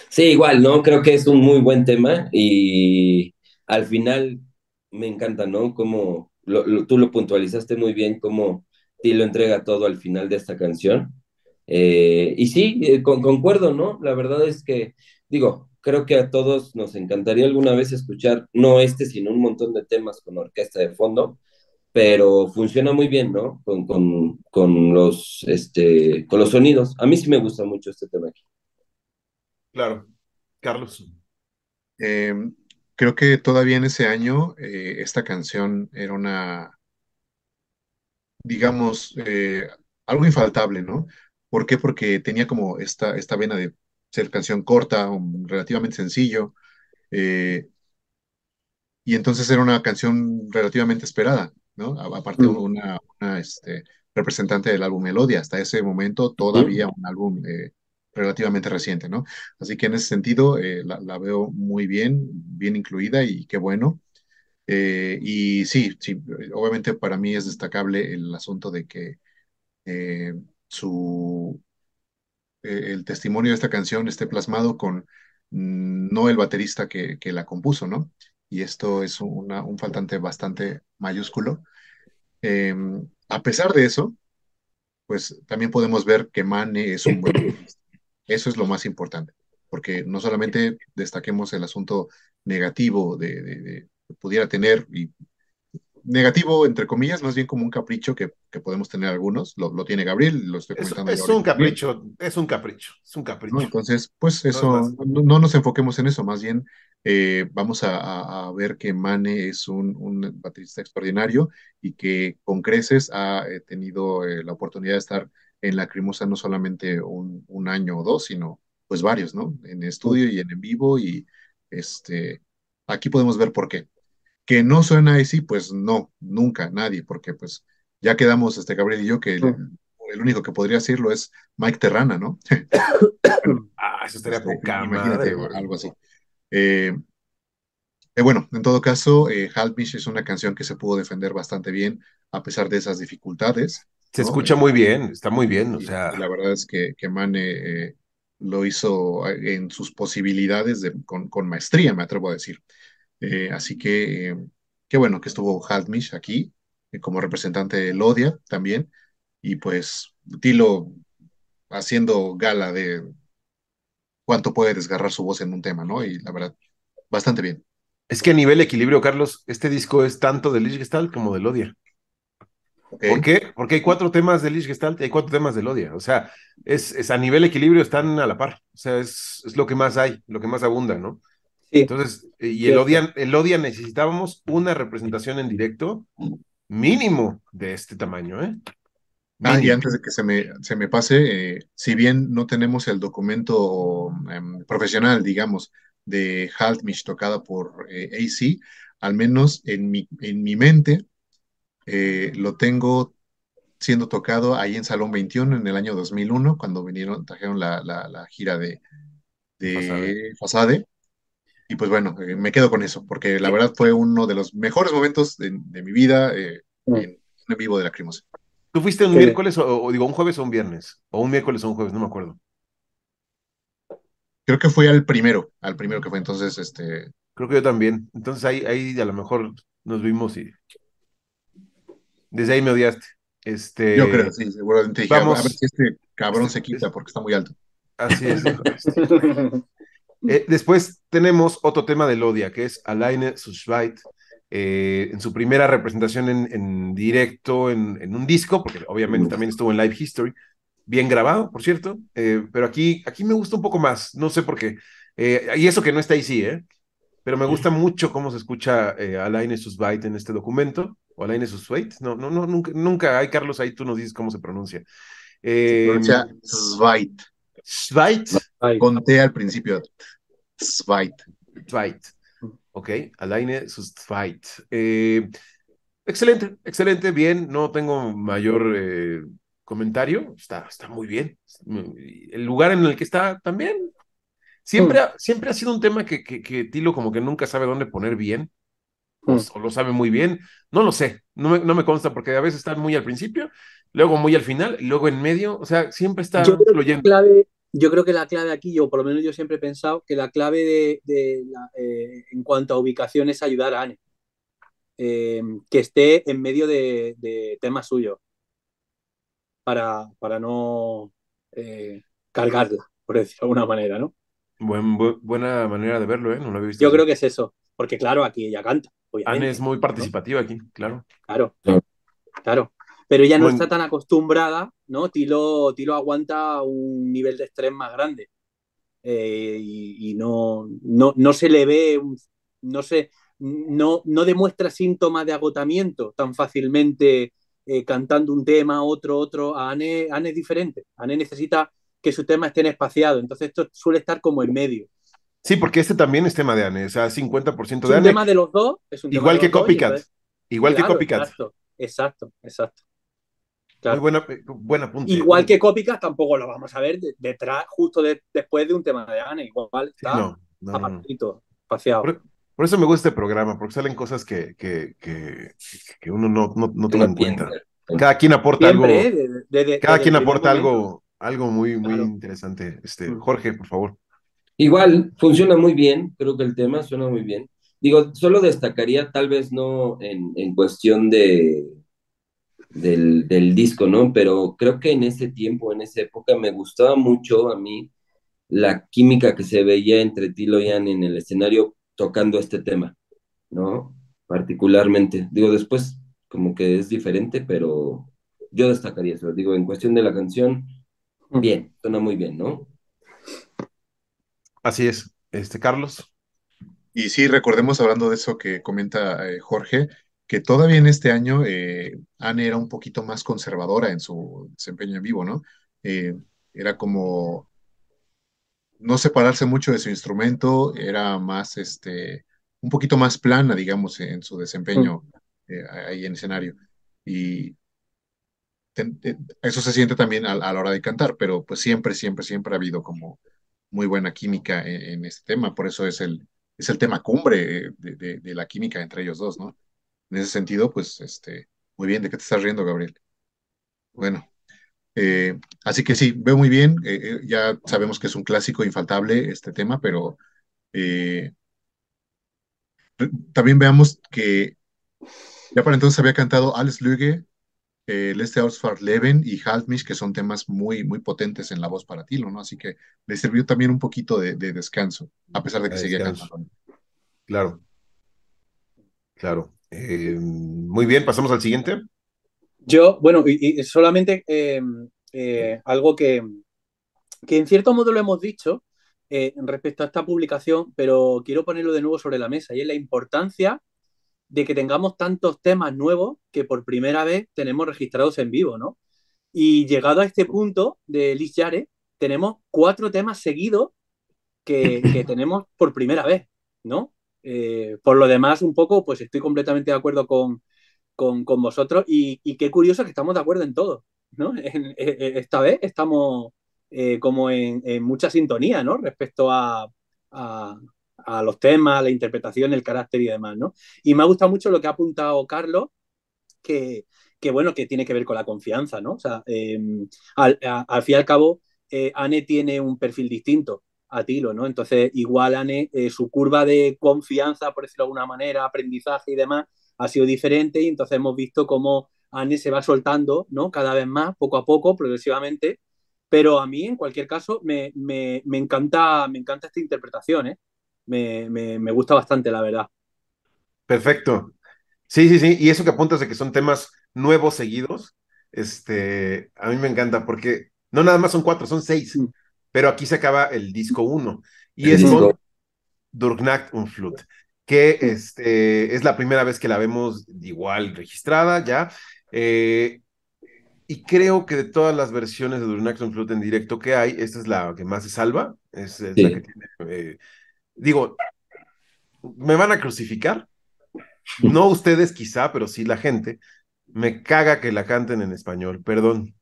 Sí, igual, ¿no? Creo que es un muy buen tema y al final me encanta, ¿no? Como lo- lo- tú lo puntualizaste muy bien, como Tilo entrega todo al final de esta canción. Eh, y sí, eh, con- concuerdo, ¿no? La verdad es que, digo, creo que a todos nos encantaría alguna vez escuchar, no este, sino un montón de temas con orquesta de fondo, pero funciona muy bien, ¿no? Con, con, con los, este, con los sonidos. A mí sí me gusta mucho este tema aquí. Claro. Carlos. Eh, creo que todavía en ese año eh, esta canción era una, digamos, eh, algo infaltable, ¿no? ¿Por qué? Porque tenía como esta, esta vena de ser canción corta, um, relativamente sencillo, eh, y entonces era una canción relativamente esperada, ¿no? Aparte, Mm. una, una, este, representante del álbum Melodia, hasta ese momento todavía un álbum relativamente reciente, ¿no? Así que en ese sentido eh, la, veo muy bien, bien incluida y qué bueno. Eh, y sí, sí, obviamente para mí es destacable el asunto de que eh, su, eh, el testimonio de esta canción esté plasmado con mm, no el baterista que, que la compuso, ¿no? Y esto es un faltante bastante mayúsculo. Eh, a pesar de eso, pues también podemos ver que Mane es un buen. Eso es lo más importante, porque no solamente destaquemos el asunto negativo de, de- de- que pudiera tener, y negativo entre comillas, más bien como un capricho que, que podemos tener algunos, lo, lo tiene Gabriel, lo estoy Es, comentando es un capricho, es un capricho, es un ¿no? capricho. Entonces, pues No es eso, no, no nos enfoquemos en eso, más bien eh, vamos a, a- a ver que Mane es un, un baterista extraordinario y que con creces ha eh, tenido eh, la oportunidad de estar en Lacrimosa no solamente un, un año o dos, sino pues varios, ¿no? En estudio y en, en vivo y este, aquí podemos ver por qué. Que no suena así, pues no, nunca, nadie, porque pues ya quedamos, este Gabriel y yo, que el, el único que podría decirlo es Mike Terrana, ¿no? Ah, eso estaría Este, poca imagínate, madre, algo así. Eh, eh, bueno, en todo caso, eh, es una canción que se pudo defender bastante bien a pesar de esas dificultades. Se ¿no? escucha muy bien, está muy bien, o sea, la verdad es que, que Mane eh, lo hizo eh, en sus posibilidades de- con, con maestría, me atrevo a decir. Eh, así que, eh, qué bueno que estuvo Haltmish aquí como representante de Lodia también. Y pues Tilo haciendo gala de cuánto puede desgarrar su voz en un tema, ¿no? Y la verdad, bastante bien. Es que a nivel equilibrio, Carlos, este disco es tanto de Lich Gestalt como de Lodia. Okay. ¿Por qué? Porque hay cuatro temas de Lich Gestalt y hay cuatro temas de Lodia. O sea, es, es a nivel equilibrio están a la par. O sea, es, es lo que más hay, lo que más abunda, ¿no? Sí. Entonces, y el Odia, el Odia necesitábamos una representación en directo mínimo de este tamaño, ¿eh? Ah, y antes de que se me, se me pase, eh, si bien no tenemos el documento em, profesional, digamos, de Haltmich tocada por eh, AC, al menos en mi, en mi mente eh, lo tengo siendo tocado ahí en Salón 21 en el año 2001, cuando vinieron, trajeron la, la, la gira de, de Fasade. Fasade. Y pues bueno, eh, me quedo con eso, porque la verdad fue uno de los mejores momentos de, de mi vida eh, Mm. en, en vivo de Lacrimosa. ¿Tú fuiste un Sí. miércoles o, o digo un jueves o un viernes? O un miércoles o un jueves, no me acuerdo. Creo que fue al primero, al primero que fue entonces, este, Creo que yo también. Entonces ahí, ahí a lo mejor nos vimos y desde ahí me odiaste. Este, yo creo, sí, seguramente dije, a vamos. ver si este cabrón Este- se quita porque está muy alto. Así es. Eh, después tenemos otro tema de Lodia, que es Alaine Sushvait, eh, en su primera representación en, en directo en, en, un disco, porque obviamente también estuvo en Live History, bien grabado, por cierto, eh, pero aquí, aquí me gusta un poco más, no sé por qué. Eh, y eso que no está ahí, sí, ¿eh? Pero me gusta mucho cómo se escucha eh, Alaine Sushvait en este documento, o Alaine Sushvait, no, no, no, nunca, nunca hay, Carlos, ahí tú nos dices cómo se pronuncia. Eh, Pronuncia Svait, Svait, Ay, con T al principio. Svait. Zweit. Ok, Alaine Zweit. Eh, excelente, excelente, bien. No tengo mayor eh, comentario. Está, está muy bien. El lugar en el que está también. Siempre, ha, siempre ha sido un tema que, que, que, Tilo como que nunca sabe dónde poner bien. O, o lo sabe muy bien. No lo sé. No me, no me, consta porque a veces está muy al principio, luego muy al final, y luego en medio. O sea, siempre está yo fluyendo. Clave, yo creo que la clave aquí, yo por lo menos yo siempre he pensado que la clave de, de la, eh, en cuanto a ubicación es ayudar a Anne. Eh, que esté en medio de, de temas suyos para, para no eh, cargarla, por decirlo de alguna manera, ¿no? Buen, bu buena manera de verlo, ¿eh? No lo había visto. Yo así. creo que es eso, porque claro, aquí ella canta. Anne es muy participativa ¿no? aquí, claro. Claro, claro. Pero ella no está tan acostumbrada, ¿no? Tilo, Tilo aguanta un nivel de estrés más grande. Eh, y, y no, no, no, se le ve, no sé, no, no demuestra síntomas de agotamiento tan fácilmente eh, cantando un tema, otro, otro. A Anne, Anne es diferente. Anne necesita que su tema esté espaciado. Entonces esto suele estar como en medio. Sí, porque este también es tema de Anne, o sea, 50% de es Anne. un tema de los dos. Es un igual que Copycat. Igual claro, que Copycat. Exacto, exacto, exacto. Claro. Muy buena, buena punta. Igual que Copycat tampoco lo vamos a ver detrás, justo de, después de un tema de Anne. Igual está no, no, apartito, espaciado. Por, por, eso me gusta este programa, porque salen cosas que, que, que, que uno no, no, no toma en cuenta. Cada quien aporta Siempre, algo. ¿eh? de, de, cada quien aporta algo, algo muy, muy Claro. interesante. Este, Jorge, por favor. Igual, funciona muy bien, creo que el tema suena muy bien. Digo, solo destacaría, tal vez no en, en cuestión de, del, del, disco, ¿no? Pero creo que en ese tiempo, en esa época, me gustaba mucho a mí la química que se veía entre Tilo y Anne en el escenario tocando este tema, ¿no? Particularmente. Digo, después como que es diferente, pero yo destacaría eso. Digo, en cuestión de la canción, bien, suena muy bien, ¿no? Así es. Este, Carlos. Y sí, recordemos hablando de eso que comenta eh, Jorge, que todavía en este año eh, Anne era un poquito más conservadora en su desempeño en vivo, ¿no? Eh, era como no separarse mucho de su instrumento, era más, este, un poquito más plana, digamos, en su desempeño ahí en escenario. Y eso se siente también a, a, la hora de cantar, pero pues siempre, siempre, siempre ha habido como muy buena química en, en este tema, por eso es el, es el tema cumbre de, la química entre ellos dos, ¿no? En ese sentido, pues, este, muy bien, ¿de qué te estás riendo, Gabriel? Bueno, eh, así que sí, veo muy bien, eh, ya sabemos que es un clásico infaltable este tema, pero eh, también veamos que ya para entonces había cantado Alice Lüge, eh, Leste Leben y Haltmich, que son temas muy, muy potentes en la voz para Tilo, ¿no? Así que le sirvió también un poquito de, de descanso, a pesar de que de seguía descanso. cantando. Claro. Claro. Eh, muy bien, pasamos al siguiente. Yo, bueno, y, solamente eh, eh, algo que, que en cierto modo lo hemos dicho respecto a esta publicación, pero quiero ponerlo de nuevo sobre la mesa, y es la importancia de que tengamos tantos temas nuevos que por primera vez tenemos registrados en vivo, ¿no? Y llegado a este punto de Liz Yare, tenemos cuatro temas seguidos que, que tenemos por primera vez, ¿no? Eh, por lo demás, un poco, pues estoy completamente de acuerdo con, con, con vosotros y, y, qué curioso que estamos de acuerdo en todo, ¿no? esta vez estamos eh, como en, en, mucha sintonía, ¿no? Respecto a, a, a, los temas, la interpretación, el carácter y demás, ¿no? Y me ha gustado mucho lo que ha apuntado Carlos, que, que bueno, que tiene que ver con la confianza, ¿no? O sea, eh, al, al, fin y al cabo, eh, Anne tiene un perfil distinto a Tilo, ¿no? Entonces, igual eh, su curva de confianza, por decirlo de alguna manera, aprendizaje y demás, ha sido diferente y entonces hemos visto cómo Anne se va soltando, ¿no? Cada vez más, poco a poco, progresivamente, pero a mí, en cualquier caso, me, me, me encanta, me encanta esta interpretación, ¿eh? Me, me, gusta bastante, la verdad. Perfecto. Sí, sí, sí, y eso que apuntas de que son temas nuevos seguidos, este, a mí me encanta porque no nada más son cuatro, son seis. Mm pero aquí se acaba el disco 1 y es con Durknacht und Flut, que este, es la primera vez que la vemos igual registrada ya. Eh, y creo que de todas las versiones de Durknacht und Flut en directo que hay, esta es la que más se salva, es, es sí. la que tiene, eh, digo, me van a crucificar, no ustedes quizá, pero sí la gente, me caga que la canten en español, perdón.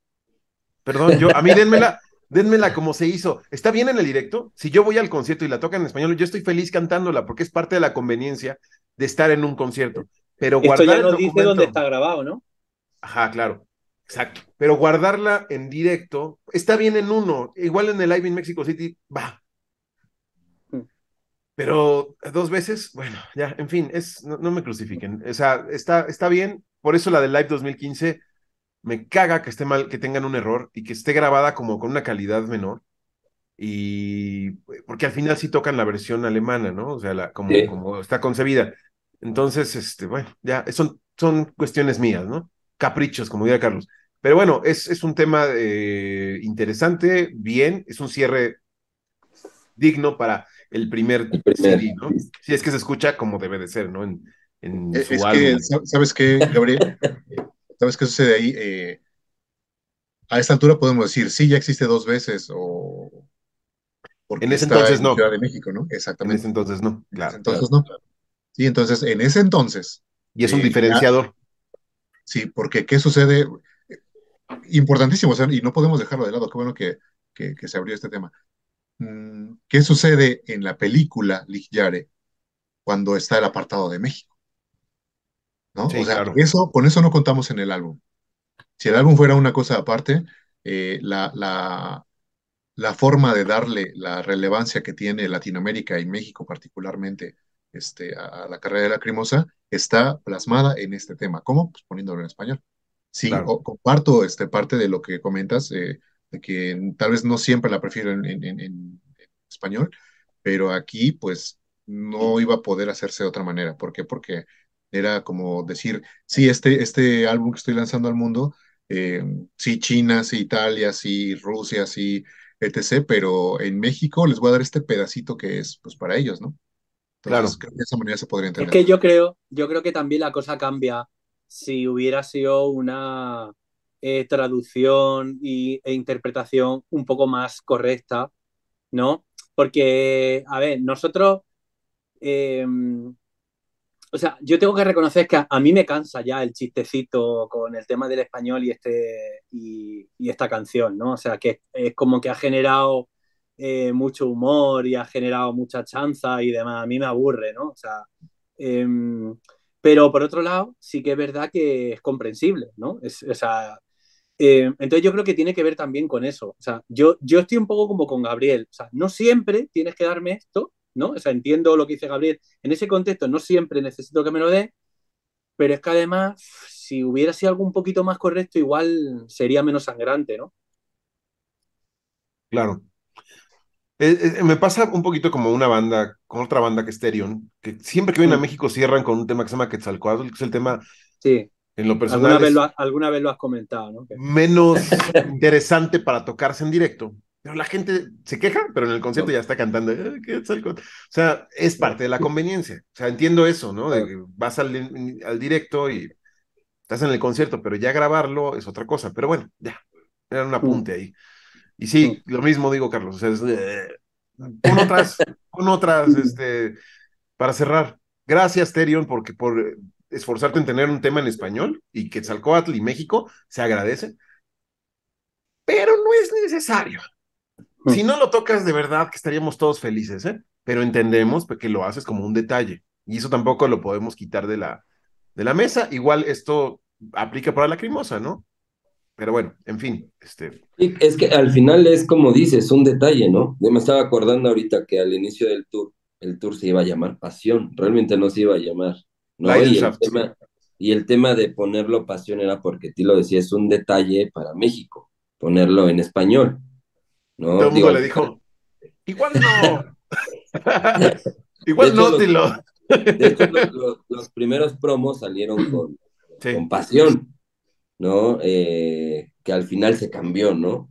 Perdón, yo, a mí denmela, denmela como se hizo. ¿Está bien en el directo? Si yo voy al concierto y la tocan en español, yo estoy feliz cantándola porque es parte de la conveniencia de estar en un concierto. Pero Esto guardar ya nos dice dónde está grabado, ¿no? Ajá, claro. Exacto. Pero guardarla en directo está bien en uno. Igual en el live en Mexico City, va. Pero dos veces, bueno, ya, en fin, es, no, no me crucifiquen. O sea, está, está bien. Por eso la del Live 2015 me caga que esté mal, que tengan un error y que esté grabada como con una calidad menor. Y porque al final sí tocan la versión alemana, ¿no? O sea, la, como, sí. como está concebida. Entonces, este, bueno, ya son, son cuestiones mías, ¿no? Caprichos, como diría Carlos. Pero bueno, es, es un tema eh, interesante, bien, es un cierre digno para el primer, el primer, CD, ¿no? Si es que se escucha como debe de ser, ¿no? En, en es su álbum. Que, ¿Sabes qué, Gabriel? ¿Sabes qué sucede ahí? Eh, a esta altura podemos decir, sí, ya existe dos veces o... Porque en ese entonces en no. Ciudad de México, ¿no? Exactamente. En ese entonces no, claro. Entonces claro. no. Sí, entonces en ese entonces... Y es un eh, diferenciador. Ya, sí, porque ¿qué sucede? Importantísimo, o sea, y no podemos dejarlo de lado, qué bueno que, que, que se abrió este tema. Mm, ¿Qué sucede en la película Ligyare cuando está el apartado de México? ¿no? Sí, o sea, claro. eso, con eso no contamos en el álbum. Si el álbum fuera una cosa aparte, eh, la, la, la, forma de darle la relevancia que tiene Latinoamérica y México particularmente este, a, a la carrera de la Crimosa está plasmada en este tema. ¿Cómo? Pues poniéndolo en español. Sí, claro. o, comparto este, parte de lo que comentas, eh, de que tal vez no siempre la prefiero en, en, en, en español, pero aquí pues no iba a poder hacerse de otra manera. ¿Por qué? Porque era como decir, sí, este, este álbum que estoy lanzando al mundo, eh, sí, China, sí, Italia, sí, Rusia, sí, etc., pero en México les voy a dar este pedacito que es pues para ellos, ¿no? Entonces, claro. creo que de esa manera se podría entender. Es que yo creo, yo creo que también la cosa cambia si hubiera sido una eh, traducción y, e interpretación un poco más correcta, ¿no? Porque, a ver, nosotros eh, o sea, yo tengo que reconocer que a, a, mí me cansa ya el chistecito con el tema del español y, este, y, y esta canción, ¿no? O sea, que es, como que ha generado eh, mucho humor y ha generado mucha chanza y demás. A mí me aburre, ¿no? O sea, eh, pero por otro lado, sí que es verdad que es comprensible, ¿no? Es, o sea, eh, entonces yo creo que tiene que ver también con eso. O sea, yo, yo estoy un poco como con Gabriel. O sea, no siempre tienes que darme esto, ¿no? O sea, entiendo lo que dice Gabriel. En ese contexto no siempre necesito que me lo dé, pero es que además, si hubiera sido algo un poquito más correcto, igual sería menos sangrante, ¿no? Claro. Eh, eh, me pasa un poquito como una banda, con otra banda que es Therion, que siempre que vienen a. México cierran con un tema que se llama Quetzalcoatl, que es el tema, Sí, en lo alguna personal, vez, es lo, ha- alguna vez lo has comentado, ¿no? Menos interesante para tocarse en directo. Pero la gente se queja, pero en el concierto No. ya está cantando. "Eh, Quetzalcóatl". O sea, es parte de la conveniencia. O sea, entiendo eso, ¿no? De que vas al, al directo y estás en el concierto, pero ya grabarlo es otra cosa. Pero bueno, ya, era un apunte ahí. Y sí, lo mismo digo, Carlos. O sea, es, eh, con otras, con otras, este, para cerrar. Gracias, Terion, porque por esforzarte en tener un tema en español y Quetzalcóatl y México se agradece. Pero no es necesario. Si no lo tocas de verdad, que estaríamos todos felices, ¿eh? Pero entendemos que lo haces como un detalle. Y eso tampoco lo podemos quitar de la, de la mesa. Igual esto aplica para la crimosa, ¿no? Pero bueno, en fin, este, es que al final es como dices, un detalle, ¿no? Yo me estaba acordando ahorita que al inicio del tour, el tour se iba a llamar Pasión, realmente no se iba a llamar, ¿no? Y el tema, y el tema de ponerlo Pasión era porque ti lo decía, es un detalle para México, ponerlo en español, ¿no? todo el mundo le dijo, igual no. igual no, los- dilo. De hecho, los, los- los primeros promos salieron con, Sí. con pasión, ¿no? Eh, que al final se cambió, ¿no?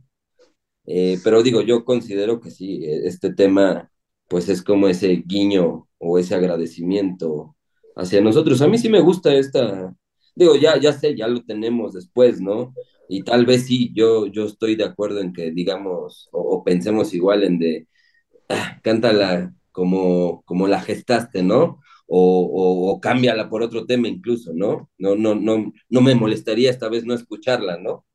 Eh, pero digo, yo considero que sí, eh, este tema, pues es como ese guiño o ese agradecimiento hacia nosotros. A mí sí me gusta esta, digo, ya, ya sé, ya lo tenemos después, ¿no? Y tal vez sí, yo, yo estoy de acuerdo en que digamos, o, pensemos igual en de, ah, cántala como, como la gestaste, ¿no? O, o, cámbiala por otro tema incluso, ¿no? No, no, no, no me molestaría esta vez no escucharla, ¿no?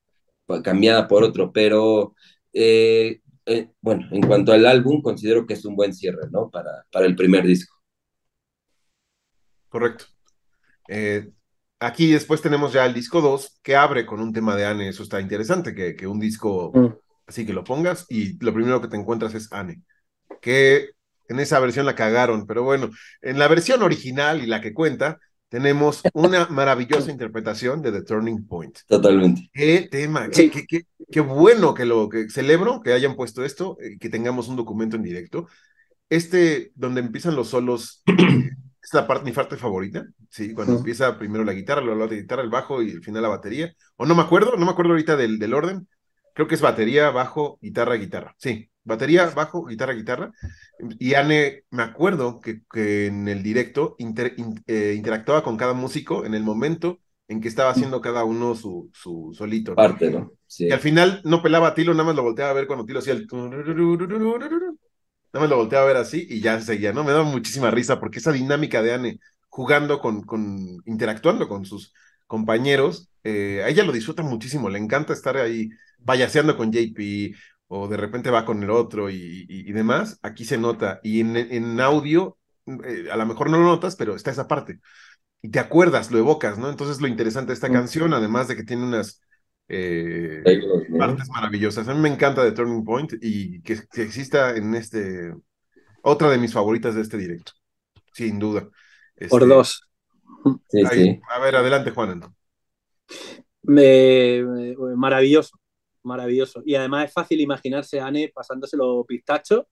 Cambiada por otro, pero eh, eh, bueno, en cuanto al álbum, considero que es un buen cierre, ¿no? Para, para el primer disco. Correcto. Eh, aquí después tenemos ya el disco 2 que abre con un tema de Anne. Eso está interesante, que, que un disco Mm. así que lo pongas y lo primero que te encuentras es Anne. Que en esa versión la cagaron, pero bueno, en la versión original y la que cuenta, tenemos una maravillosa interpretación de The Turning Point. Totalmente. Qué tema, qué, Sí. qué, qué, qué bueno que lo que celebro que hayan puesto esto, eh, que tengamos un documento en directo. Este, donde empiezan los solos, eh, es la parte, mi parte favorita, sí, cuando empieza primero la guitarra, luego la guitarra, el bajo y al final la batería. O no me acuerdo, no me acuerdo ahorita del, del orden. Creo que es batería, bajo, guitarra, guitarra. Sí, batería, bajo, guitarra, guitarra. Y Anne, me acuerdo que, que en el directo inter- in- eh, interactuaba con cada músico en el momento en que estaba haciendo cada uno su, su solito. ¿no? Parte, ¿no? Sí. Y al final no pelaba a Tilo, nada más lo volteaba a ver cuando Tilo hacía el... Nada más lo volteaba a ver así y ya seguía, ¿no? Me daba muchísima risa porque esa dinámica de Anne jugando con, con interactuando con sus compañeros, eh, a ella lo disfruta muchísimo, le encanta estar ahí payaseando con JP o de repente va con el otro y, y- y demás, aquí se nota. Y en, en audio, eh, a lo mejor no lo notas, pero está esa parte. Y te acuerdas, lo evocas, ¿no? Entonces lo interesante de esta canción, además de que tiene unas... eh, partes maravillosas. A mí me encanta The Turning Point y que, que exista en este, otra de mis favoritas de este directo, sin duda. Por Este, dos. Sí. A ver, adelante, Juan. Me- me- maravilloso, maravilloso. Y además es fácil imaginarse a Anne pasándoselo pistacho,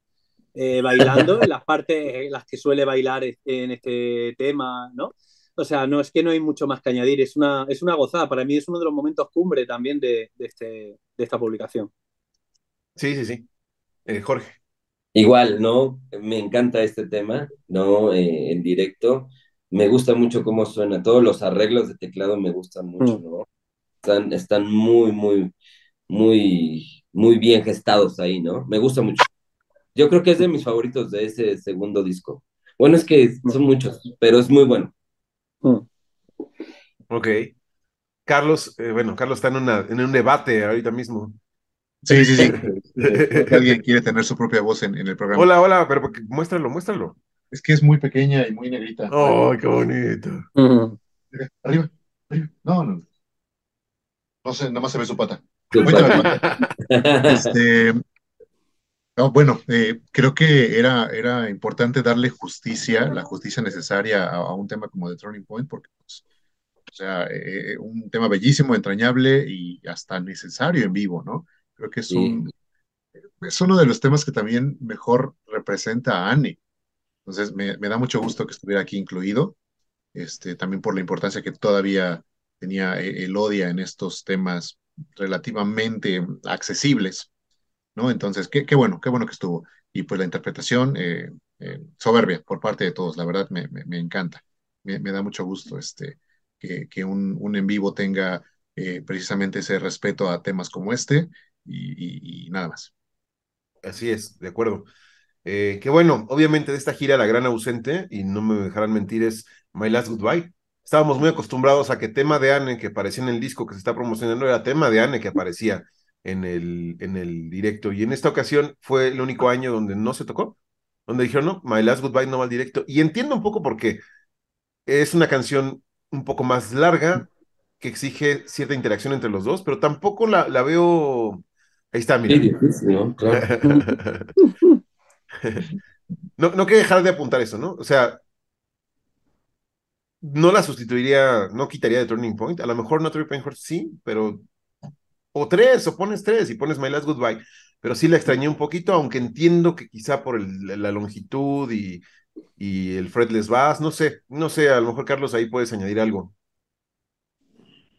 eh, bailando en las partes en las que suele bailar en este tema, ¿no? O sea, no es que no hay mucho más que añadir, es una, es una gozada. Para mí es uno de los momentos cumbre también de, de este, de esta publicación. Sí, sí, sí. Eh, Jorge. Igual, ¿no? Me encanta este tema, ¿no? Eh, en directo. Me gusta mucho cómo suena. Todos los arreglos de teclado me gustan mucho, Mm. ¿no? Están, están muy, muy, muy, muy bien gestados ahí, ¿no? Me gusta mucho. Yo creo que es de mis favoritos de ese segundo disco. Bueno, es que son muchos, pero es muy bueno. Mm. Ok. Carlos, eh, bueno, Carlos está en, una, en un debate ahorita mismo. Sí, sí, sí. Alguien quiere tener su propia voz en, en el programa. Hola, hola, pero porque- muéstralo, muéstralo. Es que es muy pequeña y muy negrita. ¡Oh, qué bonito! Mm. Arriba, arriba. No, no. No sé, nada más se ve su pata. Su Cuéntame, pata. Este, no, bueno, eh, creo que era, era importante darle justicia, la justicia necesaria a, a un tema como The Turning Point, porque, pues, o sea, eh, un tema bellísimo, entrañable y hasta necesario en vivo, ¿no? Creo que es Sí. un, es uno de los temas que también mejor representa a Annie. Entonces, me, da mucho gusto que estuviera aquí incluido, este, también por la importancia que todavía tenía eh, el Odia en estos temas relativamente accesibles, Entonces, qué, bueno, qué bueno que estuvo. Y pues la interpretación eh, eh, soberbia por parte de todos, la verdad me, encanta. Me, da mucho gusto este, que, un, en vivo tenga precisamente ese respeto a temas como este y, y nada más. Así es, de acuerdo. Eh, que bueno, obviamente de esta gira la gran ausente, y no me dejarán mentir, es My Last Goodbye. Estábamos muy acostumbrados a que tema de Anne que aparecía en el disco que se está promocionando era tema de Anne que aparecía en el, en el directo. Y en esta ocasión fue el único año donde no se tocó, donde dijeron, no, My Last Goodbye no va al directo. Y entiendo un poco por qué. Es una canción un poco más larga, que exige cierta interacción entre los dos, pero tampoco la, la veo. Ahí está, mira. ¿no? no, no que dejar de apuntar eso, ¿no? O sea, no la sustituiría, no quitaría de Turning Point. A lo mejor no Turning Point sí, pero. O tres, o pones tres y pones My Last Goodbye. Pero sí la extrañé un poquito, aunque entiendo que quizá por la longitud y, y el fretless bass, no sé, no sé, a lo mejor Carlos ahí puedes añadir algo.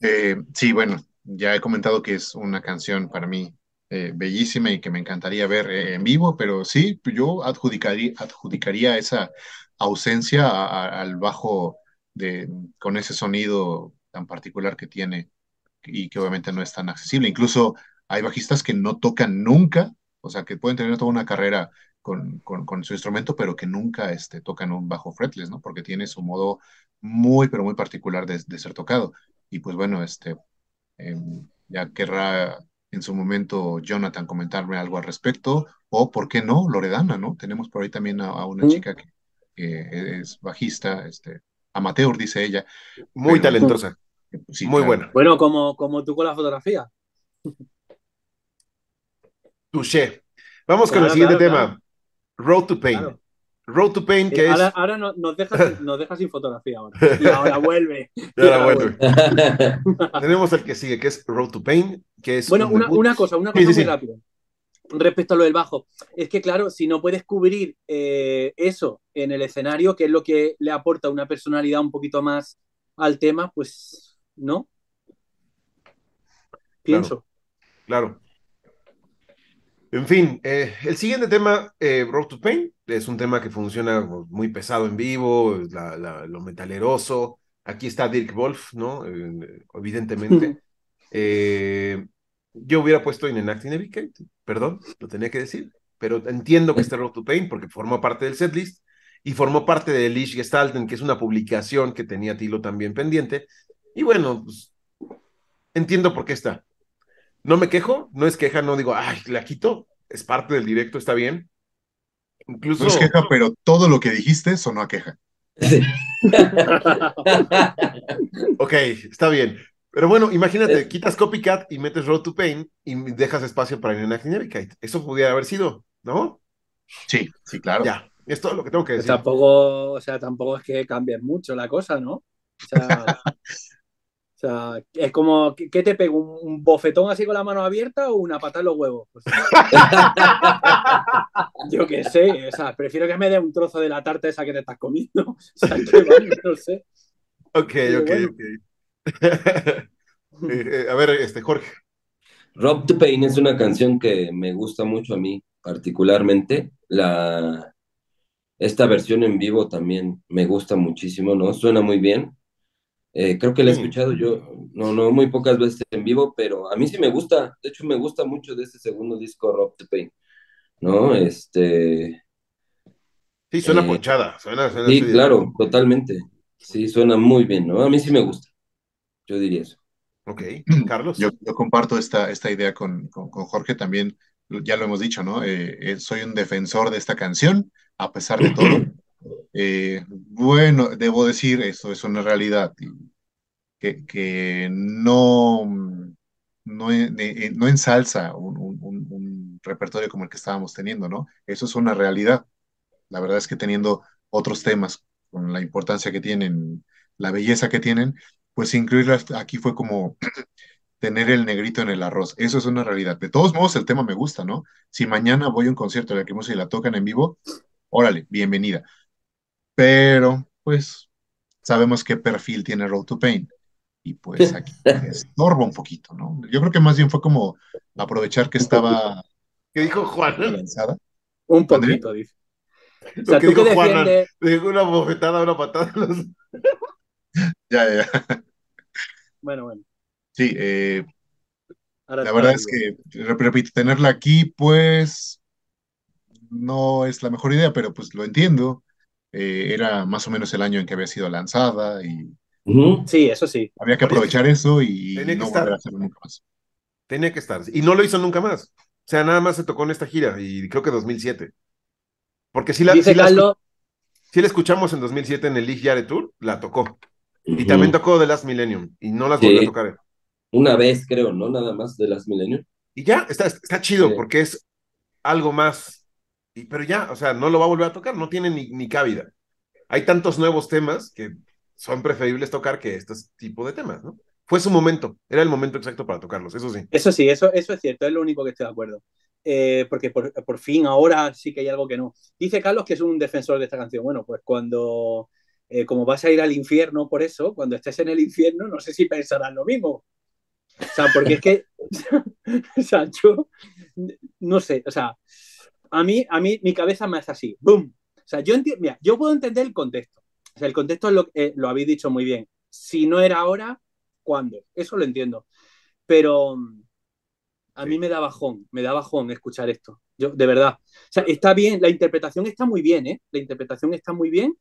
Eh, sí, bueno, ya he comentado que es una canción para mí eh, bellísima y que me encantaría ver eh, en vivo, pero sí, yo adjudicaría, adjudicaría esa ausencia al bajo de, con ese sonido tan particular que tiene y que obviamente no es tan accesible. Incluso hay bajistas que no tocan nunca, o sea, que pueden tener toda una carrera con, con, su instrumento, pero que nunca este, tocan un bajo fretless, ¿no? Porque tiene su modo muy, pero muy particular de, de ser tocado. Y pues bueno, este, em, ya querrá en su momento Jonathan comentarme algo al respecto, o por qué no, Loredana, ¿no? Tenemos por ahí también a, una chica que, es bajista, este, amateur, dice ella. Muy talentosa. Sí, muy buena. Bueno, como, como tú con la fotografía. Touché. Vamos con el siguiente tema. Road to Pain. Road to Pain, que ahora, es. Ahora nos, nos, deja, nos deja sin fotografía ahora. Y ahora vuelve. Y ahora vuelve. Tenemos el que sigue, que es Road to Pain, que es. Bueno, una, una, cosa, una cosa muy rápida. Respecto a lo del bajo, es que claro, si no puedes cubrir eh, eso en el escenario, que es lo que le aporta una personalidad un poquito más al tema, pues no. Pienso. claro. En fin, eh, el siguiente tema, eh, Road to Pain, es un tema que funciona muy pesado en vivo, lo metaleroso. Aquí está Dirk Wolf, ¿no? Eh, evidentemente. yo hubiera puesto In Navigate, perdón, lo tenía que decir, pero entiendo que este Road to Pain porque formó parte del setlist y formó parte de Lish Gestalten, que es una publicación que tenía Tilo también pendiente. Y bueno, pues, entiendo por qué está. No me quejo, no es queja, no digo, ay, la quito, es parte del directo, está bien. Incluso... No es queja, pero todo lo que dijiste sonó a queja. ok, está bien. Pero bueno, imagínate, quitas Copycat y metes Road to Pain y dejas espacio para Inactinevicate. Eso pudiera haber sido, ¿no? Sí, sí, claro. Ya, es todo lo que tengo que decir. Tampoco, o sea, tampoco es que cambie mucho la cosa, ¿no? O sea, sea, es como, ¿qué te pego? ¿Un, bofetón así con la mano abierta o una pata en los huevos? Pues, yo qué sé, o sea, prefiero que me dé un trozo de la tarta esa que te estás comiendo. O sea, que no sé. Ok, ok, ok. Eh, eh, a ver, este, Jorge. Rob the Pain es una canción que me gusta mucho a mí, particularmente. La, esta versión en vivo también me gusta muchísimo, ¿no? Suena muy bien. Eh, creo que la he escuchado yo, no, no muy pocas veces en vivo, pero a mí sí me gusta. De hecho, me gusta mucho de este segundo disco, Rob the Pain. ¿No? Este. Sí, suena eh, ponchada. Suena, sí, claro, totalmente. Sí, suena muy bien, ¿no? A mí sí me gusta. Yo diría eso. Ok, Carlos. Yo, comparto esta, esta idea con, con, Jorge también. Ya lo hemos dicho, ¿no? Eh, soy un defensor de esta canción, a pesar de todo. Eh, bueno, debo decir, eso es una realidad, que, que no, no, eh, no ensalza un, un, repertorio como el que estábamos teniendo, ¿no? Eso es una realidad. La verdad es que teniendo otros temas con la importancia que tienen, la belleza que tienen, pues incluirlas aquí fue como tener el negrito en el arroz. Eso es una realidad. De todos modos, el tema me gusta, ¿no? Si mañana voy a un concierto de la que y la tocan en vivo, órale, bienvenida. Pero, pues, sabemos qué perfil tiene Road to Pain. Y pues aquí estorba un poquito, ¿no? Yo creo que más bien fue como aprovechar que estaba. ¿Qué dijo Juan? Lanzada. Un poquito, dice. O sea, ¿tú dijo Juan, dijo una bofetada, una patada. ya, ya. Bueno, bueno. Sí, eh, la verdad es que, repito, tenerla aquí, pues, no es la mejor idea, pero pues lo entiendo. Eh, era más o menos el año en que había sido lanzada y Sí, eso sí. Había que aprovechar eso y no volver a hacerlo nunca más. Tenía que estar. Y no lo hizo nunca más. O sea, nada más se tocó en esta gira y creo que 2007. Porque si la, si la, escuchamos en 2007 en el League Yare Tour, la tocó. Y también tocó The Last Millennium y no las volvió a tocar. Una vez, creo, ¿no? Nada más The Last Millennium. Y ya, está, está chido porque es algo más. Pero ya, o sea, no lo va a volver a tocar, no tiene ni, ni cabida. Hay tantos nuevos temas que son preferibles tocar que este tipo de temas, ¿no? Fue su momento, era el momento exacto para tocarlos, eso sí. Eso sí, eso, eso es cierto, es lo único que estoy de acuerdo. Eh, porque por, por, fin ahora sí que hay algo que no. Dice Carlos que es un defensor de esta canción. Bueno, pues cuando, eh, como vas a ir al infierno por eso, cuando estés en el infierno, no sé si pensarás lo mismo. O sea, porque es que, o sea, yo, no sé, o sea, a mí, a mí mi cabeza me hace así, ¡boom! O sea, yo, mira, yo puedo entender el contexto. O sea, el contexto lo, eh, lo habéis dicho muy bien. Si no era ahora, ¿cuándo? Eso lo entiendo. Pero mm, a mí me da bajón, me da bajón escuchar esto. Yo, de verdad. O sea, está bien, la interpretación está muy bien, ¿eh? La interpretación está muy bien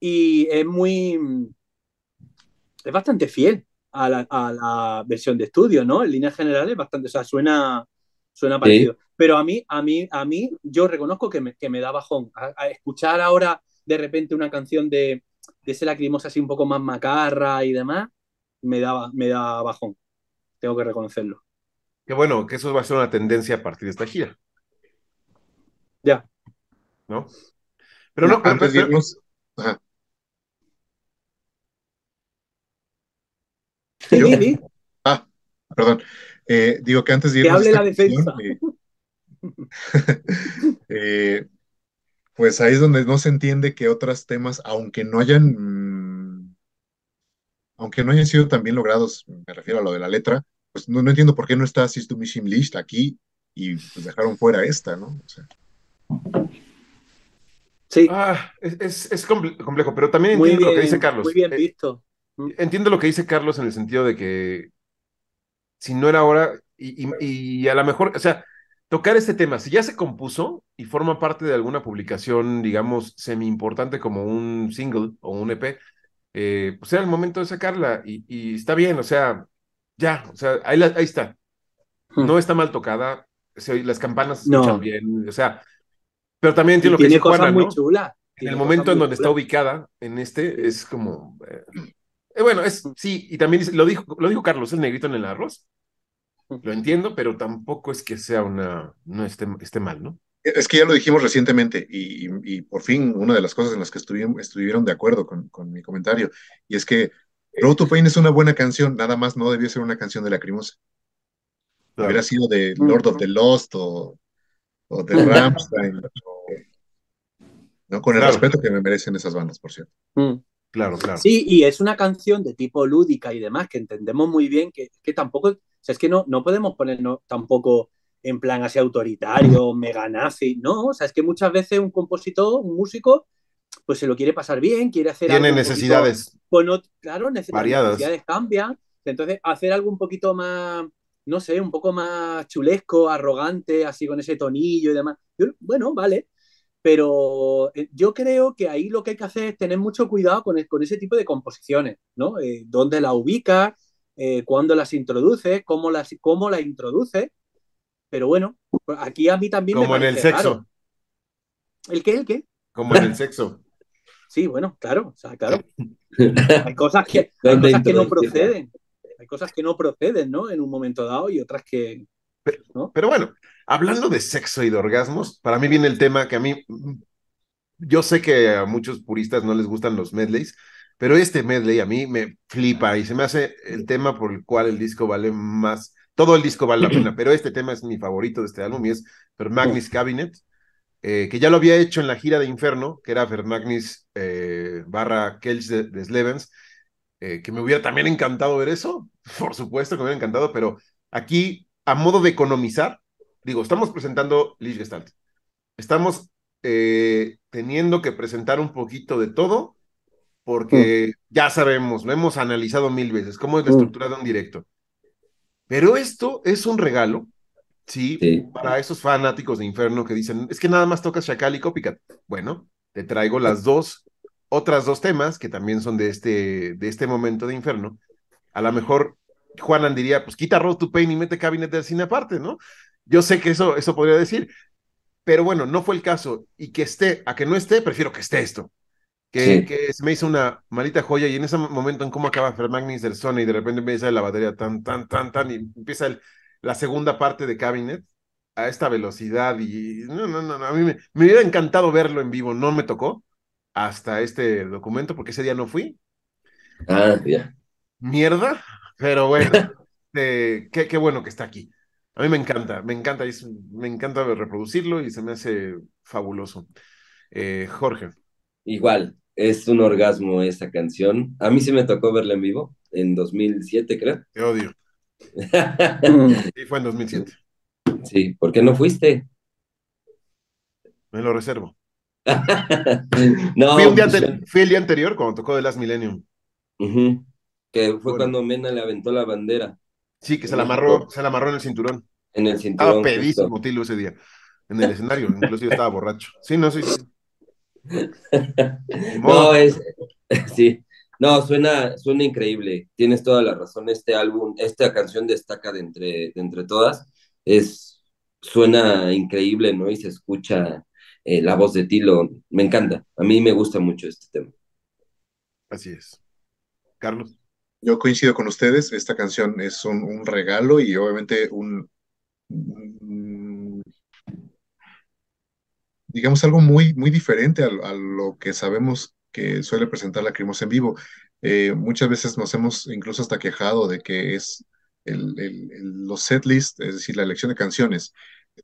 y es muy. Mm, es bastante fiel a la, versión de estudio, ¿no? En líneas generales, bastante. O sea, suena, suena parecido. Pero a mí, a mí, a mí, yo reconozco que me, que me da bajón. a escuchar ahora de repente una canción de, de ese lacrimosa así un poco más macarra y demás, me da, me da bajón. Tengo que reconocerlo. Qué bueno, que eso va a ser una tendencia a partir de esta gira. Ya. ¿No? Pero no, antes de irnos... Ah, perdón. Eh, digo que antes de irnos... Que hable la defensa. eh, pues ahí es donde no se entiende que otros temas, aunque no hayan, mm, aunque no hayan sido tan bien logrados, me refiero a lo de la letra, pues no, entiendo por qué no está System Machine List aquí y pues dejaron fuera esta, ¿no? Sí. Ah, es, complejo, pero también entiendo lo que dice Carlos. Muy bien eh, visto. Entiendo lo que dice Carlos en el sentido de que si no era ahora, y, y a lo mejor, o sea, tocar este tema, si ya se compuso y forma parte de alguna publicación, digamos, semi importante como un single o un EP, eh, pues era el momento de sacarla y, está bien, o sea, ya, o sea, ahí, ahí está. Hmm. No está mal tocada, las campanas se escuchan bien, o sea, pero también entiendo lo que dice Juana, muy chula. En el momento en donde está ubicada, en este, es como... Eh, eh, bueno, es sí, y también lo dijo, lo dijo Carlos, el negrito en el arroz. Lo entiendo, pero tampoco es que sea una, no esté, esté mal, ¿no? Es que ya lo dijimos recientemente y, por fin una de las cosas en las que estuvieron, estuvieron de acuerdo con, con, mi comentario, y es que Road to Pain es una buena canción, nada más no debió ser una canción de Lacrimosa. Hubiera sido de Lord of the Lost o, o de Rammstein, ¿no? con el respeto que me merecen esas bandas, por cierto. Mm. Claro, claro. Sí, y es una canción de tipo lúdica y demás que entendemos muy bien que, que tampoco, o sea, es que no, no podemos ponernos tampoco en plan así autoritario, mega nazi, no, o sea, es que muchas veces un compositor, un músico, pues se lo quiere pasar bien, quiere hacer Tiene necesidades. Bueno, claro, variadas. necesidades cambian, entonces hacer algo un poquito más, no sé, un poco más chulesco, arrogante, así con ese tonillo y demás, bueno, vale, pero eh, yo creo que ahí lo que hay que hacer es tener mucho cuidado con, con ese tipo de composiciones, ¿no? Eh, ¿Dónde la ubicas? Eh, ¿Cuándo las introduces? ¿Cómo las, cómo la introduces? Pero bueno, aquí a mí también Como en el sexo. ¿El qué? ¿El qué? Como en el sexo. Sí, bueno, claro, o sea, claro. Hay cosas que, hay cosas que no proceden. Hay cosas que no proceden, ¿no? En un momento dado y otras que, pero, bueno, hablando de sexo y de orgasmos, para mí viene el tema que a mí, yo sé que a muchos puristas no les gustan los medleys, pero este medley a mí me flipa y se me hace el tema por el cual el disco vale más, todo el disco vale la pena, pero este tema es mi favorito de este álbum y es Vermagnis Cabinet, eh, que ya lo había hecho en la gira de Inferno, que era Vermagnis eh, barra Kelch de, de Slevens, eh, que me hubiera también encantado ver eso, por supuesto que me hubiera encantado, pero aquí, a modo de economizar, digo, estamos presentando Lich Gestalt, estamos teniendo que presentar un poquito de todo, porque ya sabemos, lo hemos analizado mil veces, cómo es la estructura de un directo. Pero esto es un regalo, ¿sí? Para esos fanáticos de Inferno que dicen, es que nada más tocas Chacal y Copycat. Bueno, te traigo las dos, otras dos temas que también son de este, de este momento de Inferno. A lo mejor Juanan diría, pues quita Road to Pain y mete Cabinet del Cine aparte, ¿no? Yo sé que eso, eso podría decir, pero bueno, no fue el caso. Y que esté, a que no esté, prefiero que esté esto que, que, se me hizo una malita joya y en ese momento en cómo acaba Fermagnis del Sony y de repente empieza la batería tan, tan, tan, tan y empieza el, la segunda parte de Cabinet a esta velocidad y no, no, no, a mí me, me, hubiera encantado verlo en vivo, no me tocó hasta este documento porque ese día no fui. Ah, ya. Mierda, pero bueno, eh, qué, qué bueno que está aquí. A mí me encanta, me encanta, me encanta reproducirlo y se me hace fabuloso. Eh, Jorge. Igual, es un orgasmo esa canción. A mí sí me tocó verla en vivo, en 2007, creo. Te odio. sí, fue en 2007. Sí, ¿por qué no fuiste? Me lo reservo. no, fui, día fui, el día anterior cuando tocó The Last Millennium. Que fue cuando Mena le aventó la bandera. Sí, que se la amarró, se la amarró en el cinturón. En el cinturón. Estaba pedísimo Tilo ese día. En el escenario, inclusive estaba borracho. Sí, no, sí, sí. no, es, sí, no, suena, suena increíble. Tienes toda la razón. Este álbum, esta canción destaca de entre, de entre todas. Es, suena increíble, ¿no? Y se escucha eh, la voz de Tilo. Me encanta. A mí me gusta mucho este tema. Así es. Carlos. Yo coincido con ustedes. Esta canción es un, un regalo y obviamente un, digamos, algo muy, muy diferente a, lo que sabemos que suele presentar la Crimos en vivo. Eh, muchas veces nos hemos incluso hasta quejado de que es el, el, los setlists, es decir, la elección de canciones,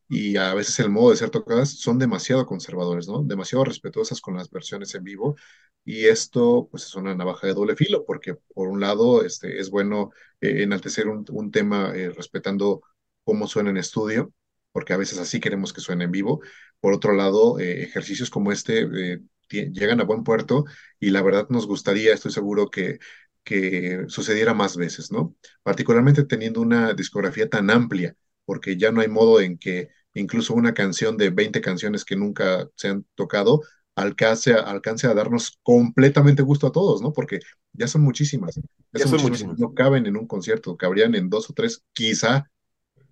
y a veces el modo de ser tocadas son demasiado conservadores, ¿no? Demasiado respetuosas con las versiones en vivo. Y esto, pues, es una navaja de doble filo, porque por un lado, este, es bueno eh, enaltecer un, un tema eh, respetando cómo suena en estudio, porque a veces así queremos que suene en vivo. Por otro lado, eh, ejercicios como este eh, llegan a buen puerto y la verdad nos gustaría, estoy seguro que, que sucediera más veces, ¿no? Particularmente teniendo una discografía tan amplia, porque ya no hay modo en que incluso una canción de 20 canciones que nunca se han tocado alcance, alcance a darnos completamente gusto a todos, ¿no? Porque ya son muchísimas. Ya, son, muchísimas. No caben en un concierto, cabrían en dos o tres, quizá,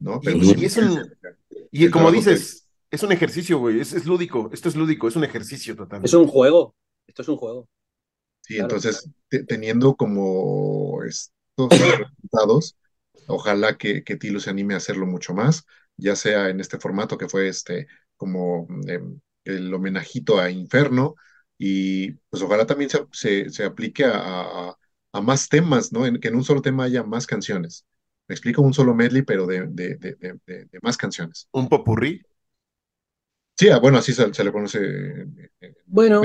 ¿no? Pero y, sí, y como dices, es un ejercicio, güey, es, es, lúdico, esto es lúdico, es un ejercicio total. Es un juego, esto es un juego. Sí, entonces, teniendo como estos resultados, ojalá que, que Tilo se anime a hacerlo mucho más, ya sea en este formato que fue este, como em, el homenajito a Inferno, y pues ojalá también se, se, se aplique a, a, a, más temas, ¿no? En, que en un solo tema haya más canciones. Me explico un solo medley, pero de, de, de, de más canciones. ¿Un popurrí? Sí, ah, bueno, así se, se le conoce. bueno,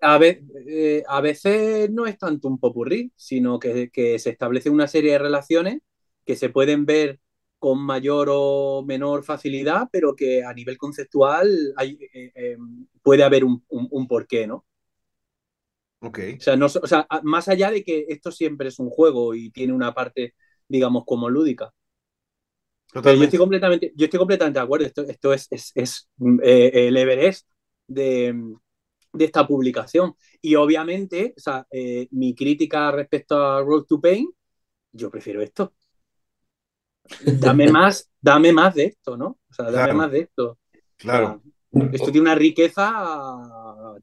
a, ve, eh, a, veces no es tanto un popurrí, sino que, que, se establece una serie de relaciones que se pueden ver con mayor o menor facilidad, pero que a nivel conceptual hay, eh, eh, puede haber un, un, un, porqué, ¿no? Ok. O sea, no, o sea, más allá de que esto siempre es un juego y tiene una parte digamos, como lúdica. Pero yo estoy completamente, yo estoy completamente de acuerdo. Esto, esto es, es, es eh, el Everest de, de, esta publicación. Y obviamente, o sea, eh, mi crítica respecto a Road to Pain, yo prefiero esto. Dame más, dame más de esto, ¿no? O sea, dame claro. más de esto. Claro. O sea, esto tiene una riqueza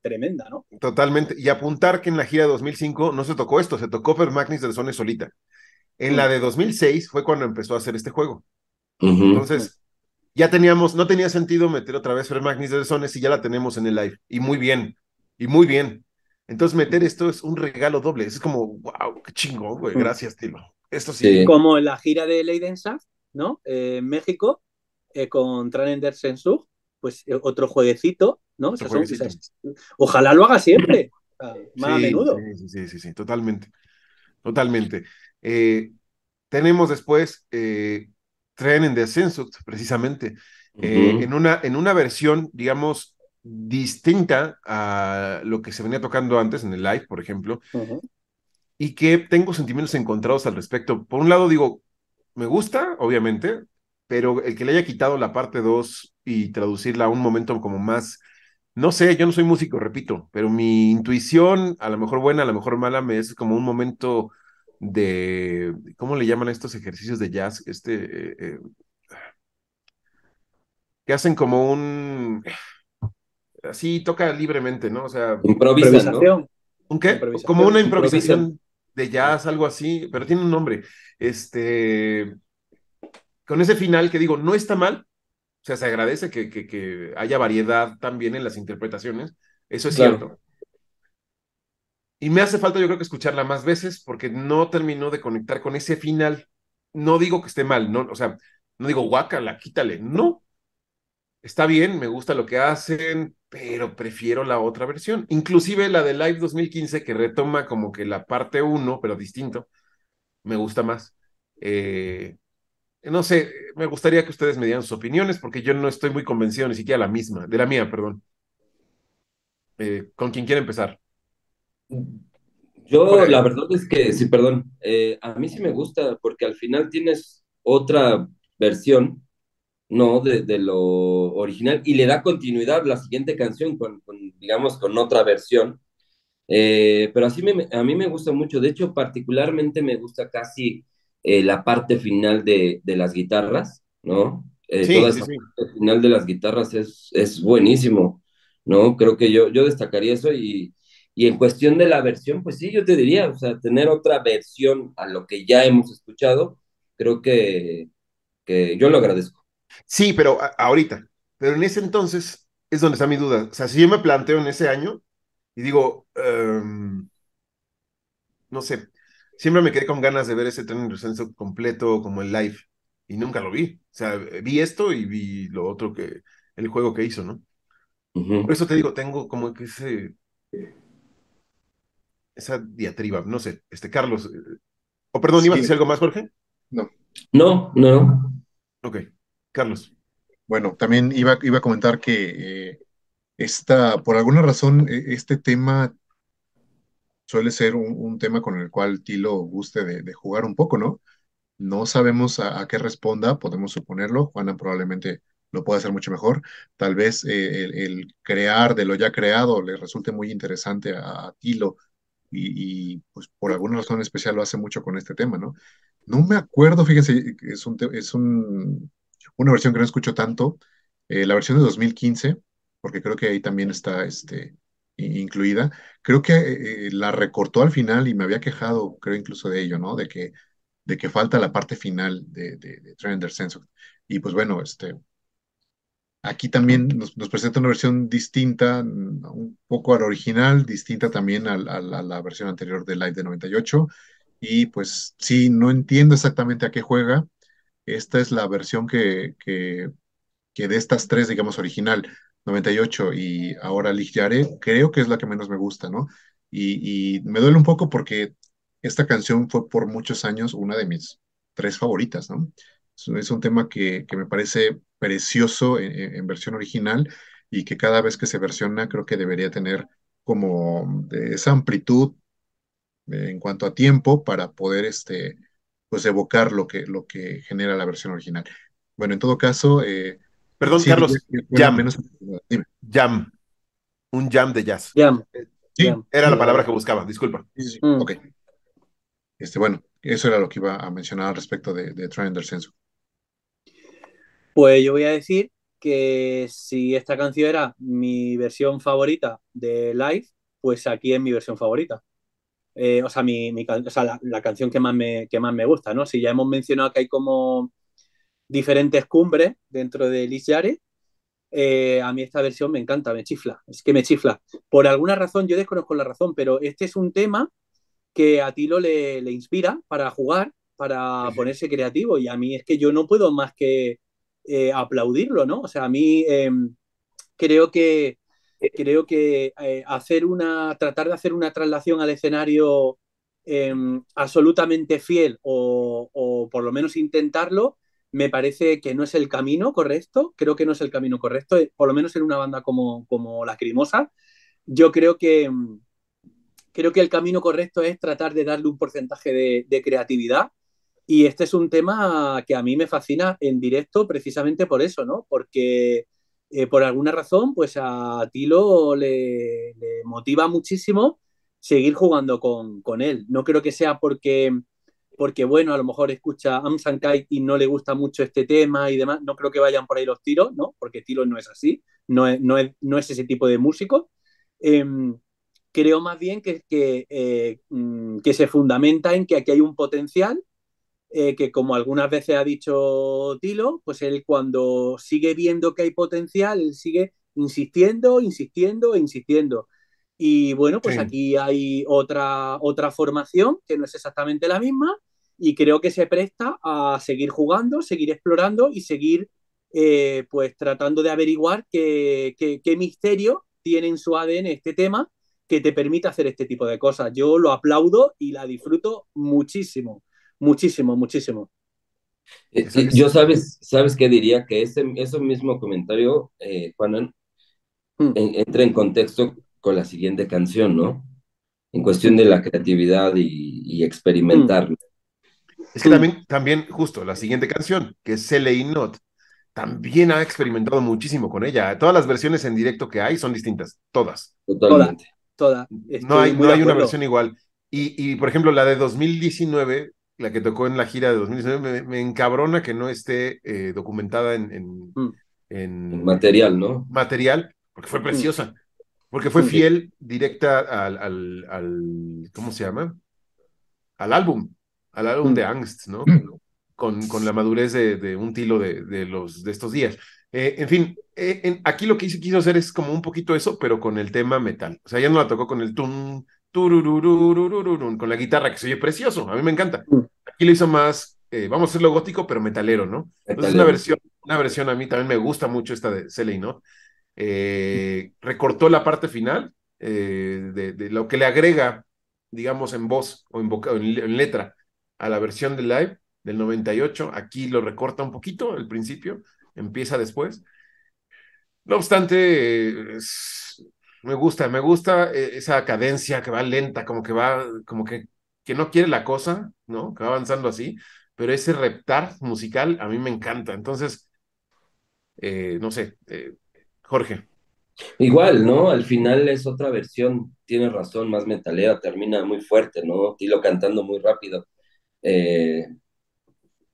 tremenda, ¿no? Totalmente. Y apuntar que en la gira 2005 no se tocó esto, se tocó Per Magnus del Zone solita. En la de 2006 fue cuando empezó a hacer este juego. Uh -huh. Entonces, ya teníamos, no tenía sentido meter otra vez Fer Magnus de Sones y ya la tenemos en el live. Y muy bien, y muy bien. Entonces meter esto es un regalo doble. Es como, wow, qué chingón, güey. Gracias, Tilo. Esto sí. sí. Como la gira de Leiden Saft, ¿no? Eh, en México, eh, con Tranender Sensur, pues eh, otro jueguecito, ¿no? Otro O sea, son- jueguecito. o sea, ojalá lo haga siempre, o sea, más a menudo. Sí, sí, sí, sí, sí, totalmente. Totalmente. Eh, tenemos después eh, Tren en Descenso, precisamente, eh, Ujú. en, una, en una versión, digamos, distinta a lo que se venía tocando antes en el live, por ejemplo, Ujú. y que tengo sentimientos encontrados al respecto. Por un lado, digo, me gusta, obviamente, pero el que le haya quitado la parte 2 y traducirla a un momento como más, no sé, yo no soy músico, repito, pero mi intuición, a lo mejor buena, a lo mejor mala, me es como un momento de, ¿cómo le llaman a estos ejercicios de jazz? Este, eh, eh, que hacen como un, así toca libremente, ¿no? O sea. Improvisación. ¿un qué? Improvisación. Como una improvisación de jazz, algo así, pero tiene un nombre. Este, con ese final que digo, no está mal, o sea, se agradece que, que, que haya variedad también en las interpretaciones, eso es Claro. cierto. Y me hace falta yo creo que escucharla más veces porque no terminó de conectar con ese final. No digo que esté mal, no, o sea, no digo guácala, quítale, no. Está bien, me gusta lo que hacen, pero prefiero la otra versión. Inclusive la de Live 2015 que retoma como que la parte 1, pero distinto, me gusta más. Eh, no sé, me gustaría que ustedes me dieran sus opiniones porque yo no estoy muy convencido ni siquiera la misma, de la mía, perdón. Eh, ¿con quién quiere empezar? Yo, la verdad es que, sí, perdón, eh, a mí sí me gusta porque al final tienes otra versión, ¿no? De, de lo original y le da continuidad la siguiente canción con, con, digamos, con otra versión. Eh, pero así me, a mí me gusta mucho, de hecho, particularmente me gusta casi eh, la parte final de, de las guitarras, ¿no? Eh, Sí, toda sí, esa sí. parte final de las guitarras es, es buenísimo, ¿no? Creo que yo, yo destacaría eso y, y en cuestión de la versión, pues sí, yo te diría, o sea, tener otra versión a lo que ya hemos escuchado, creo que, que yo lo agradezco. Sí, pero a- ahorita. Pero en ese entonces es donde está mi duda. O sea, si yo me planteo en ese año y digo, em, no sé, siempre me quedé con ganas de ver ese tren en descenso completo como el live y nunca lo vi. O sea, vi esto y vi lo otro que, el juego que hizo, ¿no? Por eso te digo, tengo como que ese, esa diatriba, no sé, este Carlos, eh, o perdón, ¿ibas a decir algo más, Jorge? No. No, no. Ok, Carlos. Bueno, también iba, iba a comentar que eh, esta, por alguna razón, e- este tema suele ser un, un tema con el cual Tilo guste de, de jugar un poco, ¿no? No sabemos a, a qué responda, podemos suponerlo. Juana probablemente lo pueda hacer mucho mejor. Tal vez eh, el, el crear de lo ya creado le resulte muy interesante a, a Tilo y, pues por alguna razón especial lo hace mucho con este tema, ¿no? No me acuerdo, fíjense, es, un, es un, una versión que no escucho tanto, eh, la versión de 2015, porque creo que ahí también está este, incluida. Creo que eh, eh, la recortó al final y me había quejado, creo incluso de ello, ¿no? De que de que falta la parte final de, de, de Tren Descenso. Y pues bueno, este, aquí también nos, nos presenta una versión distinta, un poco al original, distinta también a, la versión anterior de Live de 98. Y pues sí, no entiendo exactamente a qué juega. Esta es la versión que, que, que de estas tres, digamos, original, 98 y ahora Lig Yare, creo que es la que menos me gusta, ¿no? Y, y me duele un poco porque esta canción fue por muchos años una de mis tres favoritas, ¿no? Es, es un tema que, que me parece precioso en, en- versión original y que cada vez que se versiona creo que debería tener como de esa amplitud en cuanto a tiempo para poder este, pues evocar lo que, lo que genera la versión original. Bueno, en todo caso, eh, Perdón, sí Carlos, jam, menos... Dime. jam, un jam de jazz. Jam. Sí, Jam. Era la sí, palabra que buscaba, disculpa. sí, sí, Mm. ok. Este, bueno, eso era lo que iba a mencionar al respecto de, de Tren del Censo. Pues yo voy a decir que si esta canción era mi versión favorita de live, pues aquí es mi versión favorita. Eh, o sea, mi, mi o sea, la, la canción que más, me, que más me gusta, ¿no? Si ya hemos mencionado que hay como diferentes cumbres dentro de Liz Yare, eh, a mí esta versión me encanta, me chifla, es que me chifla. Por alguna razón, yo desconozco la razón, pero este es un tema que a Tilo le, le inspira para jugar, para ponerse creativo y a mí es que yo no puedo más que eh, aplaudirlo, ¿no? O sea, a mí em, creo que creo que eh, hacer una tratar de hacer una traslación al escenario em, absolutamente fiel o, o, por lo menos intentarlo me parece que no es el camino correcto, creo que no es el camino correcto, eh, por lo menos en una banda como, como Lacrimosa. Yo creo que, creo que el camino correcto es tratar de darle un porcentaje de, de, creatividad. Y este es un tema que a mí me fascina en directo precisamente por eso, ¿no? Porque eh, por alguna razón, pues a Tilo le, le motiva muchísimo seguir jugando con, con, él. No creo que sea porque porque bueno, a lo mejor escucha Amsan Kai y no le gusta mucho este tema y demás, no creo que vayan por ahí los tiros, ¿no? Porque Tilo no es así, no es, no no es ese tipo de músico. Eh, creo más bien que, que, eh, mm, que, se fundamenta en que aquí hay un potencial, eh, que como algunas veces ha dicho Tilo, pues él cuando sigue viendo que hay potencial, él sigue insistiendo, insistiendo e insistiendo. Y bueno, pues sí. aquí hay otra, otra formación que no es exactamente la misma y creo que se presta a seguir jugando, seguir explorando y seguir eh, pues tratando de averiguar qué, qué, qué, misterio tiene en su ADN este tema que te permite hacer este tipo de cosas. Yo lo aplaudo y la disfruto muchísimo, muchísimo, muchísimo. Eh, yo sabes, sabes qué diría que ese, ese mismo comentario, eh, Juan, mm. en, entra en contexto con la siguiente canción, ¿no? En cuestión de la creatividad y, y experimentar. Mm. Es que también, también, justo, la siguiente canción, que es Celei Not, también ha experimentado muchísimo con ella. Todas las versiones en directo que hay son distintas, todas. Totalmente. Toda, toda. No hay, no hay una versión igual. Y, y, por ejemplo, la de 2019, la que tocó en la gira de 2019, me, me encabrona que no esté eh, documentada en, en, mm. en, en, material, ¿no? Material, porque fue preciosa. Mm. Porque fue fiel directa al, al, al, ¿cómo se llama? Al álbum, al álbum mm. de Angst, ¿no? Con, con la madurez de, de un tilo de, de, los, de estos días. Eh, en fin, eh, en, aquí lo que hizo, quiso hacer es como un poquito eso, pero con el tema metal. O sea, ya no la tocó con el tum, con la guitarra, que se oye precioso, a mí me encanta. Aquí lo hizo más, eh, vamos a hacerlo gótico, pero metalero, ¿no? Entonces, una versión, una versión a mí también me gusta mucho esta de Celey, ¿no? Eh, recortó la parte final eh, de, de, lo que le agrega, digamos, en voz o en, o en, en, letra a la versión de live del 98. Aquí lo recorta un poquito al principio, empieza después. No obstante, es, me gusta, me gusta eh, esa cadencia que va lenta, como que va, como que, que no quiere la cosa, ¿no? Que va avanzando así, pero ese reptar musical a mí me encanta. Entonces, eh, no sé, eh, Jorge. Igual, ¿no? Al final es otra versión, tiene razón, más metalera, termina muy fuerte, ¿no? Tilo cantando muy rápido.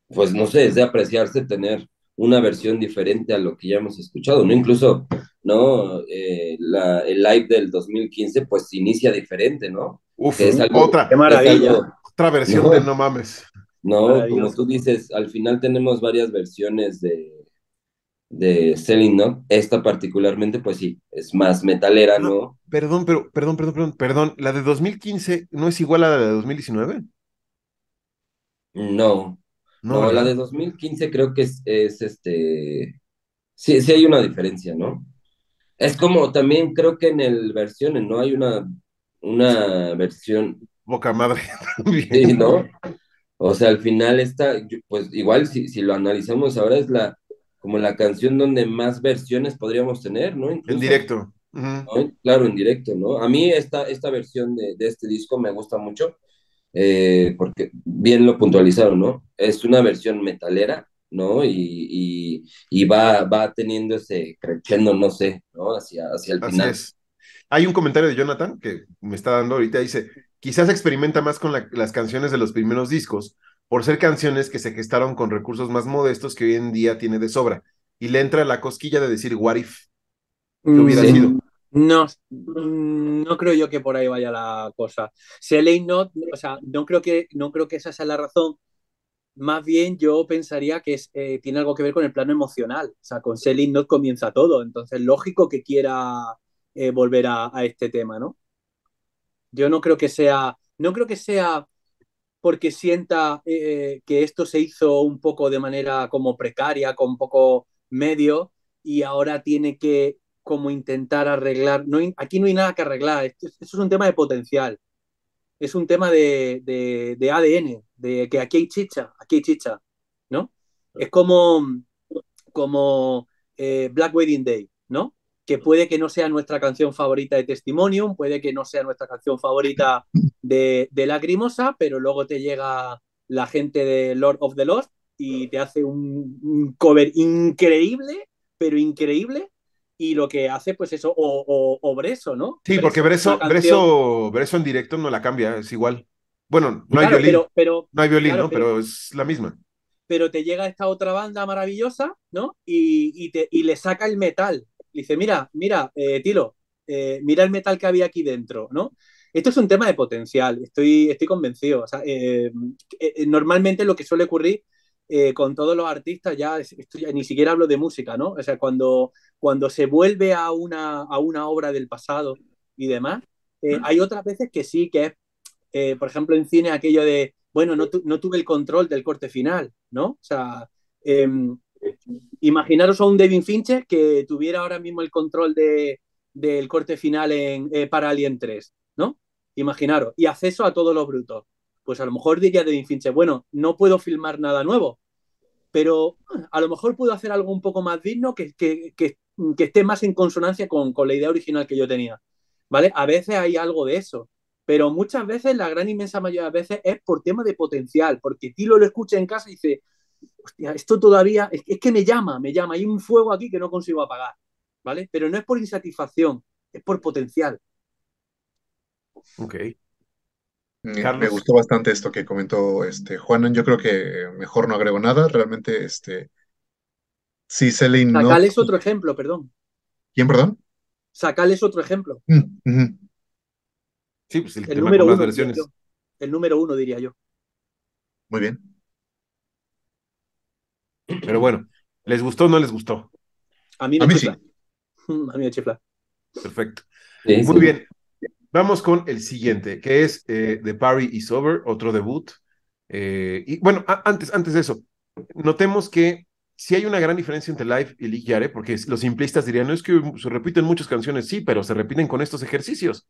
Pues no sé, es de apreciarse tener una versión diferente a lo que ya hemos escuchado, ¿no? Incluso, ¿no? Eh, la, el live del 2015, pues inicia diferente, ¿no? Uf, es algo, otra, qué maravilla. Algo, otra versión no, de No Mames. No, como tú dices, al final tenemos varias versiones de, de Selling Not. Esta particularmente, pues sí, es más metalera, ¿no? ¿no? Perdón, pero, perdón, perdón, perdón, perdón, ¿la de 2015 no es igual a la de 2019? No, no, no la de 2015 creo que es, es, este, sí, sí hay una diferencia, ¿no? Es como también creo que en el versiones, ¿no? Hay una, una versión. Boca madre también. Sí, ¿no? O sea, al final está, pues igual si, si lo analizamos ahora es la, como la canción donde más versiones podríamos tener, ¿no? Incluso, en directo. Uh -huh. ¿no? Claro, en directo, ¿no? A mí esta, esta versión de, de este disco me gusta mucho, eh, porque bien lo puntualizaron, ¿no? Es una versión metalera, ¿no? Y, y, y va, va teniendo ese creciendo, no sé, ¿no? Hacia, hacia el final. Es. Hay un comentario de Jonathan que me está dando ahorita, dice, quizás experimenta más con la, las canciones de los primeros discos, por ser canciones que se gestaron con recursos más modestos que hoy en día tiene de sobra. Y le entra la cosquilla de decir, what if? ¿Qué hubiera sí. sido? No, no creo yo que por ahí vaya la cosa. No, o sea, no creo que, no creo que esa sea la razón más bien yo pensaría que es, eh, tiene algo que ver con el plano emocional. O sea, con Selin no comienza todo, entonces lógico que quiera eh, volver a, a, este tema, ¿no? Yo no creo que sea, no creo que sea porque sienta eh, que esto se hizo un poco de manera como precaria, con poco medio, y ahora tiene que como intentar arreglar. No, aquí no hay nada que arreglar, esto, es un tema de potencial es un tema de, de, ADN, de que aquí hay chicha, aquí hay chicha, ¿no? Es como, como eh, Black Wedding Day, ¿no? Que puede que no sea nuestra canción favorita de Testimonium, puede que no sea nuestra canción favorita de, de Lacrimosa, pero luego te llega la gente de Lord of the Lost y te hace un cover increíble, pero increíble, y lo que hace, pues eso, o, o, o Breso, ¿no? Sí, Breso porque Breso. Breso, Breso en directo no la cambia, es igual. Bueno, no hay violín, pero, pero, no hay violín, claro, ¿no? pero, Pero es la misma. pero te llega esta otra banda maravillosa, ¿no? Y, y, te, y le saca el metal. Dice, mira, mira, eh, Tilo, eh, mira el metal que había aquí dentro, ¿no? Esto es un tema de potencial, estoy, estoy convencido. O sea, eh, normalmente lo que suele ocurrir eh, con todos los artistas, ya, esto ya, ni siquiera hablo de música, ¿no? O sea, cuando, cuando se vuelve a una, a una obra del pasado y demás, eh, hay otras veces que sí, que es, eh, por ejemplo, en cine aquello de, bueno, no, tu, no, tuve el control del corte final, ¿no? O sea, em, imaginaros a un David Fincher que tuviera ahora mismo el control de, del corte final en, eh, para Alien 3, ¿no? Imaginaros, y acceso a todos los brutos pues a lo mejor diría David Fincher, bueno, no puedo filmar nada nuevo, pero a lo mejor puedo hacer algo un poco más digno que, que, que, que esté más en consonancia con, con, la idea original que yo tenía, ¿vale? A veces hay algo de eso, pero muchas veces, la gran inmensa mayoría de veces, es por tema de potencial, porque Tilo lo escucha en casa y dice, hostia, esto todavía, es, es que me llama, me llama, hay un fuego aquí que no consigo apagar, ¿vale? Pero no es por insatisfacción, es por potencial. Ok. Carlos. Me gustó bastante esto que comentó este Juanan. Yo creo que mejor no agrego nada. Realmente, este. Sí, Celine no. Sacal es otro ejemplo, perdón. ¿Quién, perdón? Sacal es otro ejemplo. Mm -hmm. Sí, pues el, el tema número con uno, las versiones. Yo. El número uno, diría yo. Muy bien. Pero bueno, ¿les gustó o no les gustó? A mí me A mí chifla. sí. A mí me chifla. Perfecto. Sí, Muy sí. bien. Vamos con el siguiente, que es eh, The Party is Over, otro debut. Eh, y bueno, a, antes, antes de eso, notemos que sí hay una gran diferencia entre Live y Lick Yare, porque los simplistas dirían, no es que se repiten muchas canciones, sí, pero se repiten con estos ejercicios.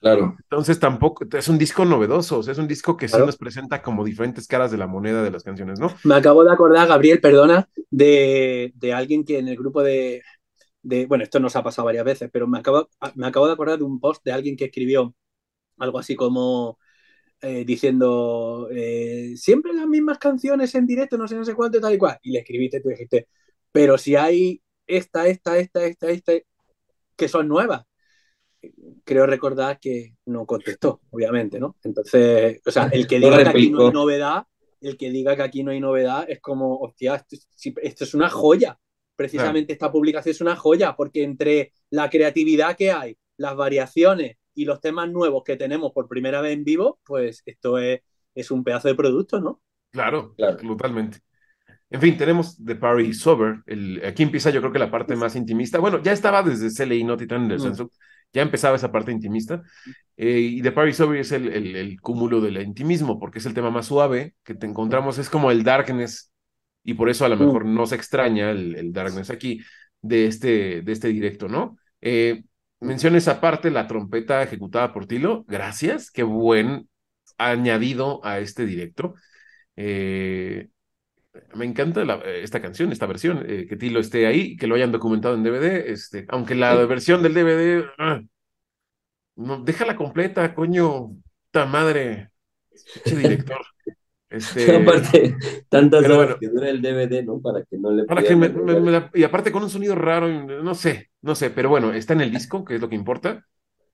Claro. Entonces tampoco, es un disco novedoso, o sea, es un disco que Claro. sí nos presenta como diferentes caras de la moneda de las canciones, ¿no? Me acabo de acordar, Gabriel, perdona, de, de alguien que en el grupo de, de, bueno, esto nos ha pasado varias veces, pero me acabo, me acabo de acordar de un post de alguien que escribió algo así como eh, diciendo eh, siempre las mismas canciones en directo, no sé, no sé cuánto, tal y cual. Y le escribiste, tú dijiste, pero si hay esta, esta, esta, esta, esta, que son nuevas. Creo recordar que no contestó, obviamente, ¿no? Entonces, o sea, el que diga que aquí no hay novedad, el que diga que aquí no hay novedad es como, hostia, esto, esto es una joya precisamente claro. esta publicación es una joya, porque entre la creatividad que hay, las variaciones y los temas nuevos que tenemos por primera vez en vivo, pues esto es, es un pedazo de producto, ¿no? Claro, claro, totalmente. En fin, tenemos The Party Sober. El, aquí empieza, yo creo que la parte más intimista. Bueno, ya estaba desde CLI No Titan en el censo, ya empezaba esa parte intimista. Eh, y The Party Sober es el, el, el cúmulo del intimismo, porque es el tema más suave que te encontramos, es como el darkness y por eso a lo mejor no se extraña el, el darkness aquí de este, de este directo, ¿no? Eh, menciona esa parte, la trompeta ejecutada por Tilo, gracias, qué buen añadido a este directo. Eh, me encanta la, esta canción, esta versión, eh, que Tilo esté ahí, que lo hayan documentado en DVD, este, aunque la sí. versión del DVD, ah, no, déjala completa, coño, ta madre, director. Este, aparte, tantas horas bueno, que dura el DVD, ¿no? Para que no le para que me, me, me la, Y aparte con un sonido raro, no sé, no sé, pero bueno, está en el disco, que es lo que importa.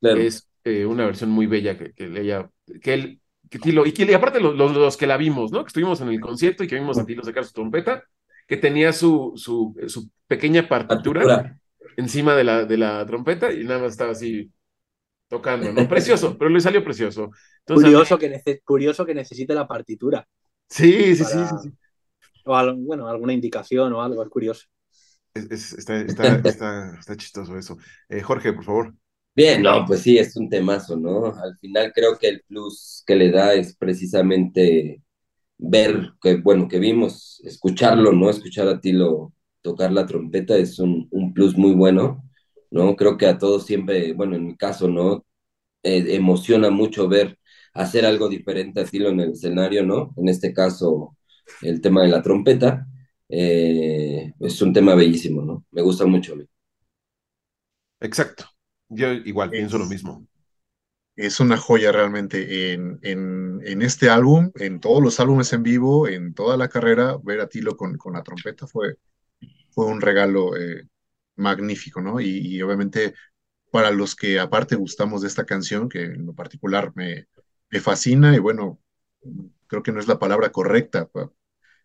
Claro. Es eh, una versión muy bella que, que ella, que él, que Tilo, y, que, y aparte los, los, los, que la vimos, ¿no? Que estuvimos en el concierto y que vimos a Tilo sacar su trompeta, que tenía su, su, su pequeña partitura, partitura, encima de la, de la trompeta y nada más estaba así tocando, ¿no? Precioso, pero le salió precioso. Entonces, curioso, que curioso que necesite la partitura. Sí, sí, sí, sí, sí. O bueno, alguna indicación o algo, es curioso. está, está, está, está, chistoso eso. Eh, Jorge, por favor. Bien, no, pues sí, es un temazo, ¿no? Al final creo que el plus que le da es precisamente ver que, bueno, que vimos, escucharlo, ¿no? Escuchar a Tilo tocar la trompeta es un, un plus muy bueno, ¿no? Creo que a todos siempre, bueno, en mi caso, ¿no? Eh, emociona mucho ver hacer algo diferente a Tilo en el escenario, ¿no? En este caso, el tema de la trompeta. Eh, es un tema bellísimo, ¿no? Me gusta mucho a mí. Exacto. Yo igual pienso lo mismo es una joya realmente en, en, este álbum, en todos los álbumes en vivo, en toda la carrera, ver a Tilo con, con la trompeta fue, fue un regalo eh, magnífico, ¿no? Y, obviamente para los que aparte gustamos de esta canción, que en lo particular me, me fascina y bueno, creo que no es la palabra correcta,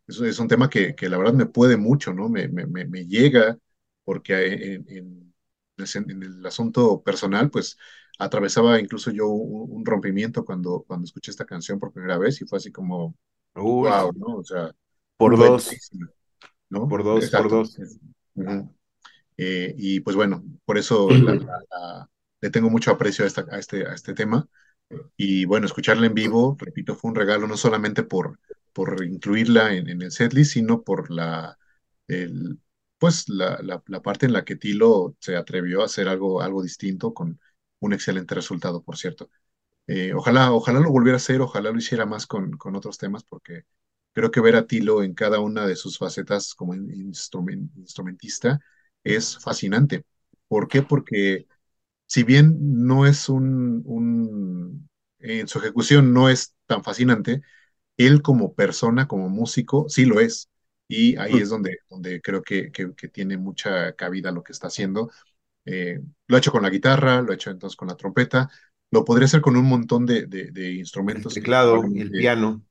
es, es un tema que, que, la verdad me puede mucho, ¿no? Me, me, me llega porque en, en, en el asunto personal, pues atravesaba incluso yo un, rompimiento cuando, cuando escuché esta canción por primera vez y fue así como, wow, ¿no? O sea, por dos. ¿no? Por dos, por dos. Eh, y pues bueno, por eso le tengo mucho aprecio a, esta, a, este, a este tema. Y bueno, escucharla en vivo, repito, fue un regalo no solamente por, por incluirla en, en el setlist, sino por la, el, pues la, la, la, parte en la que Tilo se atrevió a hacer algo, algo distinto con, un excelente resultado, por cierto. Eh, ojalá, ojalá lo volviera a hacer, ojalá lo hiciera más con, con otros temas, porque creo que ver a Tilo en cada una de sus facetas como instrumentista es fascinante. ¿Por qué? Porque si bien no es un, un, en su ejecución no es tan fascinante, él como persona, como músico, sí lo es. Y ahí mm. es donde, donde creo que, que, que tiene mucha cabida lo que está haciendo. Eh, lo ha hecho con la guitarra, lo ha hecho entonces con la trompeta, lo podría hacer con un montón de, de, instrumentos. El teclado el piano.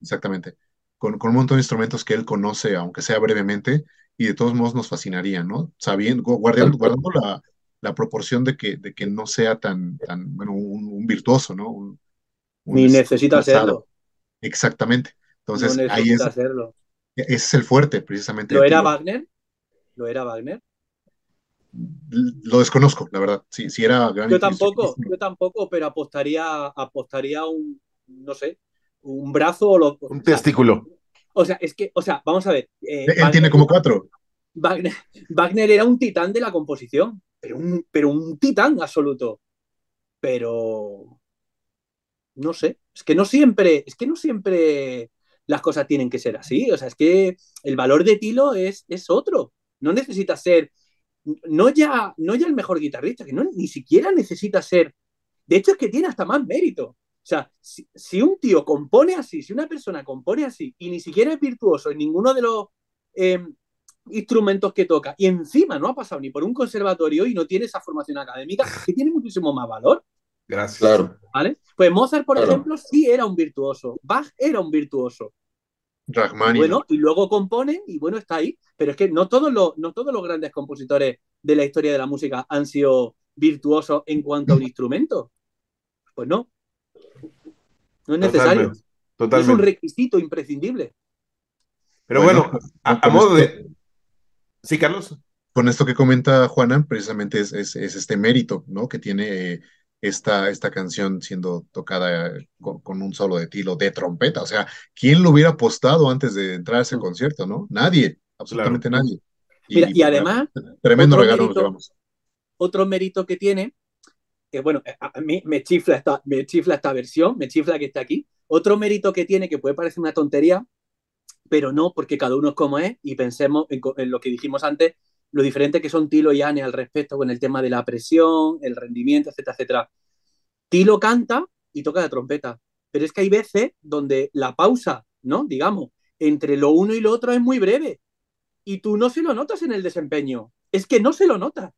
Exactamente. Con, con, un montón de instrumentos que él conoce, aunque sea brevemente, y de todos modos nos fascinaría, ¿no? Sabiendo, guardando, guardando la, la, proporción de que, de que no sea tan, tan bueno, un, virtuoso, ¿no? Ni necesita hacerlo. Exactamente. Entonces, ahí es, hacerlo. ese es el fuerte, precisamente. ¿Lo era Wagner? ¿Lo era Wagner? lo desconozco, la verdad. Si, si era Yo tampoco, yo tampoco, pero apostaría, apostaría un, no sé, un brazo o un testículo. O sea, es que, o sea, vamos a ver. Eh, Él tiene como cuatro. Wagner, era un titán de la composición, pero un, pero un titán absoluto. Pero no sé, es que no siempre, es que no siempre las cosas tienen que ser así. O sea, es que el valor de Tilo es, es otro. No necesita ser no ya, no ya el mejor guitarrista, que no, ni siquiera necesita ser. De hecho, es que tiene hasta más mérito. O sea, si, un tío compone así, si una persona compone así y ni siquiera es virtuoso en ninguno de los em, instrumentos que toca y encima no ha pasado ni por un conservatorio y no tiene esa formación académica, que tiene muchísimo más valor. Gracias. Claro. ¿Vale? Pues Mozart, por ejemplo, sí era un virtuoso. Bach era un virtuoso. Bueno, y luego componen y bueno, está ahí. Pero es que no todos, los, no todos los grandes compositores de la historia de la música han sido virtuosos en cuanto a un instrumento. Pues no. No es necesario. Es un requisito imprescindible. Pero bueno, a, modo de... Sí, Carlos. Con esto que comenta Juana, precisamente es, es, este mérito, ¿no? Que tiene eh, esta, esta canción siendo tocada con, un solo de tilo de trompeta. O sea, ¿quién lo hubiera apostado antes de entrar a ese mm. concierto, no? Nadie, absolutamente nadie. Y, Mira, y además, tremendo regalo mérito, Otro mérito que tiene, que bueno, a mí me chifla, esta, me chifla esta versión, me chifla que esté aquí. Otro mérito que tiene, que puede parecer una tontería, pero no, porque cada uno es como es, y pensemos en, lo que dijimos antes, lo diferente que son Tilo y Anne al respecto con el tema de la presión, el rendimiento, etcétera, etcétera. Tilo canta y toca la trompeta, pero es que hay veces donde la pausa, ¿no? Digamos, entre lo uno y lo otro es muy breve y tú no se lo notas en el desempeño, es que no se lo nota.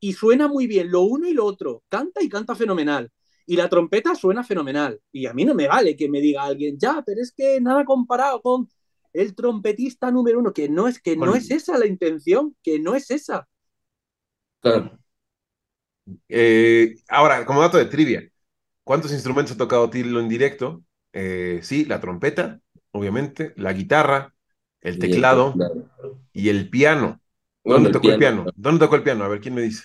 Y suena muy bien lo uno y lo otro, canta y canta fenomenal. Y la trompeta suena fenomenal. Y a mí no me vale que me diga alguien, ya, pero es que nada comparado con el trompetista número uno, que no es que no es esa la intención, que no es esa. Claro. Eh, ahora, como dato de trivia, ¿cuántos instrumentos ha tocado Tilo en directo? Eh, sí, la trompeta, obviamente, la guitarra, el Y el teclado teclado. y el piano. Bueno, ¿Dónde tocó el piano? ¿no? ¿Dónde tocó el piano? A ver, ¿quién me dice?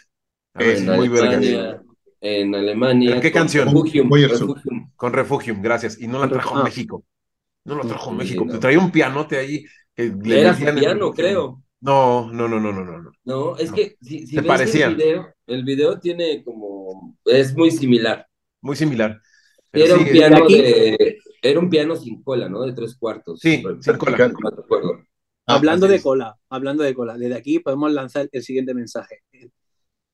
A ver, En si En muy. Alemania, en Alemania. ¿Pero qué con canción? Refugium. Refugium. Con Refugium, gracias. Y no la trajo a Ah. México. No la trajo a Sí, México. no. Traía un pianote ahí. Que le Era su en piano, creo. No, no, no, no, no, no. no. Es No. que si, ves parecían. el video, el video tiene como, es muy similar. Muy similar. Pero Era un piano de, era un piano sin cola, ¿no? De tres cuartos. Sí, sin cola. Vertical. no me acuerdo. Ah, hablando así de cola, hablando de cola, desde aquí podemos lanzar el siguiente mensaje.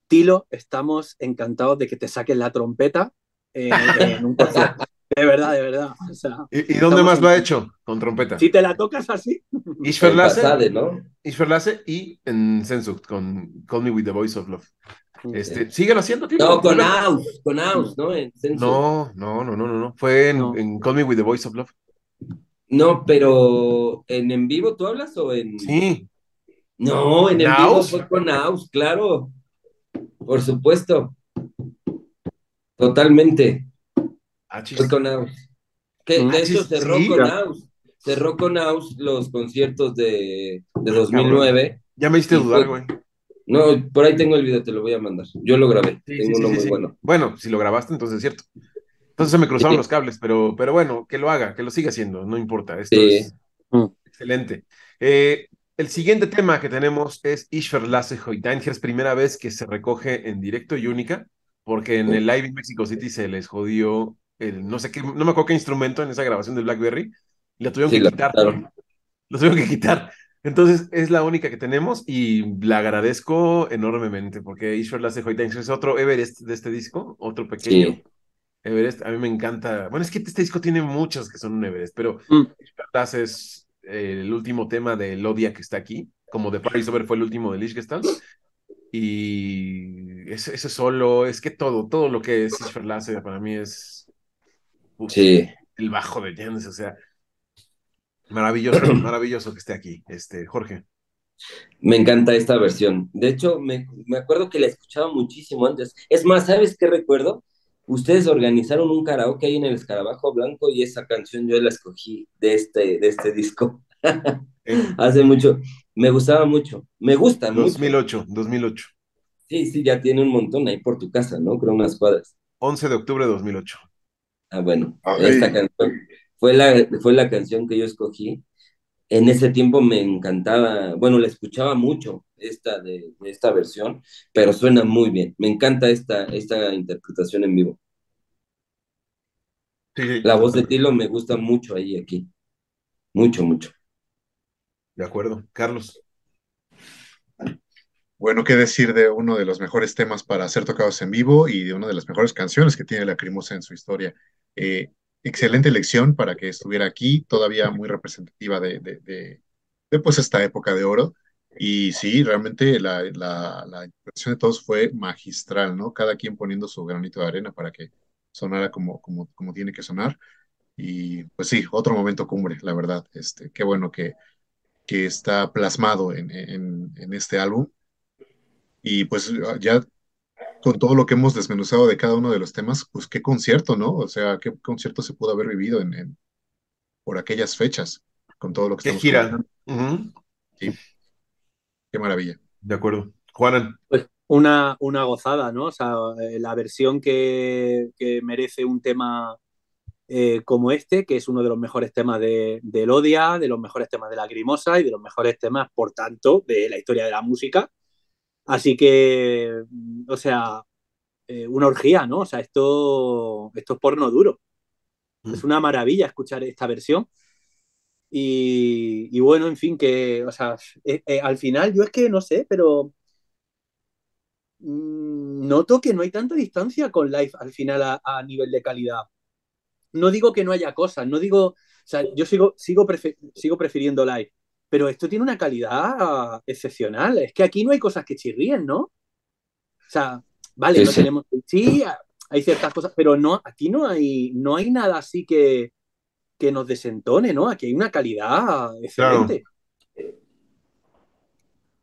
Tilo, estamos encantados de que te saques la trompeta en, en un concierto. De verdad, de verdad. O sea, ¿Y, y dónde más lo ha hecho? Con trompeta. si te la tocas así, Pasade, ¿no? Y en Sensu con Call Me With The Voice of Love. Este, Sí. síguelo haciendo, tío. No, con Aus, con Aus, ¿no? En. No, no, no, no, no, no. Fue en, No. en Call Me With The Voice of Love. No, pero ¿en en vivo tú hablas o en...? Sí. No, en en vivo fue con Aus, claro. Por supuesto. Totalmente. Ah. Fue con Aus. Que Ah, de hecho cerró sí. con Aus. Cerró con Aus los conciertos de, de 2009. Ya me hiciste dudar, güey. No, por ahí tengo el video, te lo voy a mandar. Yo lo grabé. Sí, tengo sí, uno muy bueno. Bueno, si lo grabaste, entonces es cierto. Entonces se me cruzaron Sí. los cables, pero, pero bueno, que lo haga, que lo siga haciendo, no importa. Esto Sí. es Mm. excelente. Eh, el siguiente tema que tenemos es Ishver Lasse Hoytanger, es primera vez que se recoge en directo y única, porque en el live en Mexico City se les jodió el, no sé qué, no me acuerdo qué instrumento en esa grabación de Blackberry, y la tuvieron Sí, que la quitar. quitaron. Lo tuvieron que quitar. Entonces es la única que tenemos y la agradezco enormemente porque Ishver Lasse Hoytanger es otro Everest de este disco, otro pequeño. Sí. Everest, a mí me encanta. Bueno, es que este disco tiene muchos que son un Everest, pero Mm. Es eh, el último tema de Lodia que está aquí, como The Paris Over fue el último de Lich Gestalt. Y ese, ese solo, es que todo, todo lo que es Ishverlas para mí es uf, Sí. el bajo de Jens, o sea, maravilloso, maravilloso que esté aquí, este, Jorge. Me encanta esta versión. De hecho, me, me acuerdo que la escuchaba muchísimo antes. Es más, ¿sabes qué recuerdo? Ustedes organizaron un karaoke ahí en el Escarabajo Blanco y esa canción yo la escogí de este, de este disco. En Hace mucho. Me gustaba mucho. Me gusta mucho. 2008, 2008, Sí, sí, ya tiene un montón ahí por tu casa, ¿no? Creo unas cuadras. 11 de octubre de 2008. Ah, bueno, Ay. esta canción fue la, fue la canción que yo escogí. En ese tiempo me encantaba, bueno, la escuchaba mucho esta de, de esta versión, pero suena muy bien. Me encanta esta, esta interpretación en vivo. Sí, sí. La voz de Tilo me gusta mucho ahí, aquí. Mucho, mucho. De acuerdo. Carlos. Bueno, qué decir de uno de los mejores temas para ser tocados en vivo y de una de las mejores canciones que tiene Lacrimosa en su historia. Eh, excelente elección para que estuviera aquí, todavía muy representativa de, de, de, de, pues esta época de oro. Y sí, realmente la, la, la interpretación de todos fue magistral, ¿no? Cada quien poniendo su granito de arena para que sonara como, como, como tiene que sonar. Y pues sí, otro momento cumbre, la verdad. Este, qué bueno que, que está plasmado en, en, en este álbum. Y pues ya con todo lo que hemos desmenuzado de cada uno de los temas, pues qué concierto, ¿no? O sea, qué concierto se pudo haber vivido en, en por aquellas fechas, con todo lo que ¿Qué estamos gira? Ujú. Sí. Qué maravilla. De acuerdo. Juanan. Pues una, una gozada, ¿no? O sea, eh, la versión que, que merece un tema eh, como este, que es uno de los mejores temas de, de Elodia, de los mejores temas de Lacrimosa y de los mejores temas, por tanto, de la historia de la música. Así que, o sea, eh, una orgía, ¿no? O sea, esto, esto es porno duro. Mm. Es una maravilla escuchar esta versión. Y, y bueno, en fin, que, o sea, eh, eh, al final yo es que no sé, pero mm, noto que no hay tanta distancia con live al final a, a nivel de calidad. No digo que no haya cosas, no digo, o sea, yo sigo, sigo, sigo prefiriendo live, pero esto tiene una calidad excepcional. Es que aquí no hay cosas que chirríen, ¿no? O sea, vale, Sí, no sí. tenemos. Sí, hay ciertas cosas, pero no, aquí no hay, no hay nada así que, que nos desentone, ¿no? Aquí hay una calidad excelente.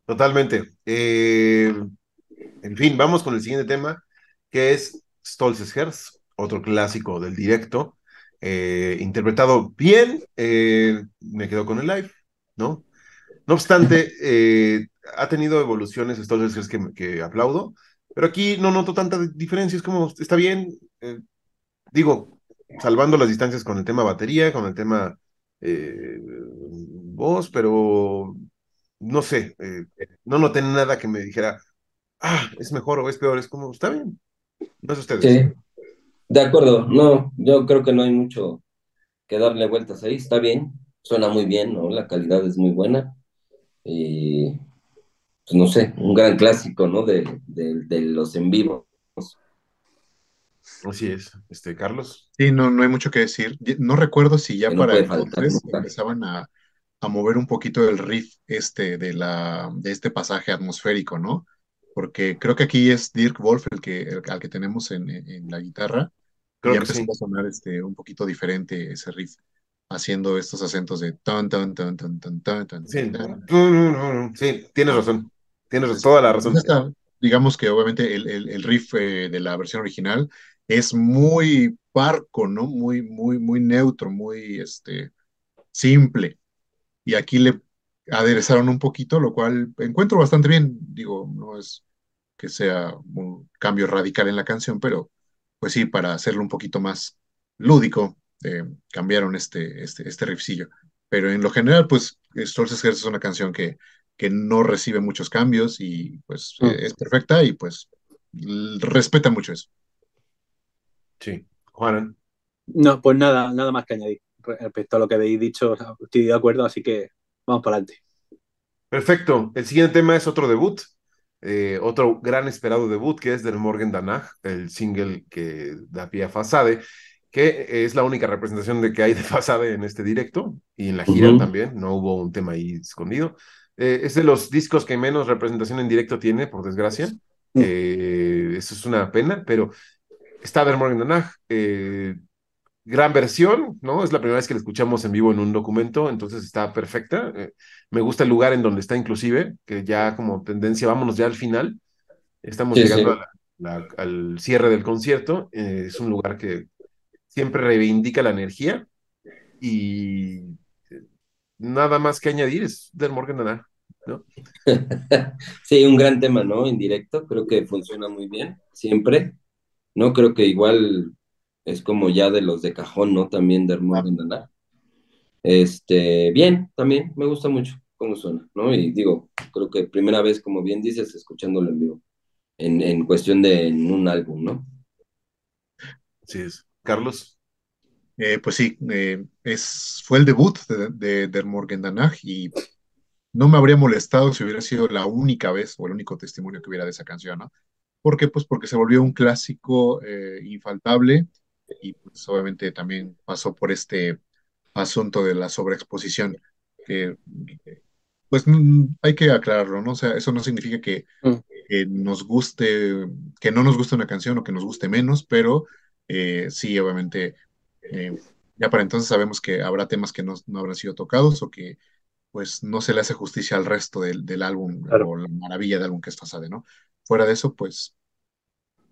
Totalmente. Eh, en fin, vamos con el siguiente tema, que es Stolzes Herz, otro clásico del directo. eh, interpretado bien, eh, me quedo con el live, ¿no? No obstante, eh, ha tenido evoluciones estos veces que, que aplaudo, pero aquí no noto tanta diferencia, es como, está bien, digo, salvando las distancias con el tema batería, con el tema voz, pero no sé, no noté nada que me dijera, ah, es mejor o es peor, es como, está bien, no sé ustedes. Sí, de acuerdo, no, yo creo que no hay mucho que darle vueltas ahí, está bien, suena muy bien, ¿no? La calidad es muy buena. Y, pues no sé, un gran clásico, ¿no? De, de, los en vivo. Así es, este, Carlos. Sí, no, no hay mucho que decir. No recuerdo si ya para entonces empezaban a, a, mover un poquito el riff este de la de este pasaje atmosférico, ¿no? Porque creo que aquí es Dirk Wolf el que al que tenemos en, en la guitarra Creo ya empezó a sonar este, un poquito diferente ese riff, haciendo estos acentos de ton, ton, ton, ton, ton, ton, ton. Sí, sí tienes razón. Tienes toda la razón. digamos que obviamente el, el, el riff eh, de la versión original es muy parco, ¿no? Muy, muy, muy neutro, muy este, simple. Y aquí le aderezaron un poquito, lo cual encuentro bastante bien. Digo, no es que sea un cambio radical en la canción, pero pues sí, para hacerlo un poquito más lúdico, eh, cambiaron este, este, este riffcillo. Pero en lo general, pues, Stolz's es una canción que, que no recibe muchos cambios y pues mm. eh, es perfecta y pues respeta mucho eso. Sí, Juan. No, pues nada, nada más que añadir respecto a lo que habéis dicho, estoy de acuerdo, así que vamos para adelante. Perfecto. El siguiente tema es otro debut, eh, otro gran esperado debut que es del Morgan Danach, el single que da pie a Fasade, que es la única representación de que hay de Fasade en este directo y en la gira también, no hubo un tema ahí escondido. Eh, es de los discos que menos representación en directo tiene, por desgracia. Mm. Eh, eso es una pena, pero está Der Morgan Danach, gran versión, ¿no? Es la primera vez que la escuchamos en vivo en un documento, entonces está perfecta. Eh, me gusta el lugar en donde está inclusive, que ya como tendencia, vámonos ya al final. Estamos llegando al cierre del concierto. Eh, es un lugar que siempre reivindica la energía y nada más que añadir es del Morgan ¿no? sí, un gran tema, ¿no? En directo, creo que funciona muy bien, siempre. No creo que igual es como ya de los de cajón, ¿no? También de Morgan Este, bien, también me gusta mucho cómo suena, ¿no? Y digo, creo que primera vez, como bien dices, escuchándolo en vivo, en, en cuestión de un álbum, ¿no? Sí, es. Carlos. Eh, pues sí, eh, es, fue el debut de, de, Morgan y no me habría molestado si hubiera sido la única vez o el único testimonio que hubiera de esa canción, ¿no? ¿Por qué? Pues porque se volvió un clásico eh, infaltable y pues obviamente también pasó por este asunto de la sobreexposición, que pues mm, hay que aclararlo, ¿no? O sea, eso no significa que, mm. nos guste, que no nos guste una canción o que nos guste menos, pero eh, sí, obviamente, eh, ya para entonces sabemos que habrá temas que no, no, habrán sido tocados o que pues no se le hace justicia al resto del, del álbum o la maravilla del álbum que es Fasade, ¿no? Fuera de eso, pues,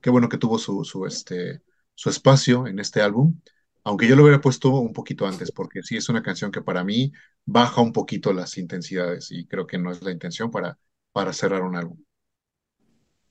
qué bueno que tuvo su, su, este, su espacio en este álbum, aunque yo lo hubiera puesto un poquito antes, porque sí es una canción que para mí baja un poquito las intensidades y creo que no es la intención para, para cerrar un álbum.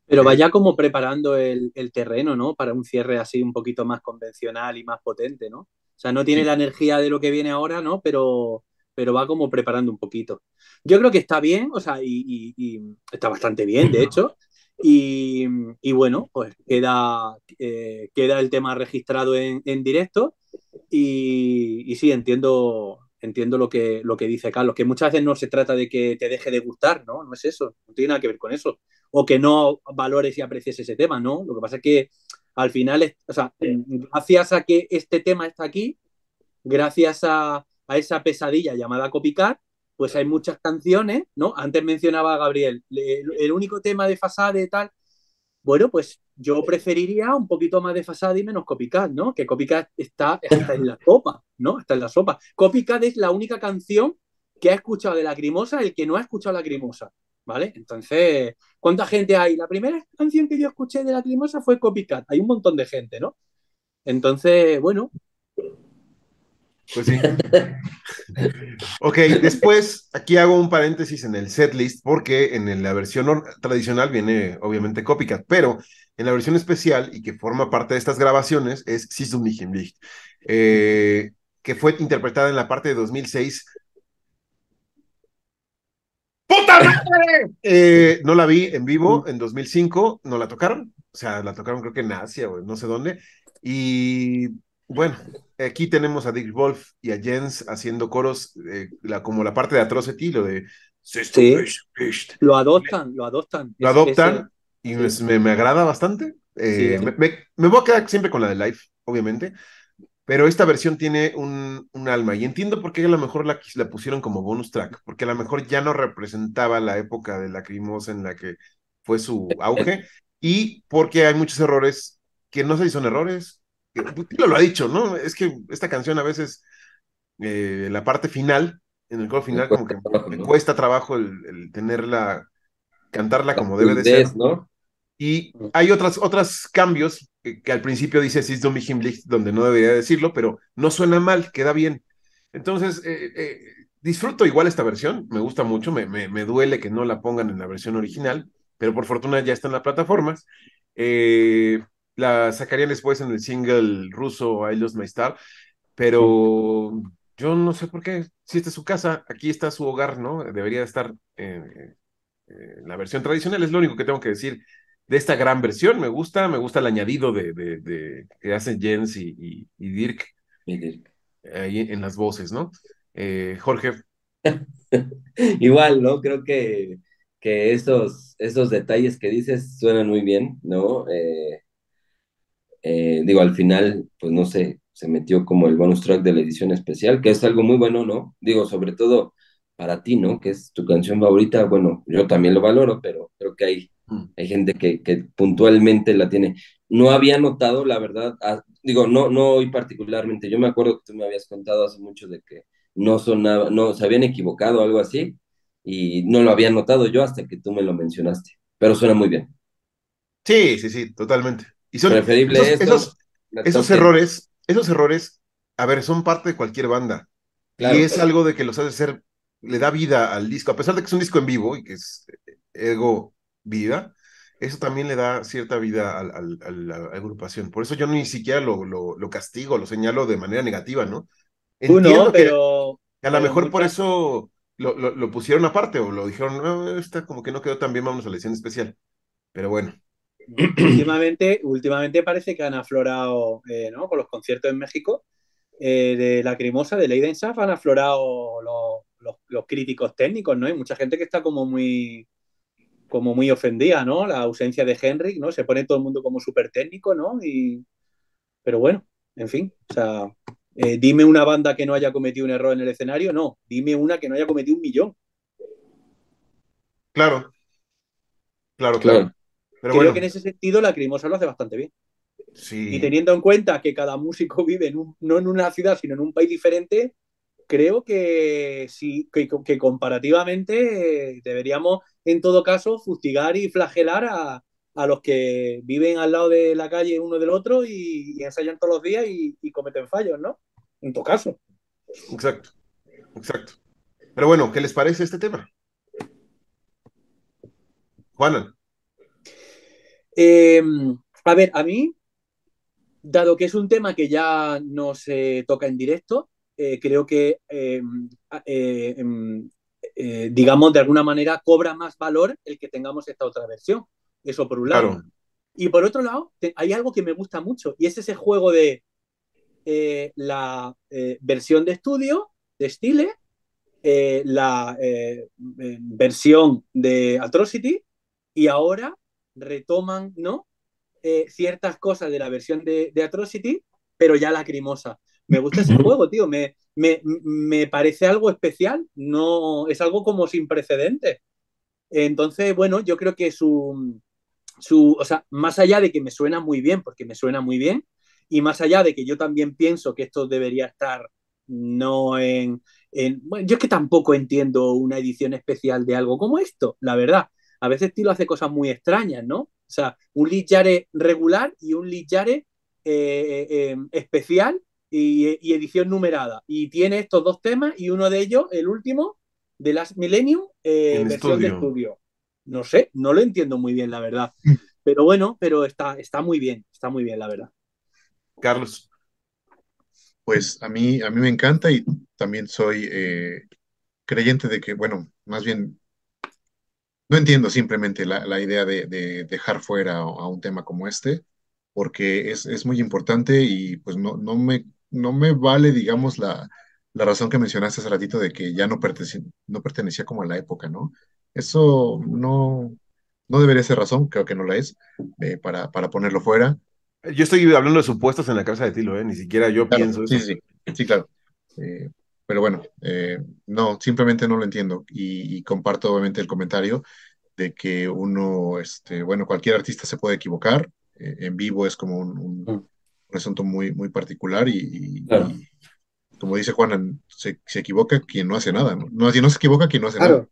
Pero vaya como preparando el, terreno, ¿no? Para un cierre así un poquito más convencional y más potente, ¿no? O sea, no tiene la energía de lo que viene ahora, ¿no? Pero, pero va como preparando un poquito. Yo creo que está bien, o sea, y está bastante bien, de hecho. Y, bueno, pues queda, eh, queda el tema registrado en, directo y, y, sí, entiendo, entiendo lo que, lo que dice Carlos, que muchas veces no se trata de que te deje de gustar, ¿no? No es eso, no tiene nada que ver con eso. O que no valores y aprecies ese tema, ¿no? Lo que pasa es que al final, o sea, gracias a que este tema está aquí, gracias a, a esa pesadilla llamada Copycat, pues hay muchas canciones, ¿no? Antes mencionaba a Gabriel, el único tema de Fasade y tal. Bueno, pues yo preferiría un poquito más de Fasade y menos Copycat, ¿no? Que Copycat está, en la sopa, ¿no? Está en la sopa. Copycat es la única canción que ha escuchado de Lacrimosa el que no ha escuchado Lacrimosa, ¿vale? Entonces, ¿cuánta gente hay? La primera canción que yo escuché de Lacrimosa fue Copycat. Hay un montón de gente, ¿no? Entonces, bueno, Pues sí. ok, después aquí hago un paréntesis en el setlist porque en la versión tradicional viene obviamente Copycat, pero en la versión especial y que forma parte de estas grabaciones es Sisu mich eh, que fue interpretada en la parte de 2006. ¡Puta madre! Eh, no la vi en vivo en 2005, no la tocaron, o sea, la tocaron creo que en Asia o no sé dónde, y bueno, aquí tenemos a Dick Wolf y a Jens haciendo coros eh, la, como la parte de Atrocity, lo de... Sí, lo adoptan, lo adoptan. Lo adoptan y me, me, agrada bastante. Eh, me, me, voy a quedar siempre con la de Live, obviamente, pero esta versión tiene un, un, alma y entiendo por qué a lo mejor la, la pusieron como bonus track, porque a lo mejor ya no representaba la época de la Lacrimosa en la que fue su auge y porque hay muchos errores que no sé si son errores, lo ha dicho, ¿no? Es que esta canción a veces, eh, la parte final, en el coro final, como que me cuesta trabajo el, tenerla, cantarla como debe de ser. ¿no? Y hay otros otras cambios que, al principio dice Sis donde no debería decirlo, pero no suena mal, queda bien. Entonces, eh, eh, disfruto igual esta versión, me gusta mucho, me, me, me, duele que no la pongan en la versión original, pero por fortuna ya está en las plataformas. Eh, la sacarían después en el single ruso I Lost My Star, pero yo no sé por qué, si esta es su casa, aquí está su hogar, ¿no? Debería estar en, la versión tradicional, es lo único que tengo que decir de esta gran versión, me gusta, me gusta el añadido de, de, que hacen Jens y, Dirk, ahí en las voces, ¿no? Eh, Jorge. Igual, ¿no? Creo que, que esos, esos detalles que dices suenan muy bien, ¿no? Eh, eh, digo, al final, pues no sé, se metió como el bonus track de la edición especial, que es algo muy bueno, ¿no? Digo, sobre todo para ti, ¿no? Que es tu canción favorita, bueno, yo también lo valoro, pero creo que hay. Hay gente que, que puntualmente la tiene. No había notado, la verdad, ah, digo, no, no hoy particularmente, yo me acuerdo que tú me habías contado hace mucho de que no sonaba, no, se habían equivocado o algo así, y no lo había notado yo hasta que tú me lo mencionaste, pero suena muy bien. Sí, sí, sí, totalmente. Y son esos, esos, errores, esos errores, a ver, son parte de cualquier banda. y es algo de que los hace ser, le da vida al disco, a pesar de que es un disco en vivo y que es eh, ego vida, eso también le da cierta vida a, la agrupación. Por eso yo ni siquiera lo, lo, castigo, lo señalo de manera negativa, ¿no? Entiendo pero... Que a lo mejor por eso lo, lo, pusieron aparte o lo dijeron, no, esta como que no quedó tan bien, vamos a la edición especial. Pero bueno últimamente, últimamente parece que han aflorado, eh, ¿no? Con los conciertos en México eh, de Lacrimosa, de Leiden Saf, han aflorado los, los, críticos técnicos, ¿no? Hay mucha gente que está como muy como muy ofendida, ¿no? La ausencia de Henrik, ¿no? Se pone todo el mundo como súper técnico, ¿no? Y... Pero bueno, en fin, o sea, eh, dime una banda que no haya cometido un error en el escenario, no, dime una que no haya cometido un millón. Claro, claro, claro. Creo que en ese sentido la Crimosa lo hace bastante bien. Sí. Y teniendo en cuenta que cada músico vive no en una ciudad, sino en un país diferente, creo que sí, que, comparativamente deberíamos, en todo caso, fustigar y flagelar a, los que viven al lado de la calle uno del otro y, ensayan todos los días y, y, cometen fallos, ¿no? En todo caso. Exacto, exacto. Pero bueno, ¿qué les parece este tema? Juana. Em, a ver, a mí, dado que es un tema que ya no se toca en directo, eh, creo que, em, eh, em, eh, digamos, de alguna manera cobra más valor el que tengamos esta otra versión. Eso por un lado. Y por otro lado, hay algo que me gusta mucho y es ese juego de la versión de estudio de Stile, la versión de Atrocity y ahora retoman, ¿no? Eh, ciertas cosas de la versión de, Atrocity, pero ya lacrimosa. Me gusta ese juego, tío. Me, me, parece algo especial. No, es algo como sin precedentes. Entonces, bueno, yo creo que su, su, o sea, más allá de que me suena muy bien, porque me suena muy bien, y más allá de que yo también pienso que esto debería estar no en, en bueno, yo es que tampoco entiendo una edición especial de algo como esto, la verdad a veces Tilo hace cosas muy extrañas, ¿no? O sea, un Lichare regular y un Lichare eh, eh, especial y, edición numerada. Y tiene estos dos temas y uno de ellos, el último, de Last Millennium, eh, versión de estudio. No sé, no lo entiendo muy bien, la verdad. Pero bueno, pero está, está muy bien, está muy bien, la verdad. Carlos. Pues a mí, a mí me encanta y también soy eh, creyente de que, bueno, más bien, no entiendo simplemente la, idea de, dejar fuera a, un tema como este, porque es, es muy importante y pues no, no, me, no me vale, digamos, la, la razón que mencionaste hace ratito de que ya no pertenecía, no pertenecía como a la época, ¿no? Eso no, no debería ser razón, creo que no la es, eh, para, para ponerlo fuera. Yo estoy hablando de supuestos en la casa de Tilo, ¿eh? ni siquiera yo pienso eso. Sí, sí, sí, claro. Eh, pero bueno, eh, no, simplemente no lo entiendo y, comparto obviamente el comentario de que uno, este, bueno, cualquier artista se puede equivocar, en vivo es como un, mm. asunto muy, muy particular y, como dice Juan, se, se, equivoca quien no hace nada, ¿no? No, no se equivoca quien no hace nada.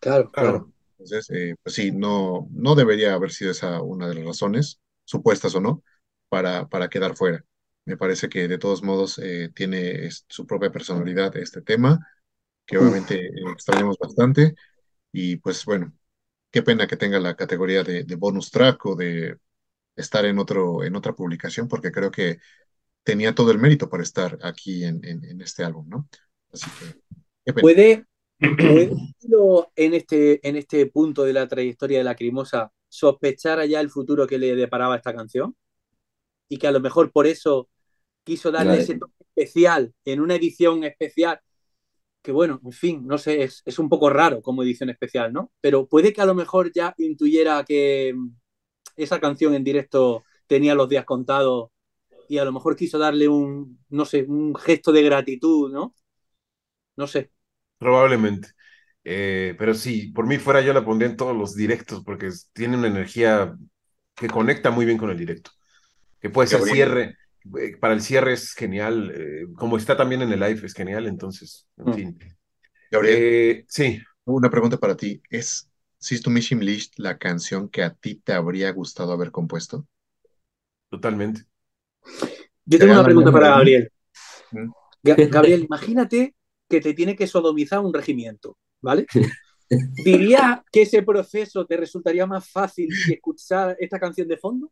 Claro, claro. Entonces, pues sí, no, no debería haber sido esa una de las razones, supuestas o no, para, para quedar fuera. Me parece que de todos modos eh, tiene su propia personalidad este tema, que obviamente extrañamos bastante. Y pues bueno, qué pena que tenga la categoría de, bonus track o de estar en, otro, en otra publicación, porque creo que tenía todo el mérito para estar aquí en, en, este álbum, ¿no? Así que, qué pena. ¿Puede, en, este, en este punto de la trayectoria de la Crimosa sospechar allá el futuro que le deparaba esta canción? y que a lo mejor por eso quiso darle ese toque especial en una edición especial, que bueno, en fin, no sé, es, un poco raro como edición especial, ¿no? Pero puede que a lo mejor ya intuyera que esa canción en directo tenía los días contados y a lo mejor quiso darle un, no sé, un gesto de gratitud, ¿no? No sé. Probablemente. Eh, pero sí, por mí fuera yo la pondría en todos los directos porque tiene una energía que conecta muy bien con el directo que puede ser cierre. Eh, para el cierre es genial, eh, como está también en el live es genial, entonces, en mm. fin. Gabriel, eh, sí. Una pregunta para ti. ¿Es Mishim Licht la canción que a ti te habría gustado haber compuesto? Totalmente. Yo tengo una pregunta para Gabriel. ¿Mm? Gabriel, imagínate que te tiene que sodomizar un regimiento, ¿vale? ¿Diría que ese proceso te resultaría más fácil si escuchar esta canción de fondo?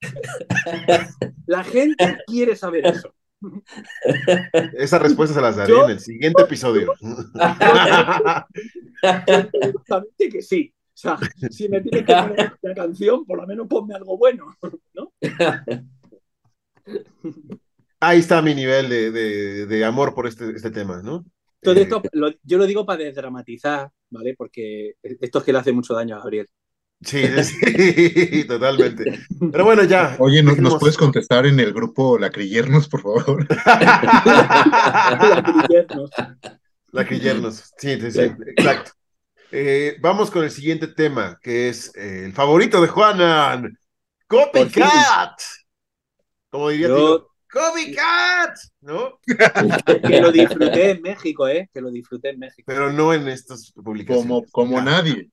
La gente quiere saber eso. Esa respuesta se las daré en el siguiente episodio. Que sí. O sea, si me tienes que poner una canción, por lo menos ponme algo bueno, ¿no? Ahí está mi nivel de, de, amor por este, este tema, ¿no? Todo esto eh, yo lo digo para desdramatizar, ¿vale? Porque esto es que le hace mucho daño a Gabriel. Sí, sí, totalmente. Pero bueno, ya. Oye, ¿nos, puedes contestar en el grupo Lacrillernos, por favor? Lacrillernos. Lacrillernos, sí, sí, sí, exacto. Eh, vamos con el siguiente tema, que es eh, el favorito de Juanan, Copycat. Como diría Yo... Copycat, ¿no? que lo disfruté en México, ¿eh? Que lo disfruté en México. Pero no en estas publicaciones. Como, como nadie.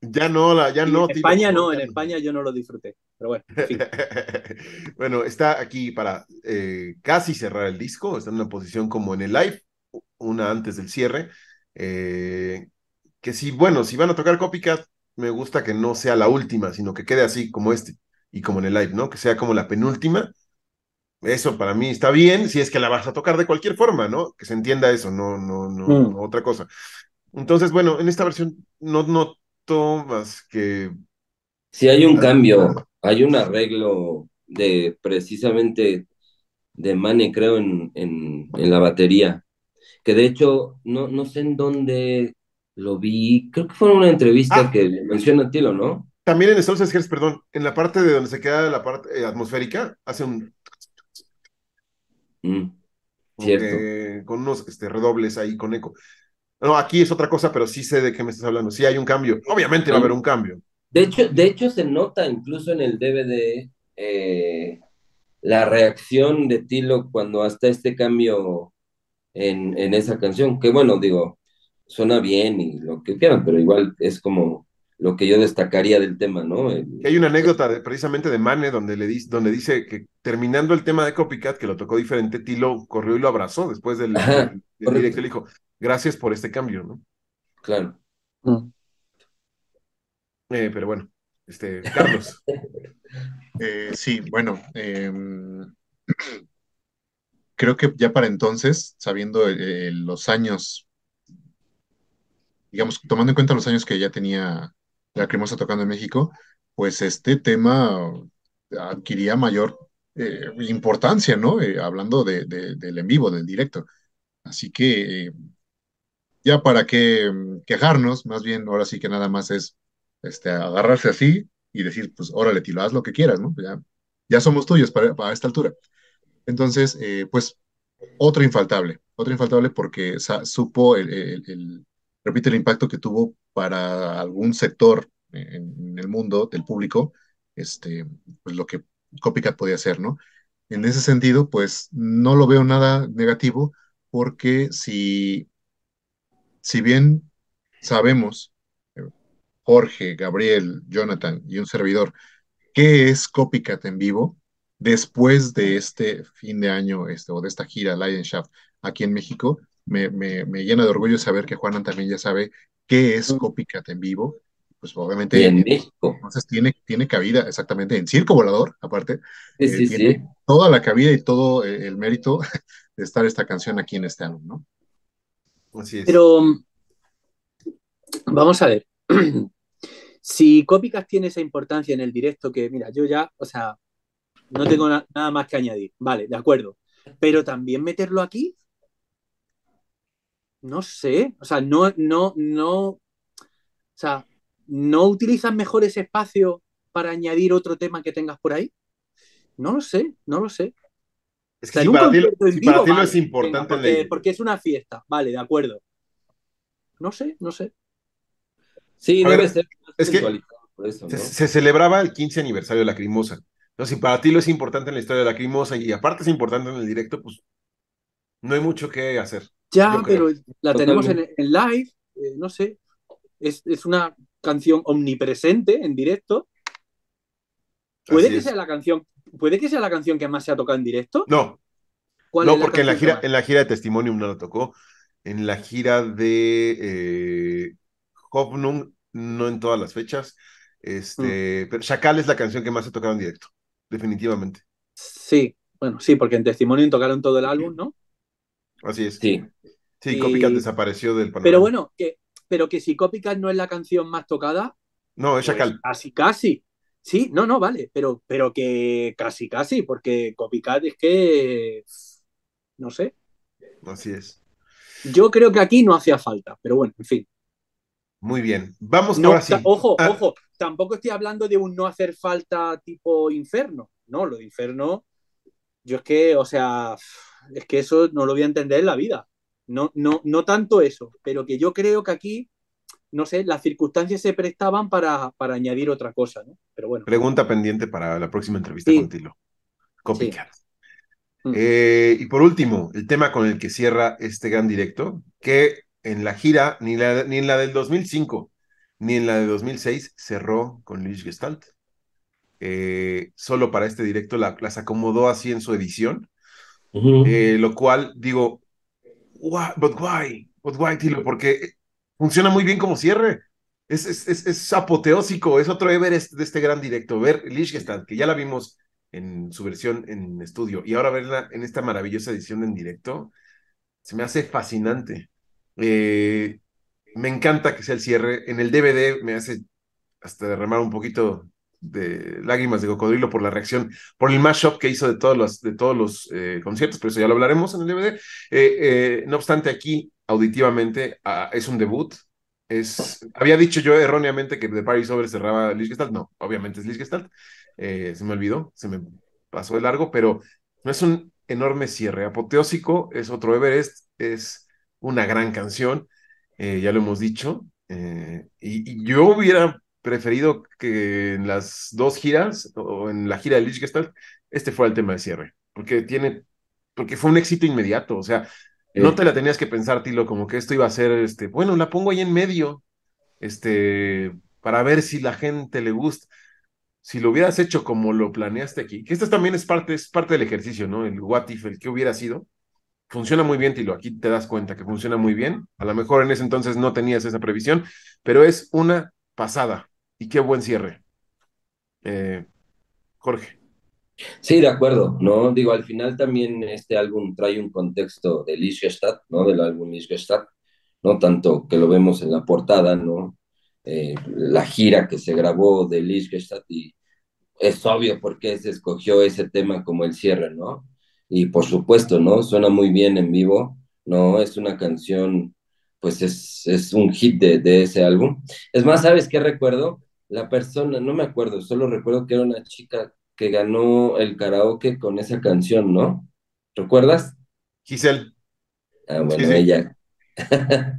Ya no, la, ya no. En España no, en España yo no lo disfruté. Pero bueno. bueno, está aquí para eh, casi cerrar el disco. Está en una posición como en el live, una antes del cierre. Eh, que si, bueno, si van a tocar Copycat, me gusta que no sea la última, sino que quede así como este y como en el live, ¿no? Que sea como la penúltima. Eso para mí está bien, si es que la vas a tocar de cualquier forma, ¿no? Que se entienda eso, no, no, no, mm. otra cosa. Entonces, bueno, en esta versión no, no más que... Si hay un cambio, hay un arreglo de precisamente de Mane, creo, en, en, la batería, que de hecho no, no sé en dónde lo vi, creo que fue en una entrevista ah. que menciona Tilo, ¿no? También en Estados Unidos, perdón, en la parte de donde se queda la parte eh, atmosférica, hace un... Mm, cierto. con unos este, redobles ahí con eco. No, aquí es otra cosa, pero sí sé de qué me estás hablando. Sí hay un cambio. Obviamente va a haber un cambio. De hecho, de hecho se nota incluso en el DVD eh, la reacción de Tilo cuando hasta este cambio en, en, esa canción, que bueno, digo, suena bien y lo que quieran, pero igual es como lo que yo destacaría del tema, ¿no? Hay una anécdota precisamente de Mane donde, le dice, donde dice que terminando el tema de Copycat, que lo tocó diferente, Tilo corrió y lo abrazó después del, directo y le dijo, gracias por este cambio, ¿no? Claro. Mm. Eh, pero bueno, este, Carlos. Eh, sí, bueno, em, creo que ya para entonces, sabiendo eh, los años, digamos, tomando en cuenta los años que ya tenía la cremosa tocando en México, pues este tema adquiría mayor importancia, ¿no? hablando de, del en vivo, del directo. Así que ya para qué mm, quejarnos, más bien ahora sí que nada más es este, agarrarse así y decir, pues órale, tilo, haz lo que quieras, ¿no? Ya, ya somos tuyos para, para esta altura. Entonces, eh, pues, otro infaltable, otro infaltable porque supo, el, el, repite, el impacto que tuvo para algún sector en, el mundo del público, este, pues lo que Copycat podía hacer, ¿no? En ese sentido, pues, no lo veo nada negativo porque si si bien sabemos, eh, Jorge, Gabriel, Jonathan y un servidor, qué es Copycat en vivo, después de este fin de año este, o de esta gira Leidenschaft aquí en México, me, llena de orgullo saber que Juanan también ya sabe qué es Copycat en vivo. Pues obviamente. en México. Entonces tiene, tiene cabida exactamente en Circo Volador, aparte. Eh, tiene toda la cabida y todo eh, el mérito de estar esta canción aquí en este álbum, ¿no? Pero vamos a ver. si Copycat tiene esa importancia en el directo, que mira, yo ya, o sea, no tengo nada más que añadir. Vale, de acuerdo. Pero también meterlo aquí, no sé. O sea, no, no, no. O sea, ¿no utilizas mejor ese espacio para añadir otro tema que tengas por ahí? No lo sé, no lo sé. Es que si para, ti, lo es importante porque, es una fiesta, vale, de acuerdo. No sé, no sé. Sí, debe ser es que se, celebraba el 15 aniversario de la Crimosa. Entonces, si para ti lo es importante en la historia de la Crimosa y aparte es importante en el directo, pues no hay mucho que hacer. Ya, pero la tenemos en, live, eh, no sé. Es, es, una canción omnipresente en directo. Puede que sea la canción ¿Puede que sea la canción que más se ha tocado en directo? No. no, porque en la, gira, en la gira de Testimonium no la tocó. En la gira de eh, no en todas las fechas. Este, mm. Pero Chacal es la canción que más se ha tocado en directo, definitivamente. Sí, bueno, sí, porque en Testimonium tocaron todo el álbum, ¿no? Así es. Sí. Sí, Copycat desapareció del panorama. Pero bueno, que, pero que si Copycat no es la canción más tocada. No, es pues Chacal. casi, casi. Sí, no, no, vale, pero, pero que casi, casi, porque Copycat es que. No sé. Así es. Yo creo que aquí no hacía falta, pero bueno, en fin. Muy bien. Vamos ahora sí. Ojo, ah. ojo, tampoco estoy hablando de un no hacer falta tipo inferno. No, lo de inferno, yo es que, o sea, es que eso no lo voy a entender en la vida. No, no, no tanto eso, pero que yo creo que aquí no sé, las circunstancias se prestaban para, para añadir otra cosa, ¿no? Pero bueno. Pregunta pendiente para la próxima entrevista contigo. Copycat. Mm. Eh, y por último, el tema con el que cierra este gran directo, que en la gira, ni, la, ni en la del 2005, ni en la de 2006, cerró con Lich Gestalt. Eh, solo para este directo la, las acomodó así en su edición, eh, lo cual digo, but why, but why, Tilo, porque funciona muy bien como cierre. Es, es, es, apoteósico, es otro Everest de este gran directo. Ver Lichtenstein, que ya la vimos en su versión en estudio, y ahora verla en esta maravillosa edición en directo, se me hace fascinante. Eh, me encanta que sea el cierre. En el DVD me hace hasta derramar un poquito de lágrimas de cocodrilo por la reacción, por el mashup que hizo de todos los, de todos los eh, conciertos, pero eso ya lo hablaremos en el DVD. Eh, no obstante, aquí auditivamente ah, es un debut. Es, había dicho yo erróneamente que The Paris Over cerraba Lich Gestalt. No, obviamente es Lich Gestalt. Eh, se me olvidó, se me pasó de largo, pero no es un enorme cierre. Apoteósico es otro Everest, es una gran canción, eh, ya lo hemos dicho. Eh, y, yo hubiera preferido que en las dos giras o en la gira de Lich Gestalt, este fuera el tema de cierre, porque tiene, porque fue un éxito inmediato. O sea, no te la tenías que pensar, Tilo, como que esto iba a ser, este, bueno, la pongo ahí en medio, este, para ver si la gente le gusta. Si lo hubieras hecho como lo planeaste aquí, que esto también es parte, es parte del ejercicio, ¿no? El what if, el que hubiera sido, funciona muy bien, Tilo. Aquí te das cuenta que funciona muy bien. A lo mejor en ese entonces no tenías esa previsión, pero es una pasada. Y qué buen cierre. Eh, Jorge. Sí, de acuerdo, ¿no? Digo, al final también este álbum trae un contexto de Lichtenstein, ¿no? Del álbum Lichtenstein, ¿no? Tanto que lo vemos en la portada, ¿no? Eh, la gira que se grabó de Lichtenstein y es obvio por qué se escogió ese tema como el cierre, ¿no? Y por supuesto, ¿no? Suena muy bien en vivo, ¿no? Es una canción, pues es, es un hit de, de ese álbum. Es más, ¿sabes qué recuerdo? La persona, no me acuerdo, solo recuerdo que era una chica que ganó el karaoke con esa canción, ¿no? ¿Recuerdas? Giselle. Ah, bueno, ella.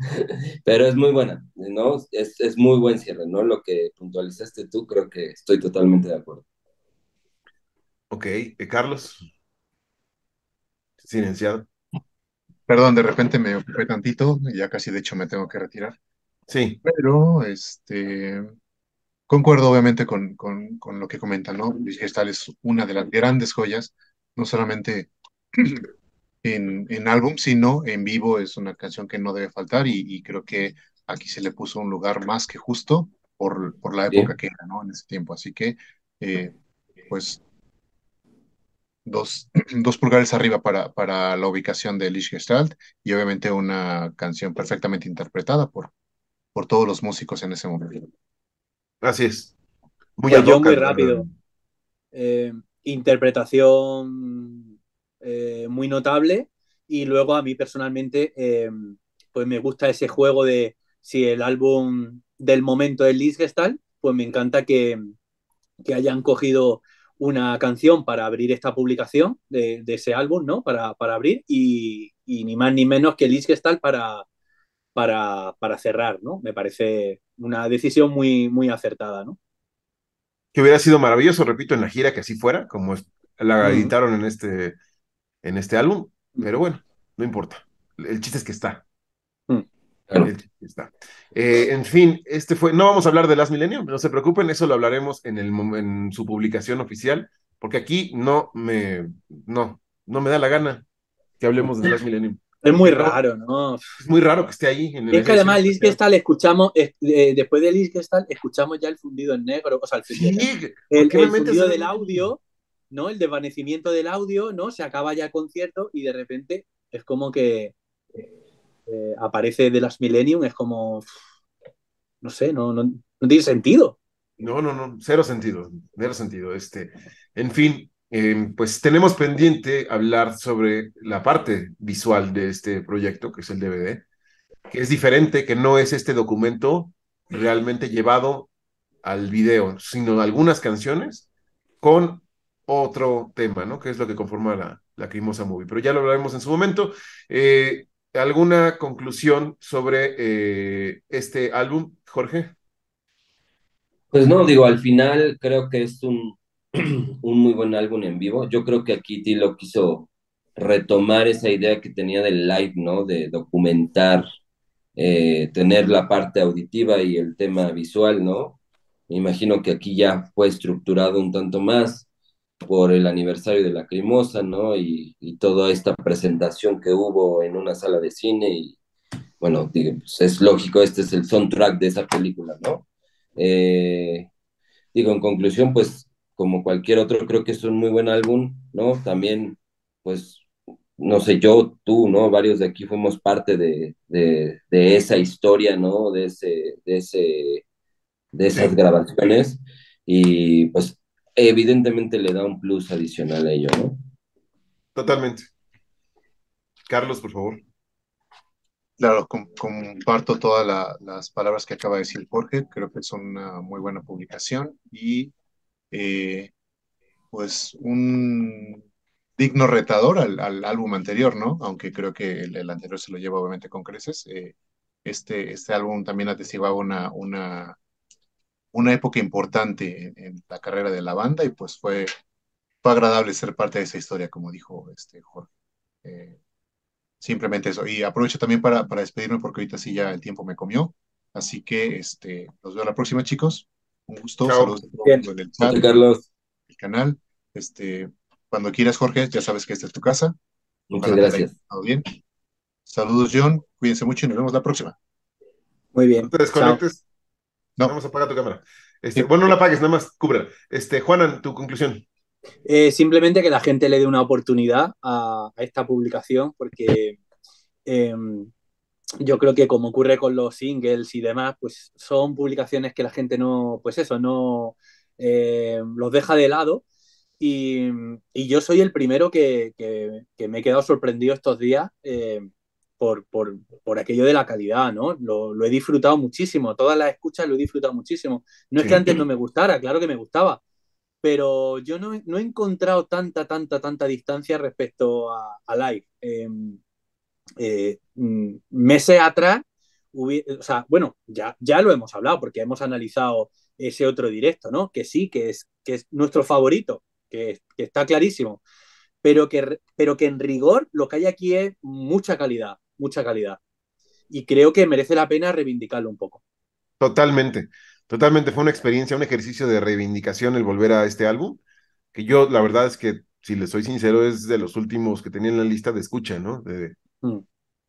Pero es muy buena, ¿no? Es, es muy buen cierre, ¿no? Lo que puntualizaste tú, creo que estoy totalmente de acuerdo. Ok, eh, Carlos. Silenciado. Perdón, de repente me ocupé tantito, ya casi de hecho me tengo que retirar. Sí. Pero, este, concuerdo obviamente con, con, con lo que comentan, ¿no? Luis Gestal es una de las grandes joyas, no solamente en, en álbum, sino en vivo es una canción que no debe faltar y, y creo que aquí se le puso un lugar más que justo por, por la época que era, ¿no? En ese tiempo. Así que, eh, pues, dos, dos pulgares arriba para, para la ubicación de Lich Gestalt y obviamente una canción perfectamente interpretada por, por todos los músicos en ese momento. Así es. Muy, pues yo muy rápido. Eh, interpretación eh, muy notable y luego a mí personalmente eh, pues me gusta ese juego de si el álbum del momento es Lich Gestalt, pues me encanta que, que hayan cogido una canción para abrir esta publicación de, de ese álbum, ¿no? Para, para abrir y, y, ni más ni menos que Liz Gestal para, para, para cerrar, ¿no? Me parece una decisión muy, muy acertada, ¿no? Que hubiera sido maravilloso, repito, en la gira que así fuera, como la editaron en este, en este álbum, pero bueno, no importa. El chiste es que está. Está. Eh, en fin, este fue. No vamos a hablar de Last Millennium, no se preocupen, eso lo hablaremos en, el, en su publicación oficial, porque aquí no me, no, no me da la gana que hablemos de Last Millennium. Es muy raro, ¿no? Es muy raro que esté ahí. En el es que además Gestal escuchamos, eh, después de Gestal, escuchamos ya el fundido en negro, o sea, el fundido, el, el fundido del audio, ¿no? El desvanecimiento del audio, ¿no? Se acaba ya el concierto y de repente es como que eh, aparece de las Millennium, es como, no sé, no, no, no, tiene sentido. No, no, no, cero sentido, cero sentido. Este, en fin, eh, pues tenemos pendiente hablar sobre la parte visual de este proyecto, que es el DVD, que es diferente, que no es este documento realmente llevado al video, sino algunas canciones con otro tema, ¿no? Que es lo que conforma la, la Crimosa Movie. Pero ya lo hablaremos en su momento. Eh, ¿Alguna conclusión sobre eh, este álbum, Jorge? Pues no, digo, al final creo que es un, un muy buen álbum en vivo. Yo creo que aquí Tilo quiso retomar esa idea que tenía del live, ¿no? De documentar, eh, tener la parte auditiva y el tema visual, ¿no? Me imagino que aquí ya fue estructurado un tanto más por el aniversario de la Crimosa, ¿no? Y, y, toda esta presentación que hubo en una sala de cine y, bueno, digo, pues es lógico, este es el soundtrack de esa película, ¿no? Eh, digo, en conclusión, pues, como cualquier otro, creo que es un muy buen álbum, ¿no? También, pues, no sé, yo, tú, ¿no? Varios de aquí fuimos parte de, de, de esa historia, ¿no? De, ese, de, ese, de esas grabaciones. Y pues evidentemente le da un plus adicional a ello, ¿no? Totalmente. Carlos, por favor. Claro, comparto todas la, las palabras que acaba de decir Jorge. Creo que es una muy buena publicación y eh, pues un digno retador al, al, álbum anterior, ¿no? Aunque creo que el, anterior se lo lleva obviamente con creces. Eh, este, este álbum también atestiguaba una, una una época importante en, la carrera de la banda y pues fue, fue agradable ser parte de esa historia, como dijo este Jorge. Eh, simplemente eso. Y aprovecho también para, para despedirme porque ahorita sí ya el tiempo me comió. Así que este, nos vemos la próxima, chicos. Un gusto. Chao. Saludos a todo el mundo en el chat, Carlos, el canal. Este, cuando quieras, Jorge, ya sabes que esta es tu casa. muchas Ojalá gracias. pasado bien. Saludos, John. Cuídense mucho y nos vemos la próxima. Muy bien. No te desconectes. No. Vamos a apagar tu cámara. Este, Sí. Bueno, no la apagues, nada más cúbrela. Este, Juanan, tu conclusión. Eh, simplemente que la gente le dé una oportunidad a, a esta publicación, porque eh, yo creo que como ocurre con los singles y demás, pues son publicaciones que la gente no, pues eso, no eh, los deja de lado. Y, y yo soy el primero que, que- que me he quedado sorprendido estos días eh, por, por- por aquello de la calidad, ¿no? Lo, lo he disfrutado muchísimo, todas las escuchas lo he disfrutado muchísimo. No es que antes no me gustara, claro que me gustaba, pero yo no, no he encontrado tanta, tanta, tanta distancia respecto a, a live. Eh, eh, mm, meses atrás, o sea, bueno, ya, ya lo hemos hablado porque hemos analizado ese otro directo, ¿no? Que sí, que es, que es nuestro favorito, que, que está clarísimo, pero que, pero que en rigor lo que hay aquí es mucha calidad, mucha calidad. Y creo que merece la pena reivindicarlo un poco. Totalmente, totalmente. Fue una experiencia, un ejercicio de reivindicación el volver a este álbum, que yo la verdad es que, si les soy sincero, es de los últimos que tenía en la lista de escucha, ¿no? Mm.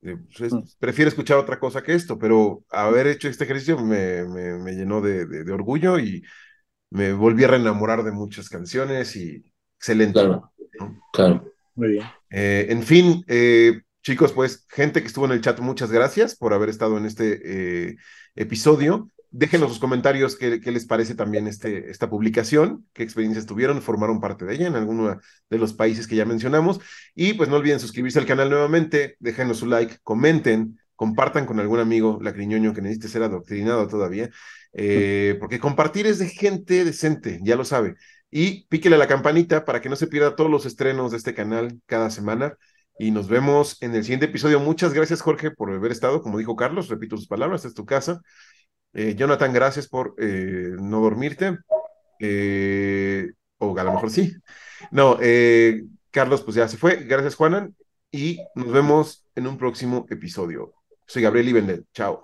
de, pues, es- Mm. prefiero escuchar otra cosa que esto, pero haber hecho este ejercicio me, me, me llenó de, de- de orgullo y me volví a reenamorar de muchas canciones y excelente. Claro, ¿no? claro. Muy bien. Eh, en fin, eh, chicos, pues gente que estuvo en el chat, muchas gracias por haber estado en este eh, episodio. Déjenos sus comentarios qué, les parece también este, esta publicación, qué experiencias tuvieron, formaron parte de ella en alguno de los países que ya mencionamos. Y pues no olviden suscribirse al canal nuevamente, déjenos su like, comenten, compartan con algún amigo lacriñoño que necesite ser adoctrinado todavía, eh, porque compartir es de gente decente, ya lo sabe. Y píquele a la campanita para que no se pierda todos los estrenos de este canal cada semana. Y nos vemos en el siguiente episodio. Muchas gracias, Jorge, por haber estado. Como dijo Carlos, repito sus palabras, es tu casa. Eh, Jonathan, gracias por eh, no dormirte. Eh, o a lo mejor sí. No, Carlos, pues ya se fue. Gracias, Juanan. Y nos vemos en un próximo episodio. Soy Gabriel Ibendel. Chao.